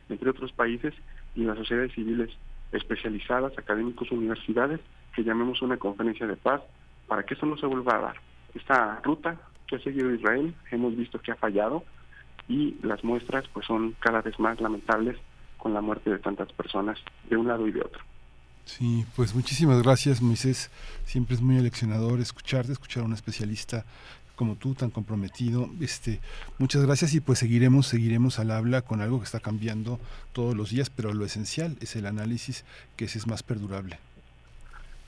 entre otros países, y las sociedades civiles especializadas, académicos, universidades, que llamemos una conferencia de paz, para que eso no se vuelva a dar. Esta ruta que ha seguido Israel, hemos visto que ha fallado y las muestras pues son cada vez más lamentables con la muerte de tantas personas de un lado y de otro. Sí, pues muchísimas gracias Moisés, siempre es muy eleccionador escucharte, escuchar a un especialista como tú, tan comprometido. Este, muchas gracias y pues seguiremos, seguiremos al habla con algo que está cambiando todos los días, pero lo esencial es el análisis que ese es más perdurable.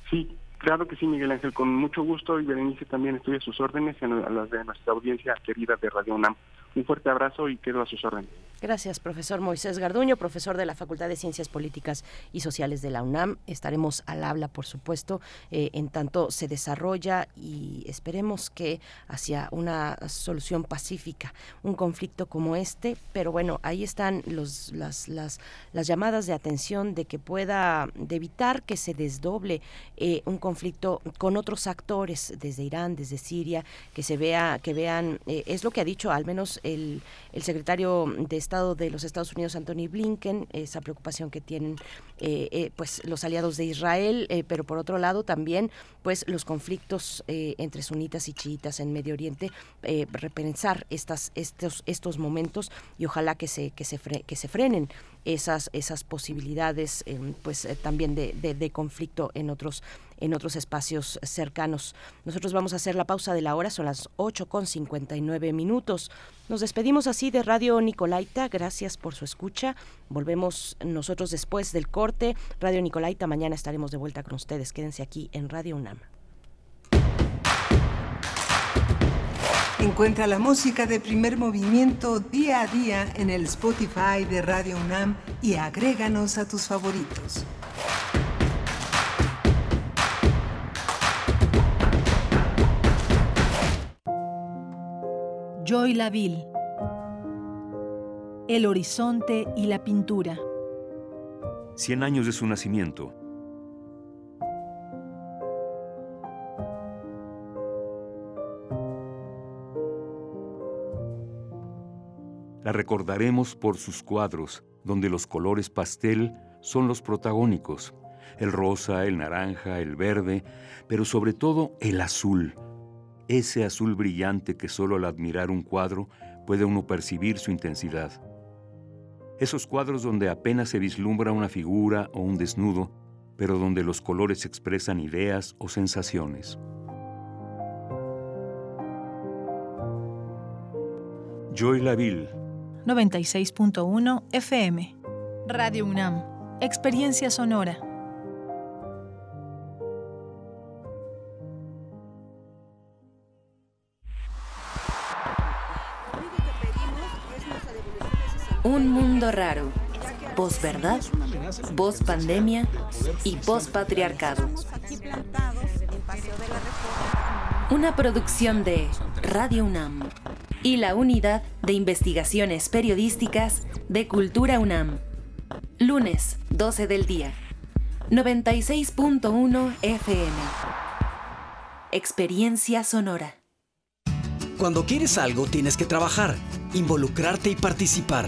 Sí, claro que sí, Miguel Ángel, con mucho gusto y Berenice también estoy a sus órdenes y a las de nuestra audiencia querida de Radio UNAM. Un fuerte abrazo y quedo a sus órdenes. Gracias, profesor Moisés Garduño, profesor de la Facultad de Ciencias Políticas y Sociales de la UNAM. Estaremos al habla, por supuesto, eh, en tanto se desarrolla y esperemos que hacia una solución pacífica, un conflicto como este. Pero bueno, ahí están los, las, las, las llamadas de atención de que pueda, de evitar que se desdoble eh, un conflicto con otros actores desde Irán, desde Siria, que se vea, que vean, eh, es lo que ha dicho al menos el, el secretario de Estado de los Estados Unidos, Anthony Blinken, esa preocupación que tienen eh, eh, pues los aliados de Israel, eh, pero por otro lado también pues los conflictos entre sunitas y chiitas en Medio Oriente, repensar estas, estos, estos momentos y ojalá que se, que se, que se frenen esas, esas posibilidades pues también de, de conflicto en otros en otros espacios cercanos. Nosotros vamos a hacer la pausa de la hora, son las 8 con 59 minutos. Nos despedimos así de Radio Nicolaita, gracias por su escucha. Volvemos nosotros después del corte. Radio Nicolaita, mañana estaremos de vuelta con ustedes. Quédense aquí en Radio UNAM. Encuentra la música de primer movimiento día a día en el Spotify de Radio UNAM y agréganos a tus favoritos. Joy Laville. El horizonte y la pintura. Cien años de su nacimiento. La recordaremos por sus cuadros, donde los colores pastel son los protagónicos, el rosa, el naranja, el verde, pero sobre todo el azul, ese azul brillante que solo al admirar un cuadro puede uno percibir su intensidad. Esos cuadros donde apenas se vislumbra una figura o un desnudo, pero donde los colores expresan ideas o sensaciones. Joy Laville 96.1 FM Radio UNAM Experiencia Sonora Un mundo raro. Posverdad, pandemia y patriarcado. Una producción de Radio UNAM y la Unidad de Investigaciones Periodísticas de Cultura UNAM. Lunes, 12 del día. 96.1 FM. Experiencia sonora. Cuando quieres algo tienes que trabajar, involucrarte y participar.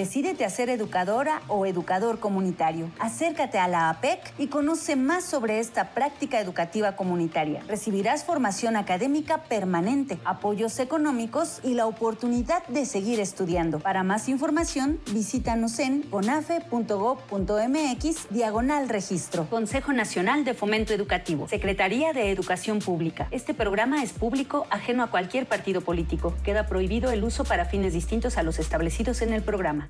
Decídete a ser educadora o educador comunitario. Acércate a la APEC y conoce más sobre esta práctica educativa comunitaria. Recibirás formación académica permanente, apoyos económicos y la oportunidad de seguir estudiando. Para más información, visítanos en conafe.gov.mx diagonal registro. Consejo Nacional de Fomento Educativo. Secretaría de Educación Pública. Este programa es público, ajeno a cualquier partido político. Queda prohibido el uso para fines distintos a los establecidos en el programa.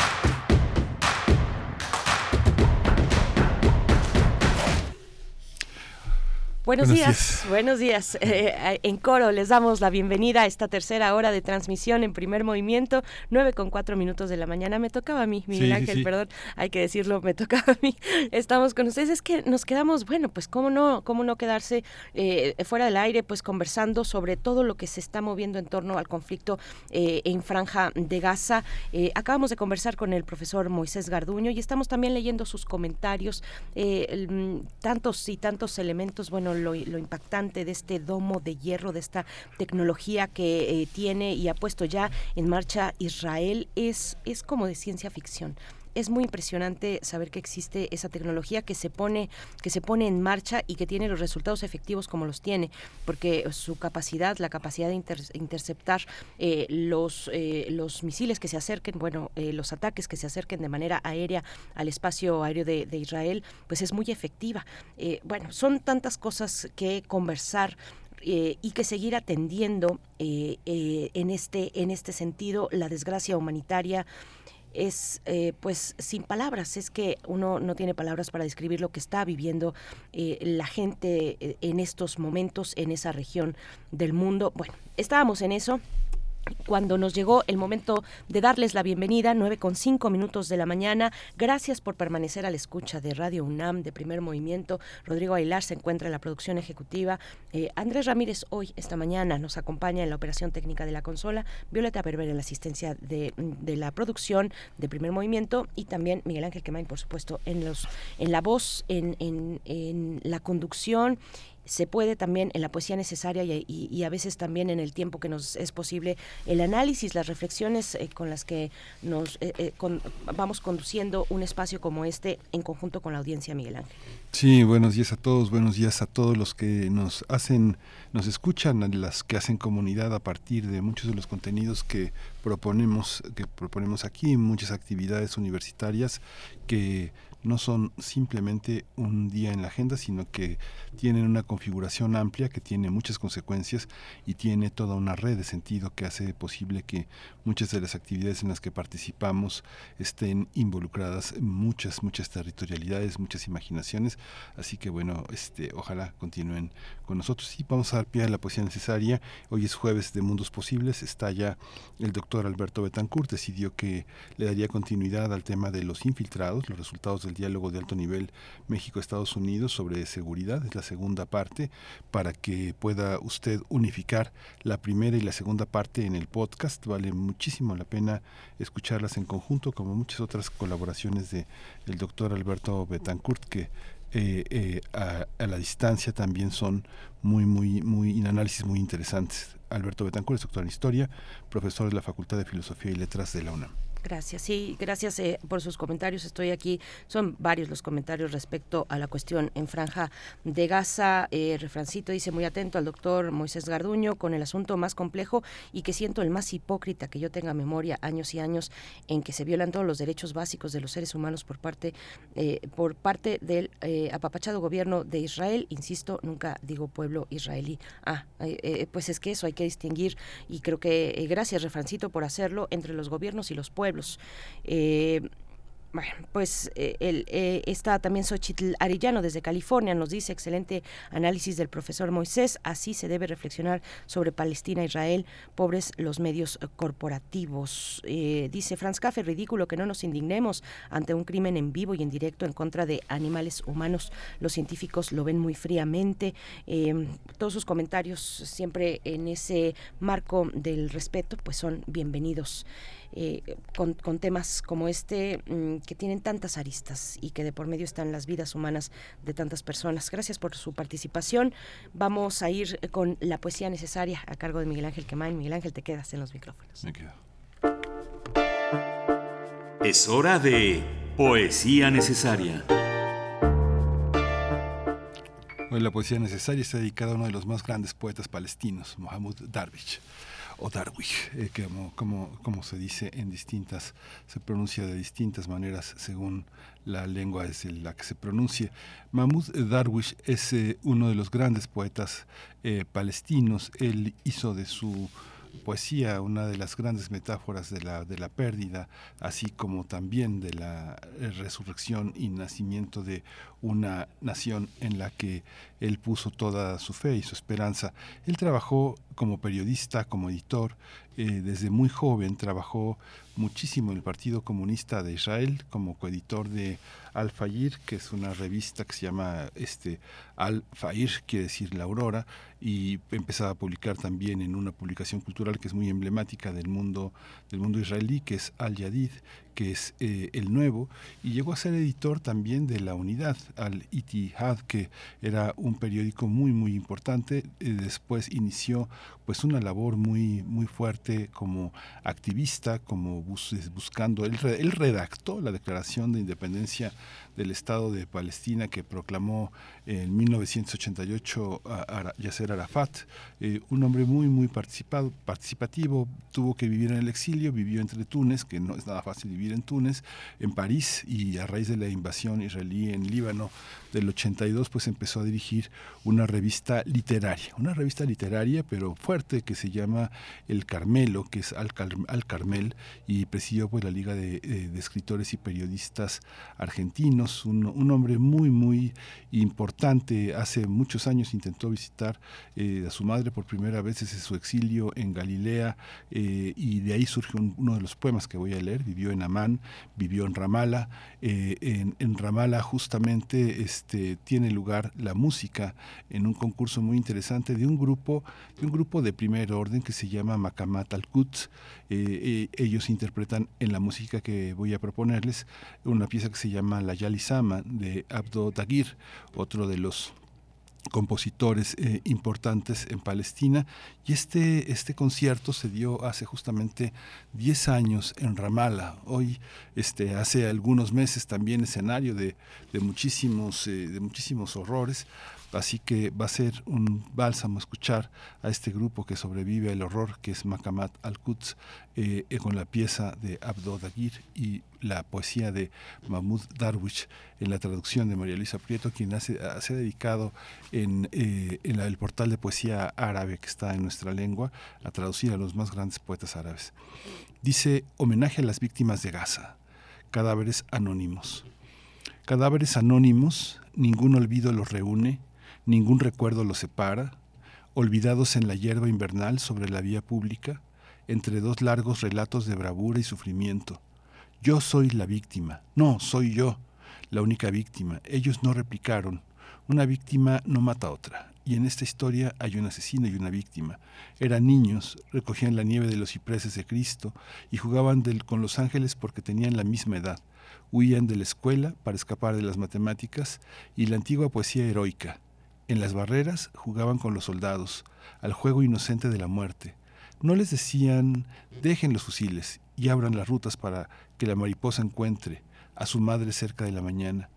Buenos, días, buenos días. *laughs* Eh, en coro les damos la bienvenida a esta tercera hora de transmisión en primer movimiento, nueve con cuatro minutos de la mañana. Me tocaba a mí, Miguel Ángel, perdón, hay que decirlo, me tocaba a mí. *laughs* Estamos con ustedes, es que nos quedamos, bueno, pues cómo no, cómo no quedarse eh, fuera del aire, pues conversando sobre todo lo que se está moviendo en torno al conflicto eh, en Franja de Gaza. acabamos de conversar con el profesor Moisés Garduño y estamos también leyendo sus comentarios, mm, tantos y tantos elementos, bueno, lo, impactante de este domo de hierro, de esta tecnología que eh, tiene y ha puesto ya en marcha Israel, es, es como de ciencia ficción es muy impresionante saber que existe esa tecnología que se pone que se pone en marcha y que tiene los resultados efectivos como los tiene porque su capacidad la capacidad de interceptar eh, los eh, los misiles que se acerquen bueno eh, los ataques que se acerquen de manera aérea al espacio aéreo de, Israel pues es muy efectiva. Bueno son tantas cosas que conversar y que seguir atendiendo en este en este sentido la desgracia humanitaria es eh, pues sin palabras, es que uno no tiene palabras para describir lo que está viviendo eh, la gente eh, en estos momentos en esa región del mundo. Bueno, estábamos en eso cuando nos llegó el momento de darles la bienvenida, nueve con cinco minutos de la mañana. Gracias por permanecer a la escucha de Radio UNAM, de Primer Movimiento. Rodrigo Ailar se encuentra en la producción ejecutiva. Eh, Andrés Ramírez hoy, esta mañana, nos acompaña en la operación técnica de la consola. Violeta Berber en la asistencia de, la producción de Primer Movimiento y también Miguel Ángel Quemain, por supuesto, en, los, en la voz, en la conducción se puede también en la poesía necesaria y, a veces también en el tiempo que nos es posible el análisis, las reflexiones eh, con las que nos eh, eh, vamos conduciendo un espacio como este en conjunto con la audiencia, Miguel Ángel. Sí, buenos días a todos, buenos días a todos los que nos hacen, nos escuchan, las que hacen comunidad a partir de muchos de los contenidos que proponemos, que proponemos aquí, muchas actividades universitarias que no son simplemente un día en la agenda, sino que tienen una configuración amplia que tiene muchas consecuencias y tiene toda una red de sentido que hace posible que muchas de las actividades en las que participamos estén involucradas muchas, muchas territorialidades, muchas imaginaciones. Así que bueno, este, ojalá continúen con nosotros. Y vamos a dar pie a la poesía necesaria. Hoy es jueves de Mundos Posibles. Está ya el doctor Alberto Betancourt. Decidió que le daría continuidad al tema de los infiltrados, los resultados diálogo de alto nivel México-Estados Unidos sobre seguridad. Es la segunda parte para que pueda usted unificar la primera y la segunda parte en el podcast. Vale muchísimo la pena escucharlas en conjunto, como muchas otras colaboraciones de el doctor Alberto Betancourt, que eh, eh, a, la distancia también son muy, muy, muy, en análisis muy interesantes. Alberto Betancourt es doctor en Historia, profesor de la Facultad de Filosofía y Letras de la UNAM. Gracias, sí, gracias eh, por sus comentarios. Estoy aquí, son varios los comentarios respecto a la cuestión en Franja de Gaza. Eh, refrancito dice muy atento al doctor Moisés Garduño con el asunto más complejo y que siento el más hipócrita que yo tenga memoria, años y años en que se violan todos los derechos básicos de los seres humanos por parte, eh, por parte del eh, apapachado gobierno de Israel. Insisto, nunca digo pueblo israelí. Ah, pues es que eso hay que distinguir y creo que gracias, refrancito, por hacerlo entre los gobiernos y los pueblos eh, bueno, pues eh, eh, está también Xochitl Arillano desde California, nos dice excelente análisis del profesor Moisés, así se debe reflexionar sobre Palestina, Israel, pobres los medios corporativos. dice Franz Kaffer, ridículo que no nos indignemos ante un crimen en vivo y en directo en contra de animales humanos. Los científicos lo ven muy fríamente. todos sus comentarios siempre en ese marco del respeto, pues son bienvenidos. Eh, con, temas como este mm, que tienen tantas aristas y que de por medio están las vidas humanas de tantas personas. Gracias por su participación. Vamos a ir con la poesía necesaria a cargo de Miguel Ángel Quemain. Miguel Ángel, te quedas en los micrófonos. Me quedo. Es hora de poesía necesaria. Hoy la poesía necesaria está dedicada a uno de los más grandes poetas palestinos, Mohamed Darwish o Darwish, eh, como, como, se dice en distintas, se pronuncia de distintas maneras según la lengua es la que se pronuncia. Mahmoud Darwish es eh, uno de los grandes poetas eh, palestinos. Él hizo de su poesía, una de las grandes metáforas de la, de la pérdida, así como también de la resurrección y nacimiento de una nación en la que él puso toda su fe y su esperanza. Él trabajó como periodista, como editor, eh, desde muy joven trabajó muchísimo en el Partido Comunista de Israel como coeditor de Al Fayir, que es una revista que se llama este Al Fayir, quiere decir la aurora, y empezaba a publicar también en una publicación cultural que es muy emblemática del mundo del mundo israelí, que es Al Yadid, que es eh, el nuevo, y llegó a ser editor también de la unidad, al Itihad, que era un periódico muy, muy importante. Eh, después inició pues una labor muy, muy fuerte como activista, como buscando, él, él redactó la Declaración de Independencia del Estado de Palestina que proclamó en 1988 a, Yasser Arafat, eh, un hombre muy, muy participado, participativo, tuvo que vivir en el exilio, vivió entre Túnez, que no es nada fácil vivir en Túnez, en París, y a raíz de la invasión israelí en Líbano del 82, pues empezó a dirigir una revista literaria, una revista literaria, pero fuerte, que se llama El Carmelo, que es Al, Carmel, y presidió pues la Liga de, de Escritores y Periodistas Argentinos, un, hombre muy, muy importante Hace muchos años intentó visitar eh, a su madre por primera vez desde su exilio en Galilea eh, y de ahí surgió uno de los poemas que voy a leer. Vivió en Amán, vivió en Ramala. Eh, en, en, Ramala justamente este, tiene lugar la música en un concurso muy interesante de un grupo de un grupo de primer orden que se llama Makamat al-Quds. ellos interpretan en la música que voy a proponerles una pieza que se llama La Yalisama de Abdo Dagir, otro de los compositores eh, importantes en Palestina y este, este concierto se dio hace justamente 10 años en Ramallah. Hoy, este, hace algunos meses también escenario de, de muchísimos, eh, de muchísimos horrores. Así que va a ser un bálsamo escuchar a este grupo que sobrevive al horror, que es Makamat Al-Quds, eh, con la pieza de Abdo Dagir y la poesía de Mahmoud Darwish en la traducción de María Luisa Prieto, quien se ha dedicado en, eh, en el portal de poesía árabe que está en nuestra lengua a traducir a los más grandes poetas árabes. Dice, homenaje a las víctimas de Gaza, cadáveres anónimos. Cadáveres anónimos, ningún olvido los reúne, ningún recuerdo los separa, olvidados en la hierba invernal sobre la vía pública, entre dos largos relatos de bravura y sufrimiento. Yo soy la víctima, no, soy yo, la única víctima. Ellos no replicaron. Una víctima no mata a otra. Y en esta historia hay un asesino y una víctima. Eran niños, recogían la nieve de los cipreses de Cristo y jugaban con los ángeles porque tenían la misma edad. Huían de la escuela para escapar de las matemáticas y la antigua poesía heroica. En las barreras jugaban con los soldados, al juego inocente de la muerte. No les decían, dejen los fusiles y abran las rutas para que la mariposa encuentre a su madre cerca de la mañana,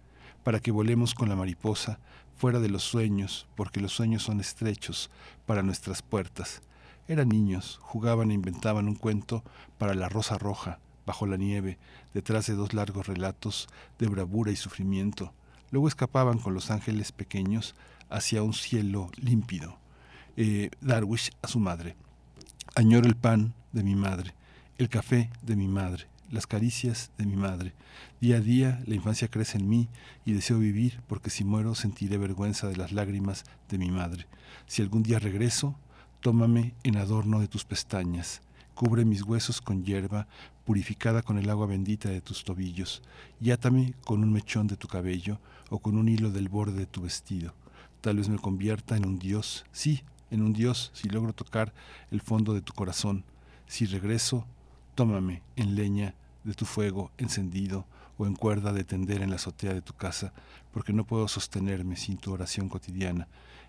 para que volemos con la mariposa fuera de los sueños, porque los sueños son estrechos para nuestras puertas. Eran niños, jugaban e inventaban un cuento para la rosa roja, bajo la nieve, detrás de dos largos relatos de bravura y sufrimiento. Luego escapaban con los ángeles pequeños hacia un cielo límpido. Eh, Darwish a su madre. Añoro el pan de mi madre, el café de mi madre, las caricias de mi madre. Día a día la infancia crece en mí y deseo vivir porque si muero sentiré vergüenza de las lágrimas de mi madre. Si algún día regreso, tómame en adorno de tus pestañas, cubre mis huesos con hierba purificada con el agua bendita de tus tobillos, y átame con un mechón de tu cabello o con un hilo del borde de tu vestido. Tal vez me convierta en un dios, sí, en un dios, si logro tocar el fondo de tu corazón. Si regreso, tómame en leña de tu fuego encendido o en cuerda de tender en la azotea de tu casa, porque no puedo sostenerme sin tu oración cotidiana.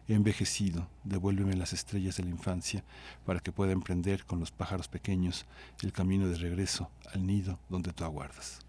He envejecido, devuélveme las estrellas de la infancia para que pueda emprender con los pájaros pequeños el camino de regreso al nido donde tú aguardas.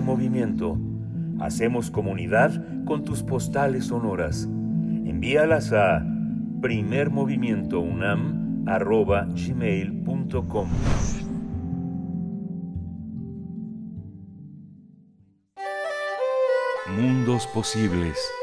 Movimiento. Hacemos comunidad con tus postales sonoras. Envíalas a primermovimientounam.gmail.com Mundos posibles.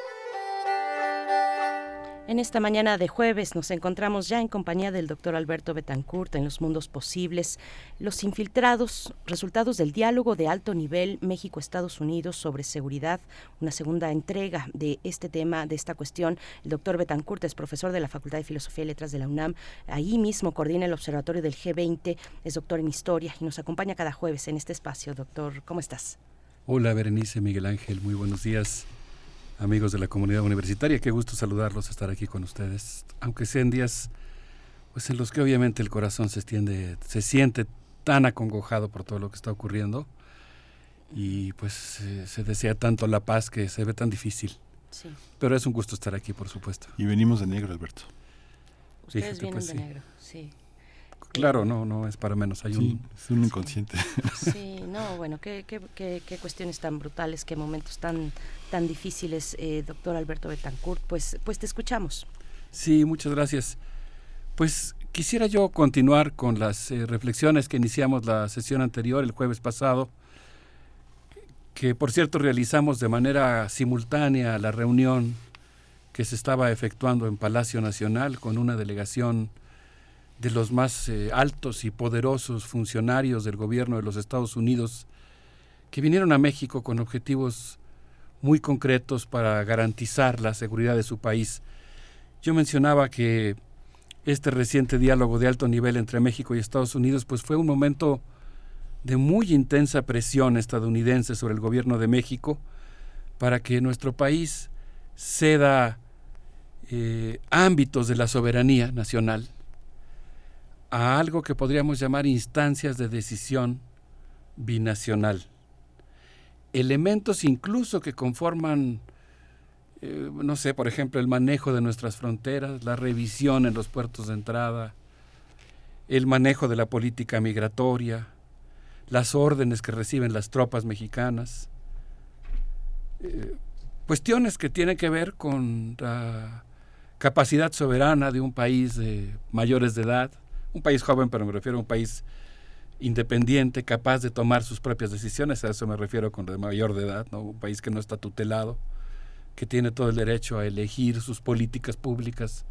En esta mañana de jueves nos encontramos ya en compañía del doctor Alberto Betancourt en los mundos posibles, los infiltrados, resultados del diálogo de alto nivel México-Estados Unidos sobre seguridad, una segunda entrega de este tema, de esta cuestión. El doctor Betancourt es profesor de la Facultad de Filosofía y Letras de la UNAM, ahí mismo coordina el observatorio del G20, es doctor en historia y nos acompaña cada jueves en este espacio. Doctor, ¿cómo estás? Hola Berenice, Miguel Ángel, muy buenos días amigos de la comunidad universitaria. Qué gusto saludarlos, estar aquí con ustedes, aunque sean días pues en los que obviamente el corazón se extiende, se siente tan acongojado por todo lo que está ocurriendo y pues se desea tanto la paz que se ve tan difícil. Sí. Pero es un gusto estar aquí, por supuesto. Y venimos de negro, Alberto. Ustedes vienen pues, de negro, sí. Claro, no, no es para menos. Hay un, es un inconsciente. Sí, no, bueno, qué, qué, qué, qué, cuestiones tan brutales, qué momentos tan, tan difíciles, eh, doctor Alberto Betancourt. Pues, pues te escuchamos. Sí, muchas gracias. Pues quisiera yo continuar con las eh, reflexiones que iniciamos la sesión anterior, el jueves pasado, que por cierto realizamos de manera simultánea la reunión que se estaba efectuando en Palacio Nacional con una delegación de los más eh, altos y poderosos funcionarios del gobierno de los Estados Unidos que vinieron a México con objetivos muy concretos para garantizar la seguridad de su país. Yo mencionaba que este reciente diálogo de alto nivel entre México y Estados Unidos pues fue un momento de muy intensa presión estadounidense sobre el gobierno de México para que nuestro país ceda eh, ámbitos de la soberanía nacional a algo que podríamos llamar instancias de decisión binacional. Elementos incluso que conforman, eh, no sé, por ejemplo, el manejo de nuestras fronteras, la revisión en los puertos de entrada, el manejo de la política migratoria, las órdenes que reciben las tropas mexicanas, eh, cuestiones que tienen que ver con la capacidad soberana de un país de mayores de edad, un país joven, pero me refiero a un país independiente, capaz de tomar sus propias decisiones, a eso me refiero con de mayor de edad, ¿no? un país que no está tutelado, que tiene todo el derecho a elegir sus políticas públicas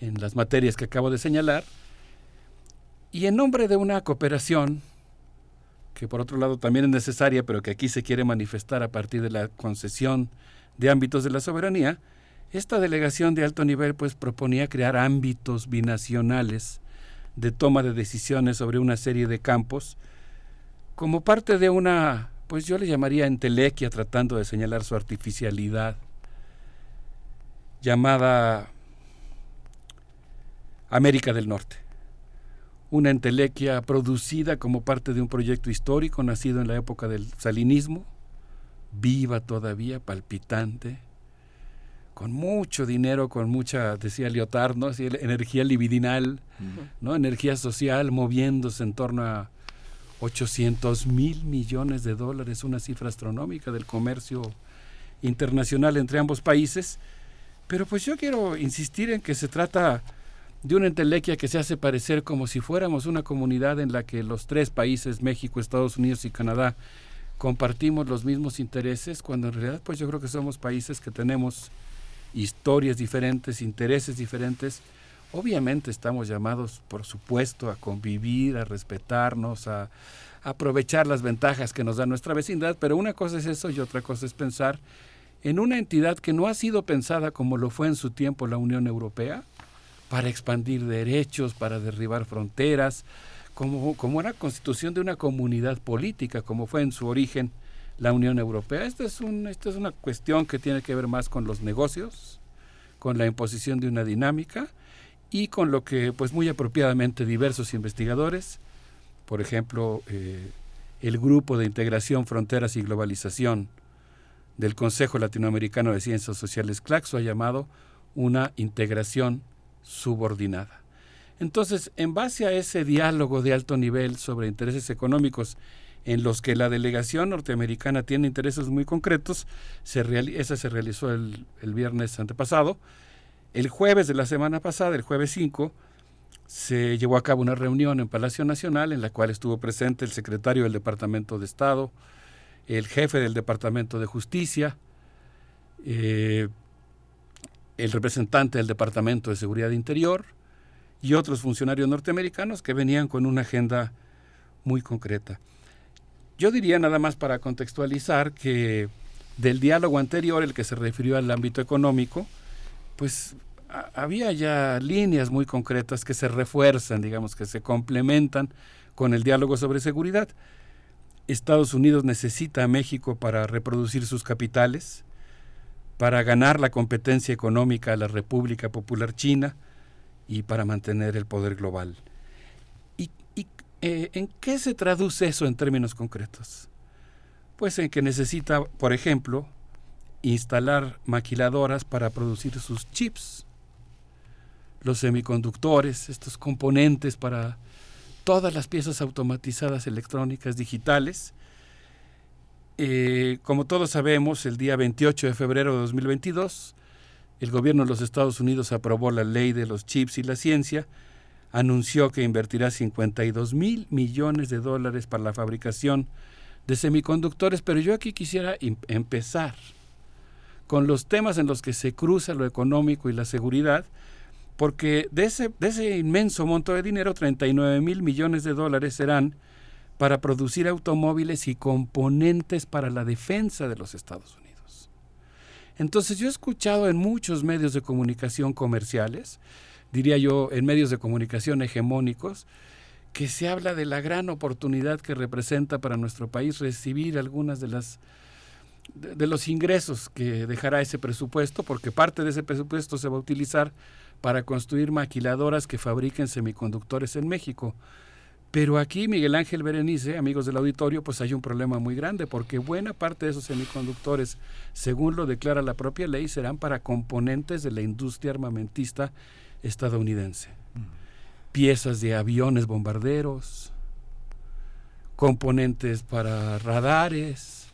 en las materias que acabo de señalar, y en nombre de una cooperación que por otro lado también es necesaria, pero que aquí se quiere manifestar a partir de la concesión de ámbitos de la soberanía, esta delegación de alto nivel pues proponía crear ámbitos binacionales de toma de decisiones sobre una serie de campos, como parte de una, pues yo le llamaría entelequia tratando de señalar su artificialidad, llamada América del Norte. Una entelequia producida como parte de un proyecto histórico nacido en la época del salinismo, viva todavía, palpitante, con mucho dinero, con mucha, decía Lyotard, ¿no? energía libidinal, ¿no? Energía social moviéndose en torno a 800 mil millones de dólares, una cifra astronómica del comercio internacional entre ambos países. Pero pues yo quiero insistir en que se trata de una entelequia que se hace parecer como si fuéramos una comunidad en la que los tres países, México, Estados Unidos y Canadá, compartimos los mismos intereses, cuando en realidad pues yo creo que somos países que tenemos historias diferentes, intereses diferentes, obviamente estamos llamados, por supuesto, a convivir, a respetarnos, a, aprovechar las ventajas que nos da nuestra vecindad, pero una cosa es eso y otra cosa es pensar en una entidad que no ha sido pensada como lo fue en su tiempo la Unión Europea, para expandir derechos, para derribar fronteras, como, como una constitución de una comunidad política, como fue en su origen la Unión Europea. Esta es, un, esta es una cuestión que tiene que ver más con los negocios, con la imposición de una dinámica y con lo que, pues muy apropiadamente, diversos investigadores, por ejemplo, eh, el Grupo de Integración, Fronteras y Globalización del Consejo Latinoamericano de Ciencias Sociales, CLACSO, ha llamado una integración subordinada. Entonces, en base a ese diálogo de alto nivel sobre intereses económicos en los que la delegación norteamericana tiene intereses muy concretos. Esa se realizó el, el, viernes antepasado. El jueves de la semana pasada, el jueves 5, se llevó a cabo una reunión en Palacio Nacional en la cual estuvo presente el secretario del Departamento de Estado, el jefe del Departamento de Justicia, eh, el representante del Departamento de Seguridad Interior y otros funcionarios norteamericanos que venían con una agenda muy concreta. Yo diría nada más para contextualizar que del diálogo anterior, el que se refirió al ámbito económico, pues había ya líneas muy concretas que se refuerzan, digamos, que se complementan con el diálogo sobre seguridad. Estados Unidos necesita a México para reproducir sus capitales, para ganar la competencia económica a la República Popular China y para mantener el poder global. Eh, ¿En qué se traduce eso en términos concretos? Pues en que necesita, por ejemplo, instalar maquiladoras para producir sus chips, los semiconductores, estos componentes para todas las piezas automatizadas electrónicas digitales. Eh, como todos sabemos, el día 28 de febrero de 2022, el gobierno de los Estados Unidos aprobó la ley de los chips y la ciencia, anunció que invertirá 52 mil millones de dólares para la fabricación de semiconductores, pero yo aquí quisiera empezar con los temas en los que se cruza lo económico y la seguridad, porque de ese, de ese inmenso monto de dinero, 39 mil millones de dólares serán para producir automóviles y componentes para la defensa de los Estados Unidos. Entonces yo he escuchado en muchos medios de comunicación comerciales, diría yo, en medios de comunicación hegemónicos, que se habla de la gran oportunidad que representa para nuestro país recibir algunas de las de, los ingresos que dejará ese presupuesto, porque parte de ese presupuesto se va a utilizar para construir maquiladoras que fabriquen semiconductores en México. Pero aquí, Miguel Ángel Berenice, amigos del auditorio, pues hay un problema muy grande, porque buena parte de esos semiconductores, según lo declara la propia ley, serán para componentes de la industria armamentista estadounidense. Piezas de aviones bombarderos, componentes para radares,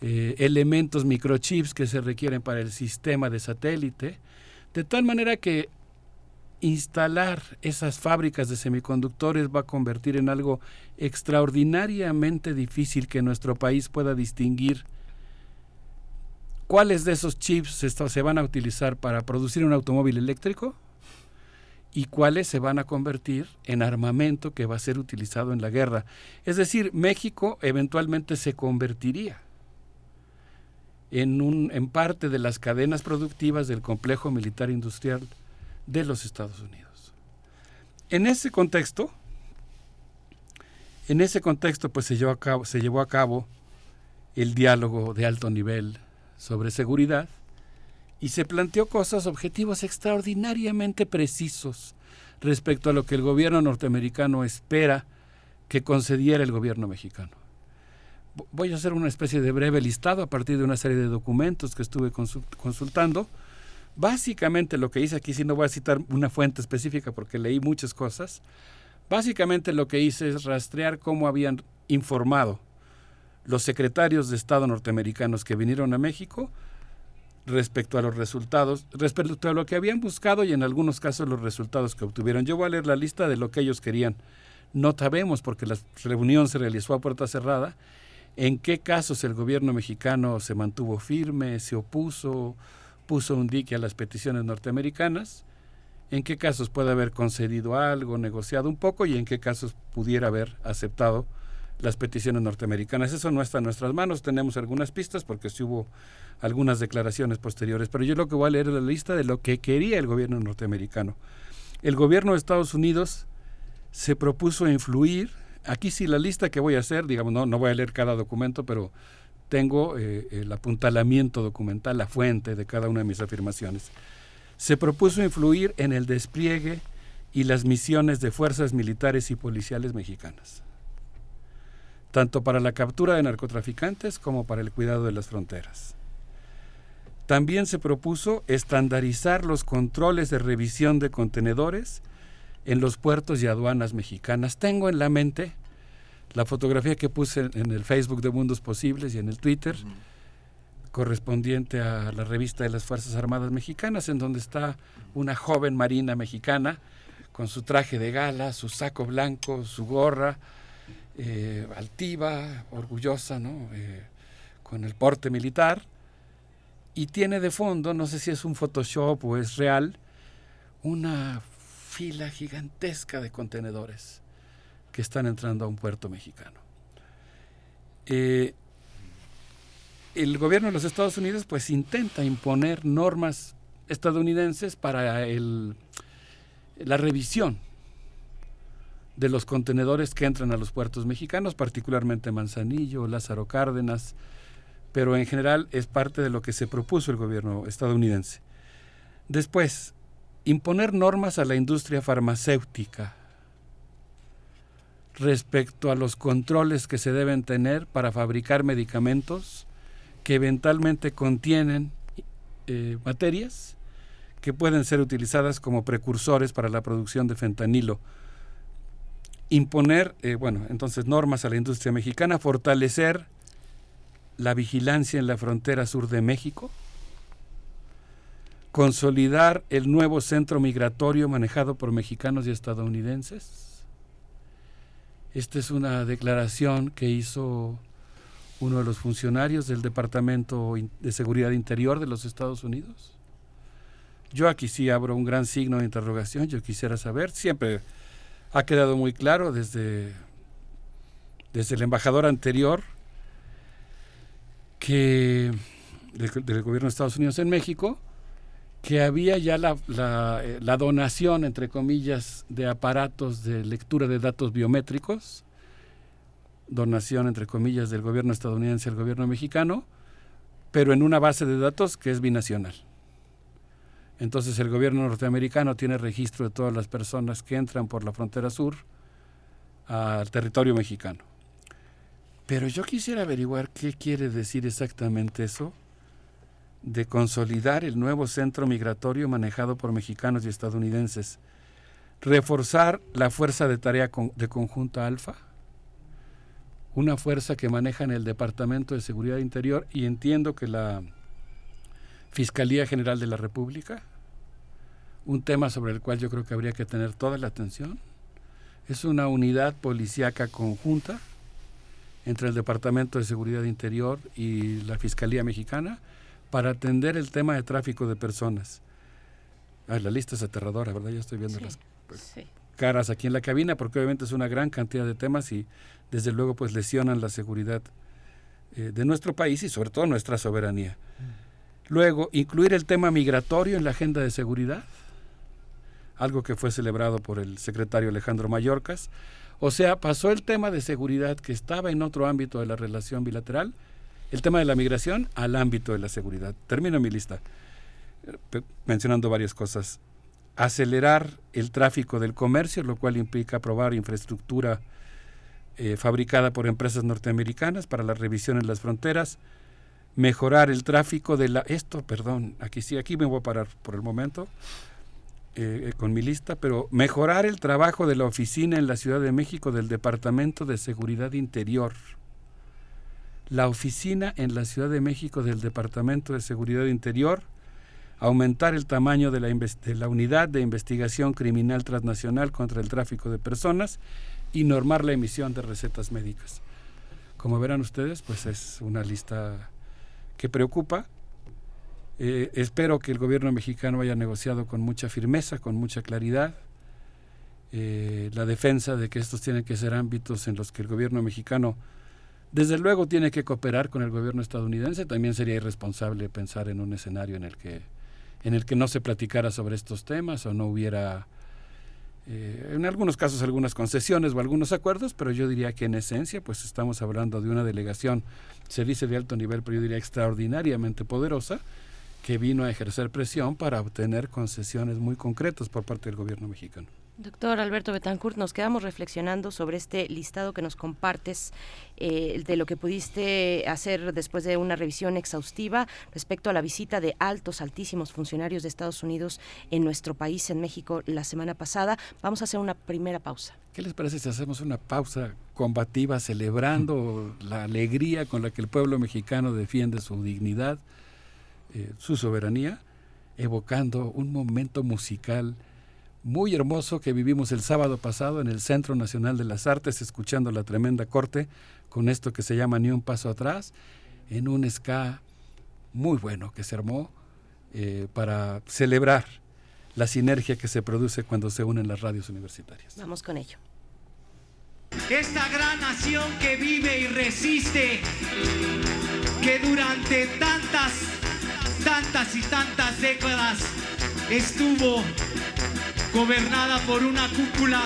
eh, elementos microchips que se requieren para el sistema de satélite, de tal manera que instalar esas fábricas de semiconductores va a convertir en algo extraordinariamente difícil que nuestro país pueda distinguir cuáles de esos chips se van a utilizar para producir un automóvil eléctrico y cuáles se van a convertir en armamento que va a ser utilizado en la guerra. Es decir, México eventualmente se convertiría en, un, en parte de las cadenas productivas del complejo militar industrial de los Estados Unidos. En ese contexto, en ese contexto pues se llevó a cabo, se llevó a cabo el diálogo de alto nivel sobre seguridad y se planteó cosas, objetivos extraordinariamente precisos respecto a lo que el gobierno norteamericano espera que concediera el gobierno mexicano. Voy a hacer una especie de breve listado a partir de una serie de documentos que estuve consultando. Básicamente lo que hice aquí, si no voy a citar una fuente específica porque leí muchas cosas, básicamente lo que hice es rastrear cómo habían informado los secretarios de Estado norteamericanos que vinieron a México respecto a los resultados, respecto a lo que habían buscado y en algunos casos los resultados que obtuvieron. Yo voy a leer la lista de lo que ellos querían. No sabemos, porque la reunión se realizó a puerta cerrada, en qué casos el gobierno mexicano se mantuvo firme, se opuso, puso un dique a las peticiones norteamericanas, en qué casos puede haber concedido algo, negociado un poco y en qué casos pudiera haber aceptado las peticiones norteamericanas. Eso no está en nuestras manos, tenemos algunas pistas porque sí hubo algunas declaraciones posteriores, pero yo lo que voy a leer es la lista de lo que quería el gobierno norteamericano. El gobierno de Estados Unidos se propuso influir, aquí sí la lista que voy a hacer, digamos, no, no voy a leer cada documento, pero tengo eh, el apuntalamiento documental, la fuente de cada una de mis afirmaciones. Se propuso influir en el despliegue y las misiones de fuerzas militares y policiales mexicanas tanto para la captura de narcotraficantes como para el cuidado de las fronteras. También se propuso estandarizar los controles de revisión de contenedores en los puertos y aduanas mexicanas. Tengo en la mente la fotografía que puse en el Facebook de Mundos Posibles y en el Twitter, correspondiente a la revista de las Fuerzas Armadas Mexicanas, en donde está una joven marina mexicana con su traje de gala, su saco blanco, su gorra, eh, altiva, orgullosa, ¿no? Eh, con el porte militar, y tiene de fondo, no sé si es un Photoshop o es real, una fila gigantesca de contenedores que están entrando a un puerto mexicano. Eh, el gobierno de los Estados Unidos pues intenta imponer normas estadounidenses para el, la revisión de los contenedores que entran a los puertos mexicanos, particularmente Manzanillo, Lázaro Cárdenas, pero en general es parte de lo que se propuso el gobierno estadounidense. Después, imponer normas a la industria farmacéutica respecto a los controles que se deben tener para fabricar medicamentos que eventualmente contienen eh, materias que pueden ser utilizadas como precursores para la producción de fentanilo. Imponer, eh, bueno, entonces normas a la industria mexicana, fortalecer la vigilancia en la frontera sur de México, consolidar el nuevo centro migratorio manejado por mexicanos y estadounidenses. Esta es una declaración que hizo uno de los funcionarios del Departamento de Seguridad Interior de los Estados Unidos. Yo aquí sí abro un gran signo de interrogación, yo quisiera saber, siempre ha quedado muy claro desde, desde el embajador anterior que del, gobierno de Estados Unidos en México, que había ya la, eh, la, donación, entre comillas, de aparatos de lectura de datos biométricos, donación, entre comillas, del gobierno estadounidense al gobierno mexicano, pero en una base de datos que es binacional. Entonces el gobierno norteamericano tiene registro de todas las personas que entran por la frontera sur al territorio mexicano. Pero yo quisiera averiguar qué quiere decir exactamente eso de consolidar el nuevo centro migratorio manejado por mexicanos y estadounidenses, reforzar la fuerza de tarea de conjunta alfa, una fuerza que maneja en el Departamento de Seguridad Interior y entiendo que la Fiscalía General de la República, un tema sobre el cual yo creo que habría que tener toda la atención, es una unidad policíaca conjunta entre el Departamento de Seguridad Interior y la Fiscalía Mexicana para atender el tema de tráfico de personas. la lista es aterradora, ¿verdad? Ya estoy viendo las caras aquí en la cabina porque obviamente es una gran cantidad de temas y desde luego pues lesionan la seguridad eh, de nuestro país y sobre todo nuestra soberanía. Luego, incluir el tema migratorio en la agenda de seguridad, algo que fue celebrado por el secretario Alejandro Mayorkas, o sea, pasó el tema de seguridad que estaba en otro ámbito de la relación bilateral, el tema de la migración al ámbito de la seguridad. Termino mi lista eh, mencionando varias cosas. Acelerar el tráfico del comercio, lo cual implica aprobar infraestructura eh, fabricada por empresas norteamericanas para la revisión en las fronteras, mejorar el tráfico de la... Esto, perdón, aquí sí, aquí me voy a parar por el momento. Eh, con mi lista, pero mejorar el trabajo de la oficina en la Ciudad de México del Departamento de Seguridad Interior. La oficina en la Ciudad de México del Departamento de Seguridad Interior, aumentar el tamaño de la, de la unidad de investigación criminal transnacional contra el tráfico de personas y normar la emisión de recetas médicas. Como verán ustedes, pues es una lista que preocupa, eh, espero que el gobierno mexicano haya negociado con mucha firmeza, con mucha claridad, eh, la defensa de que estos tienen que ser ámbitos en los que el gobierno mexicano, desde luego, tiene que cooperar con el gobierno estadounidense. También sería irresponsable pensar en un escenario en el que, en el que no se platicara sobre estos temas o no hubiera, eh, en algunos casos, algunas concesiones o algunos acuerdos, pero yo diría que en esencia, pues estamos hablando de una delegación, se dice de alto nivel, pero yo diría extraordinariamente poderosa, que vino a ejercer presión para obtener concesiones muy concretas por parte del gobierno mexicano. Doctor Alberto Betancourt, nos quedamos reflexionando sobre este listado que nos compartes eh, de lo que pudiste hacer después de una revisión exhaustiva respecto a la visita de altos, altísimos funcionarios de Estados Unidos en nuestro país, en México, la semana pasada. Vamos a hacer una primera pausa. ¿Qué les parece si hacemos una pausa combativa celebrando la alegría con la que el pueblo mexicano defiende su dignidad, eh, su soberanía, evocando un momento musical? Muy hermoso que vivimos el sábado pasado en el Centro Nacional de las Artes, escuchando la tremenda corte con esto que se llama Ni un paso atrás, en un ska muy bueno que se armó eh, para celebrar la sinergia que se produce cuando se unen las radios universitarias. Vamos con ello. Esta gran nación que vive y resiste, que durante tantas, tantas y tantas décadas estuvo gobernada por una cúpula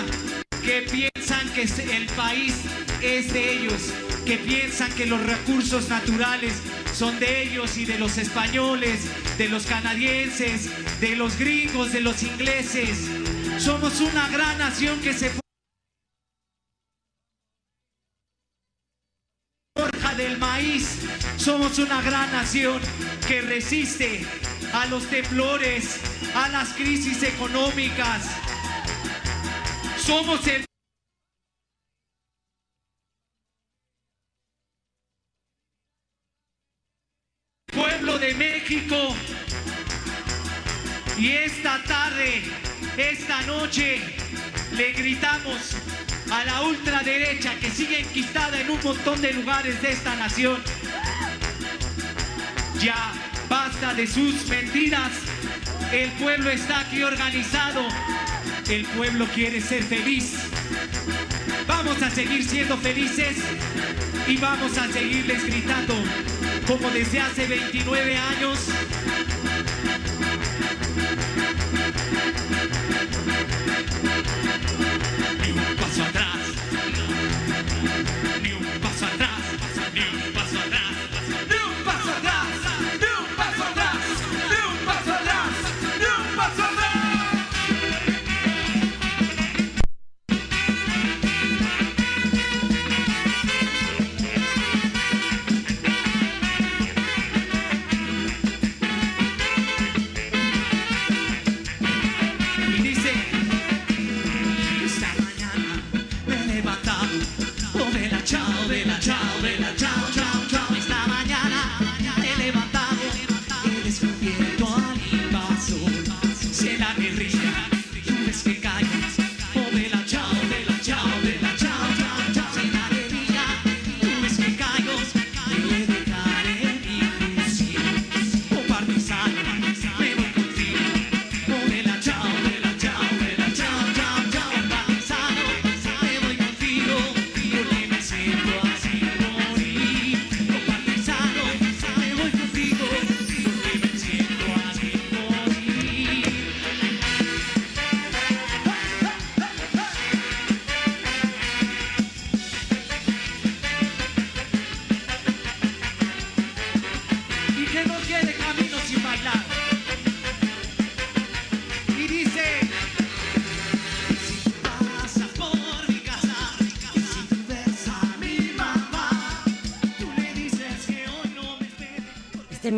que piensan que el país es de ellos, que piensan que los recursos naturales son de ellos y de los españoles, de los canadienses, de los gringos, de los ingleses. Somos una gran nación que se del maíz. Somos una gran nación que resiste a los temblores, a las crisis económicas. Somos el pueblo de México. Y esta tarde, esta noche, le gritamos a la ultraderecha que sigue enquistada en un montón de lugares de esta nación. Ya basta de sus mentiras. El pueblo está aquí organizado. El pueblo quiere ser feliz. Vamos a seguir siendo felices y vamos a seguirles gritando como desde hace 29 años. Ni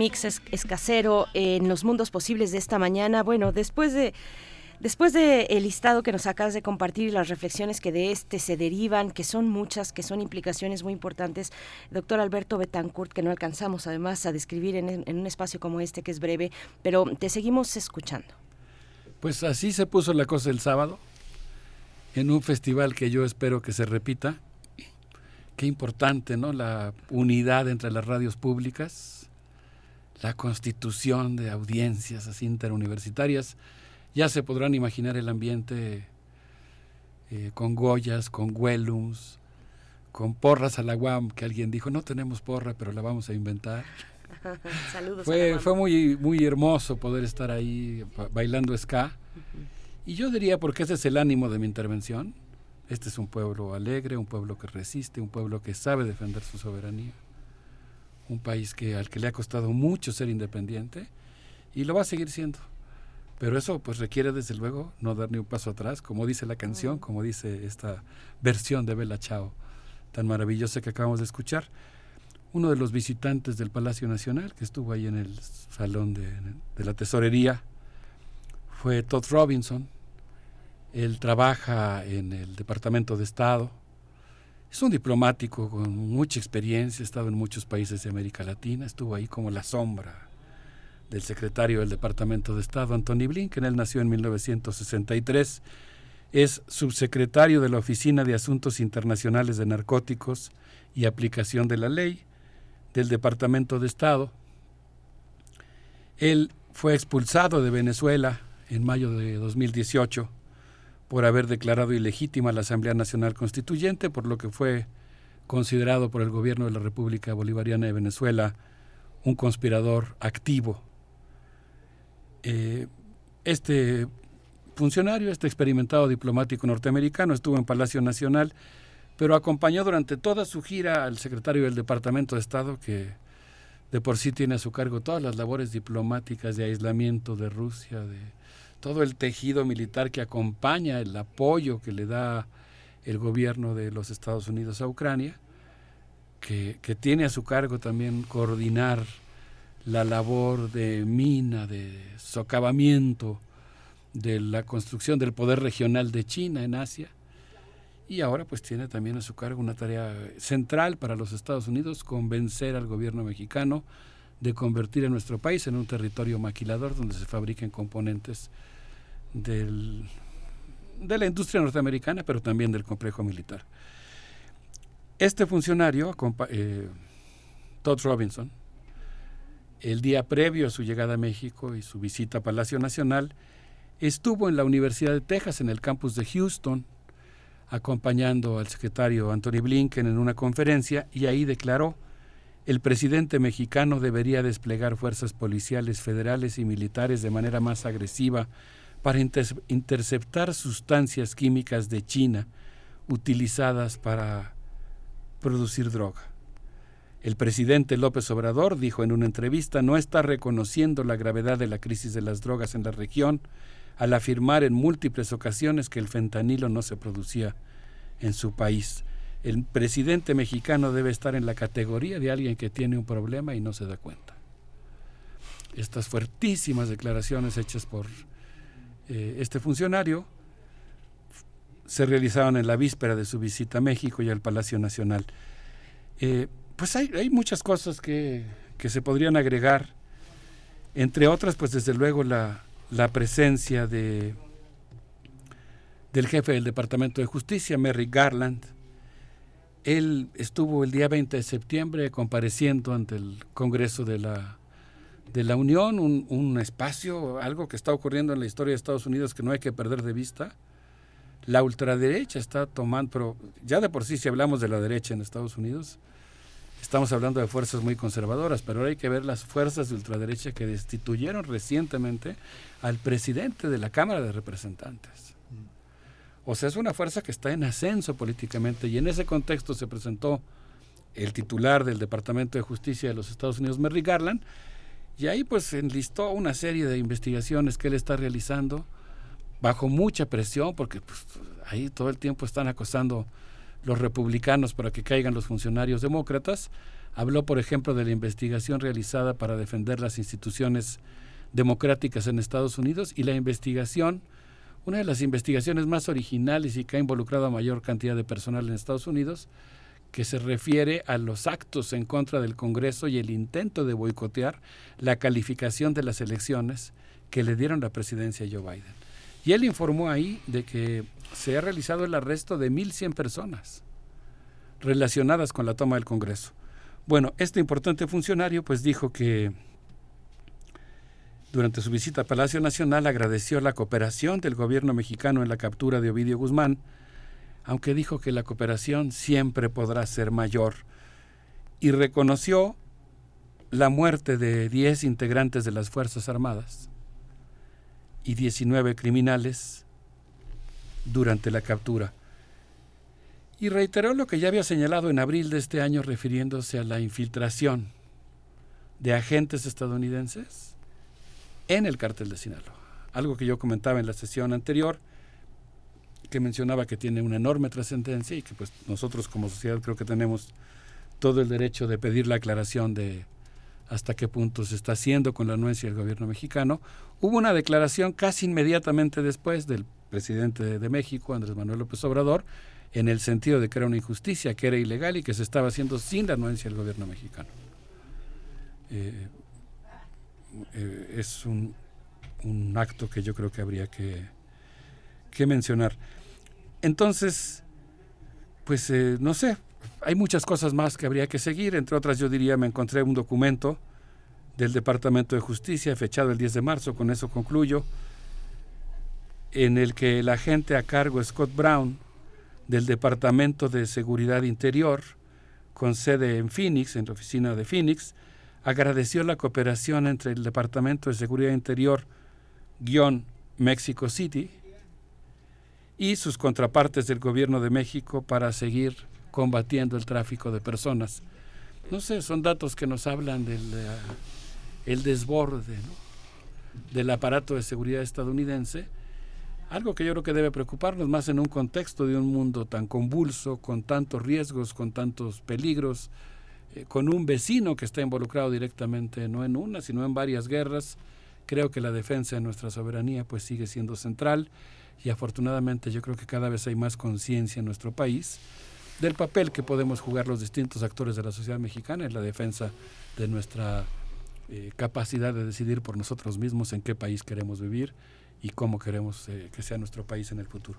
mix es, es casero en los mundos posibles de esta mañana. Bueno, después de después de el listado que nos acabas de compartir y las reflexiones que de este se derivan, que son muchas, que son implicaciones muy importantes, doctor Alberto Betancourt, que no alcanzamos además a describir en, en un espacio como este que es breve, pero te seguimos escuchando. Pues así se puso la cosa el sábado, en un festival que yo espero que se repita. Qué importante, ¿no? La unidad entre las radios públicas, la constitución de audiencias así interuniversitarias. Ya se podrán imaginar el ambiente eh, con Goyas, con Wellums, con porras a la UAM, que alguien dijo, no tenemos porra, pero la vamos a inventar. *laughs* Saludos. Fue, fue muy, muy hermoso poder estar ahí ba- bailando ska. Y yo diría, porque ese es el ánimo de mi intervención, este es un pueblo alegre, un pueblo que resiste, un pueblo que sabe defender su soberanía, un país que, al que le ha costado mucho ser independiente y lo va a seguir siendo. Pero eso pues requiere desde luego no dar ni un paso atrás, como dice la canción, como dice esta versión de Bella Chao tan maravillosa que acabamos de escuchar. Uno de los visitantes del Palacio Nacional, que estuvo ahí en el salón de, de la tesorería, fue Todd Robinson. Él trabaja en el Departamento de Estado. Es un diplomático con mucha experiencia, ha estado en muchos países de América Latina, estuvo ahí como la sombra del secretario del Departamento de Estado, Anthony Blinken. Él nació en 1963, es subsecretario de la Oficina de Asuntos Internacionales de Narcóticos y Aplicación de la Ley del Departamento de Estado. Él fue expulsado de Venezuela en mayo de 2018 por haber declarado ilegítima la Asamblea Nacional Constituyente, por lo que fue considerado por el gobierno de la República Bolivariana de Venezuela un conspirador activo. Eh, este funcionario, este experimentado diplomático norteamericano, estuvo en Palacio Nacional, pero acompañó durante toda su gira al secretario del Departamento de Estado, que de por sí tiene a su cargo todas las labores diplomáticas de aislamiento de Rusia, de todo el tejido militar que acompaña el apoyo que le da el gobierno de los Estados Unidos a Ucrania, que, que tiene a su cargo también coordinar la labor de mina, de socavamiento de la construcción del poder regional de China en Asia. Y ahora pues tiene también a su cargo una tarea central para los Estados Unidos, convencer al gobierno mexicano de convertir a nuestro país en un territorio maquilador donde se fabriquen componentes del, de la industria norteamericana, pero también del complejo militar. Este funcionario, eh, Todd Robinson, el día previo a su llegada a México y su visita a Palacio Nacional, estuvo en la Universidad de Texas, en el campus de Houston, acompañando al secretario Anthony Blinken en una conferencia y ahí declaró, el presidente mexicano debería desplegar fuerzas policiales federales y militares de manera más agresiva para interceptar sustancias químicas de China utilizadas para producir droga. El presidente López Obrador dijo en una entrevista no está reconociendo la gravedad de la crisis de las drogas en la región al afirmar en múltiples ocasiones que el fentanilo no se producía en su país. El presidente mexicano debe estar en la categoría de alguien que tiene un problema y no se da cuenta. Estas fuertísimas declaraciones hechas por eh, este funcionario se realizaron en la víspera de su visita a México y al Palacio Nacional. Eh, pues hay, muchas cosas que, se podrían agregar, entre otras, pues desde luego la, presencia de del jefe del Departamento de Justicia, Merrick Garland. Él estuvo el día 20 de septiembre compareciendo ante el Congreso de la, de la Unión, un, un, espacio, algo que está ocurriendo en la historia de Estados Unidos que no hay que perder de vista. La ultraderecha está tomando, pero ya de por sí si hablamos de la derecha en Estados Unidos, Estamos hablando de fuerzas muy conservadoras, pero ahora hay que ver las fuerzas de ultraderecha que destituyeron recientemente al presidente de la Cámara de Representantes. O sea, es una fuerza que está en ascenso políticamente y en ese contexto se presentó el titular del Departamento de Justicia de los Estados Unidos, Merrick Garland, y ahí pues enlistó una serie de investigaciones que él está realizando bajo mucha presión, porque pues, ahí todo el tiempo están acosando los republicanos para que caigan los funcionarios demócratas. Habló, por ejemplo, de la investigación realizada para defender las instituciones democráticas en Estados Unidos y la investigación, una de las investigaciones más originales y que ha involucrado a mayor cantidad de personal en Estados Unidos, que se refiere a los actos en contra del Congreso y el intento de boicotear la calificación de las elecciones que le dieron la presidencia a Joe Biden. Y él informó ahí de que se ha realizado el arresto de 1.100 personas relacionadas con la toma del Congreso. Bueno, este importante funcionario pues dijo que durante su visita a Palacio Nacional agradeció la cooperación del gobierno mexicano en la captura de Ovidio Guzmán, aunque dijo que la cooperación siempre podrá ser mayor, y reconoció la muerte de 10 integrantes de las Fuerzas Armadas y 19 criminales durante la captura. Y reiteró lo que ya había señalado en abril de este año refiriéndose a la infiltración de agentes estadounidenses en el cártel de Sinaloa. algo que yo comentaba en la sesión anterior, que mencionaba que tiene una enorme trascendencia y que pues nosotros como sociedad creo que tenemos todo el derecho de pedir la aclaración de hasta qué punto se está haciendo con la anuencia del gobierno mexicano. Hubo una declaración casi inmediatamente después del presidente de México, Andrés Manuel López Obrador, en el sentido de que era una injusticia, que era ilegal y que se estaba haciendo sin la anuencia del gobierno mexicano. Eh, eh, es un, un, acto que yo creo que habría que, que mencionar. Entonces, pues eh, no sé, hay muchas cosas más que habría que seguir, entre otras yo diría, me encontré un documento del Departamento de Justicia fechado el 10 de marzo, con eso concluyo, en el que el agente a cargo Scott Brown del Departamento de Seguridad Interior, con sede en Phoenix, en la oficina de Phoenix, agradeció la cooperación entre el Departamento de Seguridad Interior guion Mexico City y sus contrapartes del gobierno de México para seguir combatiendo el tráfico de personas. No sé, son datos que nos hablan del el desborde del aparato de seguridad estadounidense, algo que yo creo que debe preocuparnos más en un contexto de un mundo tan convulso, con tantos riesgos, con tantos peligros, eh, con un vecino que está involucrado directamente no en una, sino en varias guerras. Creo que la defensa de nuestra soberanía pues sigue siendo central y afortunadamente yo creo que cada vez hay más conciencia en nuestro país del papel que podemos jugar los distintos actores de la sociedad mexicana en la defensa de nuestra eh, capacidad de decidir por nosotros mismos en qué país queremos vivir y cómo queremos eh, que sea nuestro país en el futuro.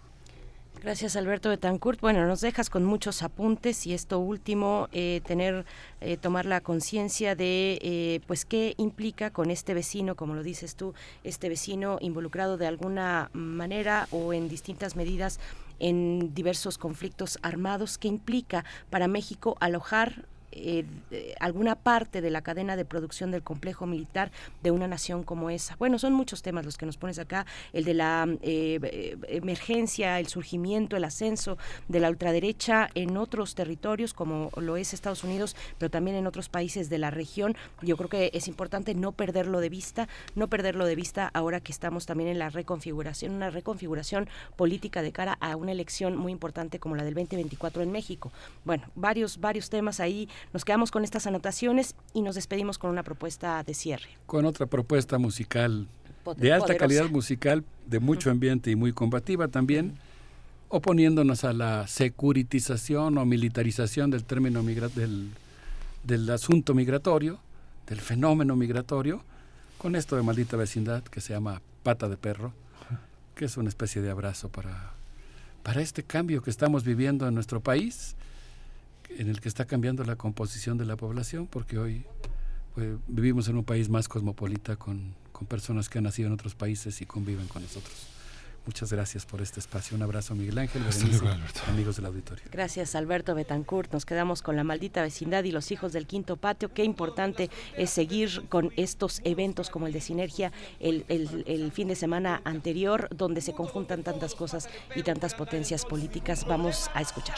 Gracias Alberto Betancourt. Bueno, nos dejas con muchos apuntes y esto último, eh, tener, tomar la conciencia de, pues, qué implica con este vecino, como lo dices tú, este vecino involucrado de alguna manera o en distintas medidas en diversos conflictos armados que implica para México alojar eh, alguna parte de la cadena de producción del complejo militar de una nación como esa. Bueno, son muchos temas los que nos pones acá, el de la eh, emergencia, el surgimiento, el ascenso de la ultraderecha en otros territorios como lo es Estados Unidos, pero también en otros países de la región. Yo creo que es importante no perderlo de vista, no perderlo de vista ahora que estamos también en la reconfiguración, una reconfiguración política de cara a una elección muy importante como la del 2024 en México. Bueno, varios, varios temas ahí nos quedamos con estas anotaciones y nos despedimos con una propuesta de cierre. Con otra propuesta musical de alta calidad musical, de mucho ambiente y muy combativa también, oponiéndonos a la securitización o militarización del término del, del asunto migratorio, del fenómeno migratorio, con esto de maldita vecindad que se llama pata de perro, que es una especie de abrazo para, para este cambio que estamos viviendo en nuestro país en el que está cambiando la composición de la población, porque hoy pues, vivimos en un país más cosmopolita con, con personas que han nacido en otros países y conviven con nosotros. Muchas gracias por este espacio. Un abrazo, Miguel Ángel, amigos del auditorio. Gracias, Alberto Betancourt. Nos quedamos con la maldita vecindad y los hijos del quinto patio. Qué importante es seguir con estos eventos como el de Sinergia el, el, el fin de semana anterior, donde se conjuntan tantas cosas y tantas potencias políticas. Vamos a escuchar.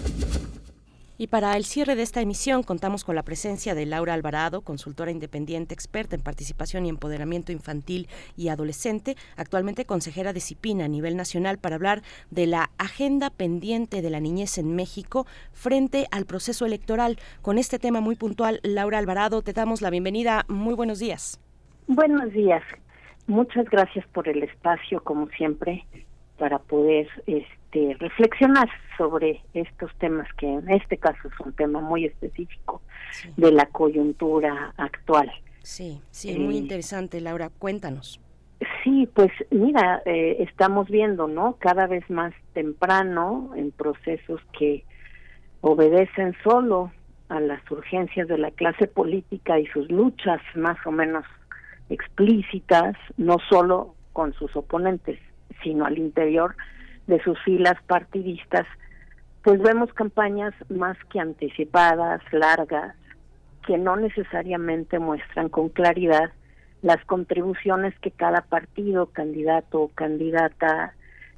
Y para el cierre de esta emisión contamos con la presencia de Laura Alvarado, consultora independiente experta en participación y empoderamiento infantil y adolescente, actualmente consejera de CIPINA a nivel nacional para hablar de la agenda pendiente de la niñez en México frente al proceso electoral. Con este tema muy puntual, Laura Alvarado, te damos la bienvenida. Muy buenos días. Buenos días. Muchas gracias por el espacio, como siempre, para poder este, reflexionar sobre estos temas que en este caso es un tema muy específico de la coyuntura actual. Sí, sí, muy Eh, interesante, Laura. Cuéntanos. Sí, pues mira, eh, estamos viendo, ¿no? Cada vez más temprano en procesos que obedecen solo a las urgencias de la clase política y sus luchas más o menos explícitas, no solo con sus oponentes, sino al interior de sus filas partidistas, pues vemos campañas más que anticipadas, largas, que no necesariamente muestran con claridad las contribuciones que cada partido, candidato o candidata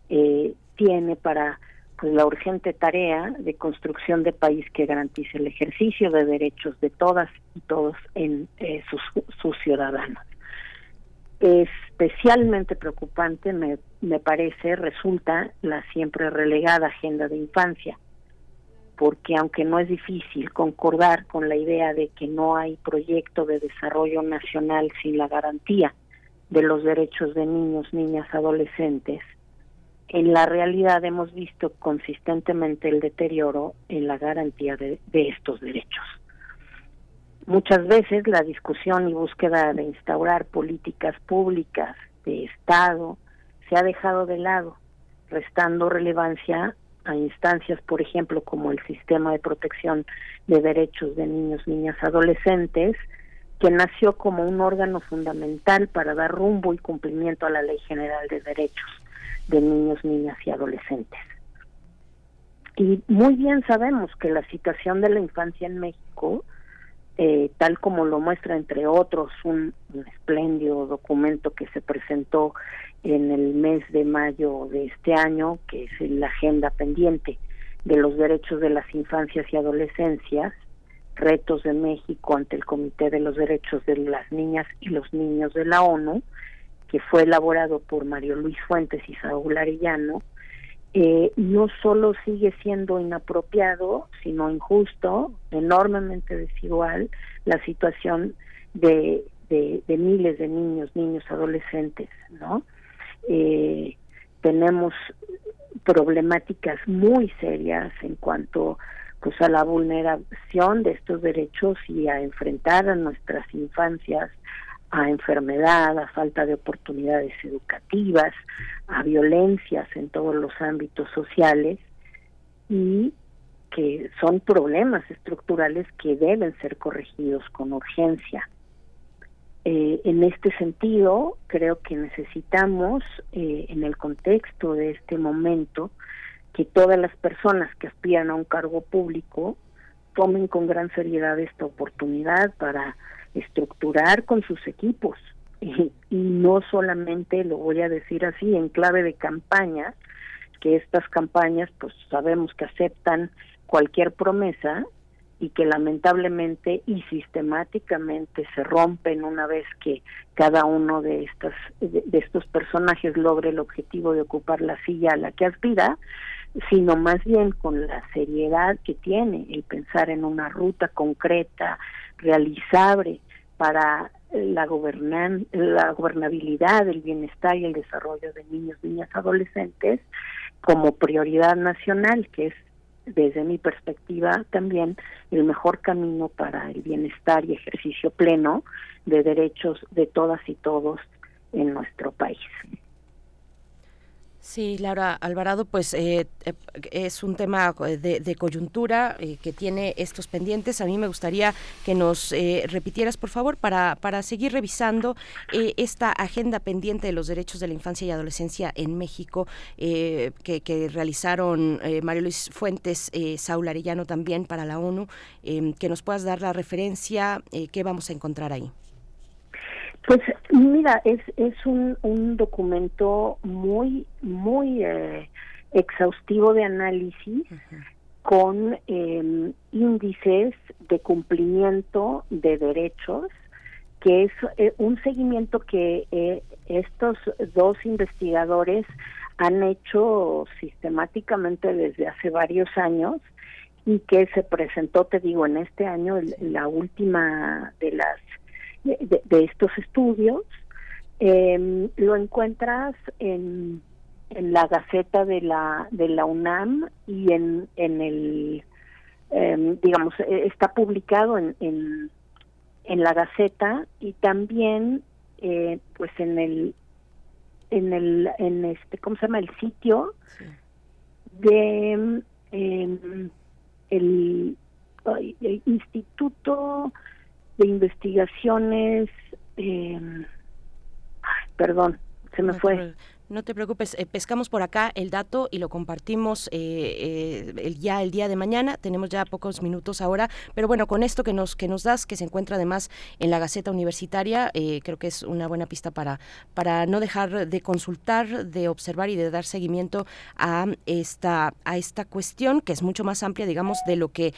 eh, tiene para pues, la urgente tarea de construcción de país que garantice el ejercicio de derechos de todas y todos en eh, sus, sus ciudadanos. Especialmente preocupante me, me parece resulta la siempre relegada agenda de infancia, porque aunque no es difícil concordar con la idea de que no hay proyecto de desarrollo nacional sin la garantía de los derechos de niños, niñas, adolescentes, en la realidad hemos visto consistentemente el deterioro en la garantía de, de estos derechos. Muchas veces la discusión y búsqueda de instaurar políticas públicas de Estado se ha dejado de lado, restando relevancia a instancias, por ejemplo, como el Sistema de Protección de Derechos de Niños, Niñas, Adolescentes, que nació como un órgano fundamental para dar rumbo y cumplimiento a la Ley General de Derechos de Niños, Niñas y Adolescentes. Y muy bien sabemos que la situación de la infancia en México, eh, tal como lo muestra entre otros un, un espléndido documento que se presentó en el mes de mayo de este año, que es la agenda pendiente de los derechos de las infancias y adolescencias, retos de México ante el Comité de los Derechos de las Niñas y los Niños de la ONU, que fue elaborado por Mario Luis Fuentes y Saúl Arellano, eh, no solo sigue siendo inapropiado, sino injusto, enormemente desigual, la situación de, de, miles de niños, niños, adolescentes, ¿no? Eh, tenemos problemáticas muy serias en cuanto pues a la vulneración de estos derechos y a enfrentar a nuestras infancias a enfermedad, a falta de oportunidades educativas, a violencias en todos los ámbitos sociales y que son problemas estructurales que deben ser corregidos con urgencia. Eh, en este sentido, creo que necesitamos, eh, en el contexto de este momento, que todas las personas que aspiran a un cargo público tomen con gran seriedad esta oportunidad para estructurar con sus equipos. *laughs* Y, y, no solamente lo voy a decir así en clave de campaña que estas campañas pues sabemos que aceptan cualquier promesa y que lamentablemente y sistemáticamente se rompen una vez que cada uno de estas de, de estos personajes logre el objetivo de ocupar la silla a la que aspira sino más bien con la seriedad que tiene el pensar en una ruta concreta, realizable para la, gobernan la gobernabilidad, el bienestar y el desarrollo de niños, niñas, adolescentes como prioridad nacional, que es desde mi perspectiva también el mejor camino para el bienestar y ejercicio pleno de derechos de todas y todos en nuestro país. Sí, Laura Alvarado, pues eh, eh, es un tema de, coyuntura eh, que tiene estos pendientes. A mí me gustaría que nos repitieras, por favor, para, para seguir revisando esta agenda pendiente de los derechos de la infancia y adolescencia en México que, que, realizaron Mario Luis Fuentes, Saúl Arellano también para la ONU. que nos puedas dar la referencia, qué vamos a encontrar ahí. Pues mira, es, es un, un documento muy, muy eh, exhaustivo de análisis con em, índices de cumplimiento de derechos, que es eh, un seguimiento que eh, estos dos investigadores han hecho sistemáticamente desde hace varios años y que se presentó, te digo, en este año, la última de las de, estos estudios. Eh, lo encuentras en, en la Gaceta de la, de la UNAM y en, en el, em, digamos, e, está publicado en, en, en, la Gaceta y también, eh, pues, en el, en el, en este, ¿cómo se llama? El sitio de em, el, el Instituto de investigaciones, eh, perdón, se me fue. No te preocupes, eh, pescamos por acá el dato y lo compartimos eh, eh, el, ya el día de mañana. Tenemos ya pocos minutos ahora, pero bueno, con esto que nos que nos das, que se encuentra además en la Gaceta Universitaria, creo que es una buena pista para para no dejar de consultar, de observar y de dar seguimiento a esta a esta cuestión que es mucho más amplia, digamos, de lo que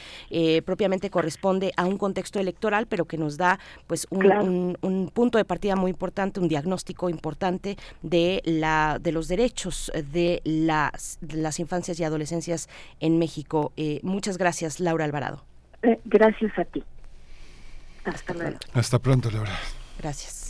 propiamente corresponde a un contexto electoral, pero que nos da pues un, un punto de partida muy importante, un diagnóstico importante de la de los derechos de las, las infancias y adolescencias en México. Eh, muchas gracias, Laura Alvarado. Eh, gracias a ti. Hasta luego. Hasta pronto, Laura. Gracias.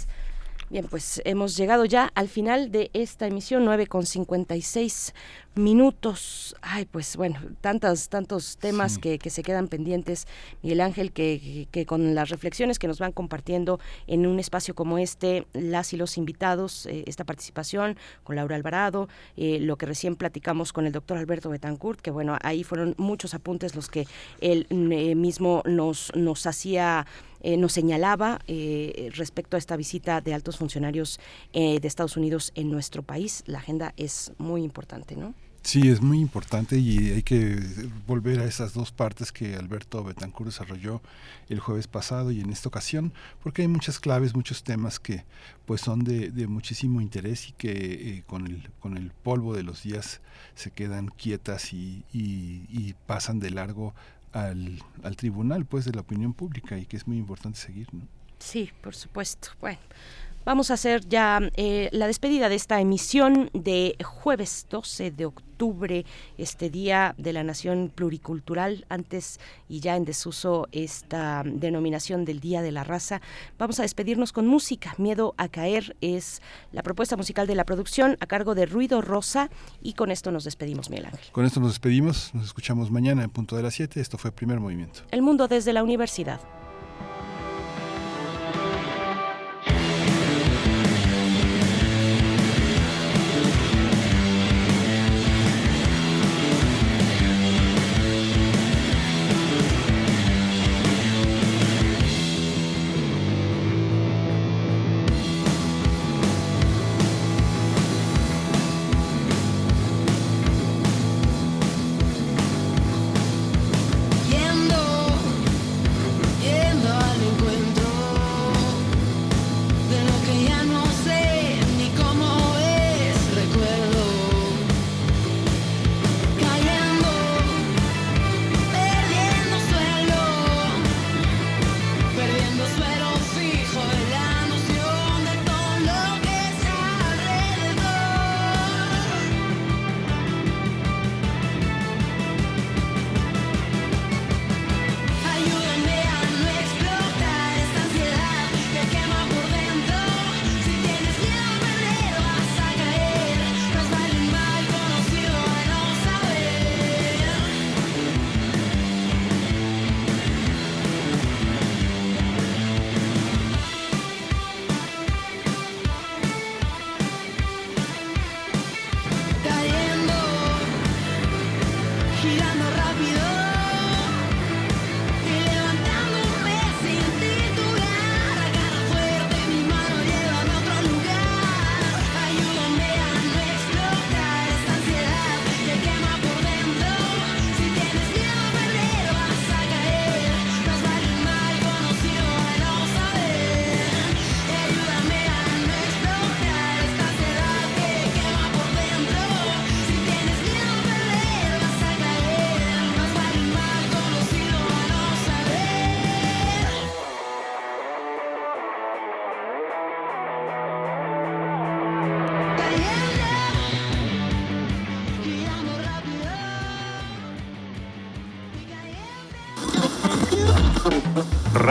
Bien, pues hemos llegado ya al final de esta emisión, 9 con 56 minutos. Ay, pues bueno, tantos, tantos temas que, que, se quedan pendientes, Miguel Ángel, que, que, con las reflexiones que nos van compartiendo en un espacio como este, las y los invitados, eh, esta participación con Laura Alvarado, eh, lo que recién platicamos con el doctor Alberto Betancourt, que bueno, ahí fueron muchos apuntes los que él eh, mismo nos, nos hacía eh, nos señalaba eh, respecto a esta visita de altos funcionarios eh, de Estados Unidos en nuestro país. La agenda es muy importante, ¿no? Sí, es muy importante y hay que volver a esas dos partes que Alberto Betancourt desarrolló el jueves pasado y en esta ocasión, porque hay muchas claves, muchos temas que pues son de, muchísimo interés y que con, el, con el polvo de los días se quedan quietas y, y pasan de largo al, al tribunal pues de la opinión pública y que es muy importante seguir. ¿no? Sí, por supuesto. Bueno, vamos a hacer ya eh, la despedida de esta emisión de jueves 12 de octubre, este Día de la Nación Pluricultural, antes y ya en desuso esta denominación del Día de la Raza. Vamos a despedirnos con música. Miedo a caer es la propuesta musical de la producción a cargo de Ruido Rosa y con esto nos despedimos, Miguel Ángel. Con esto nos despedimos, nos escuchamos mañana en punto de las 7. Esto fue Primer Movimiento. El mundo desde la universidad.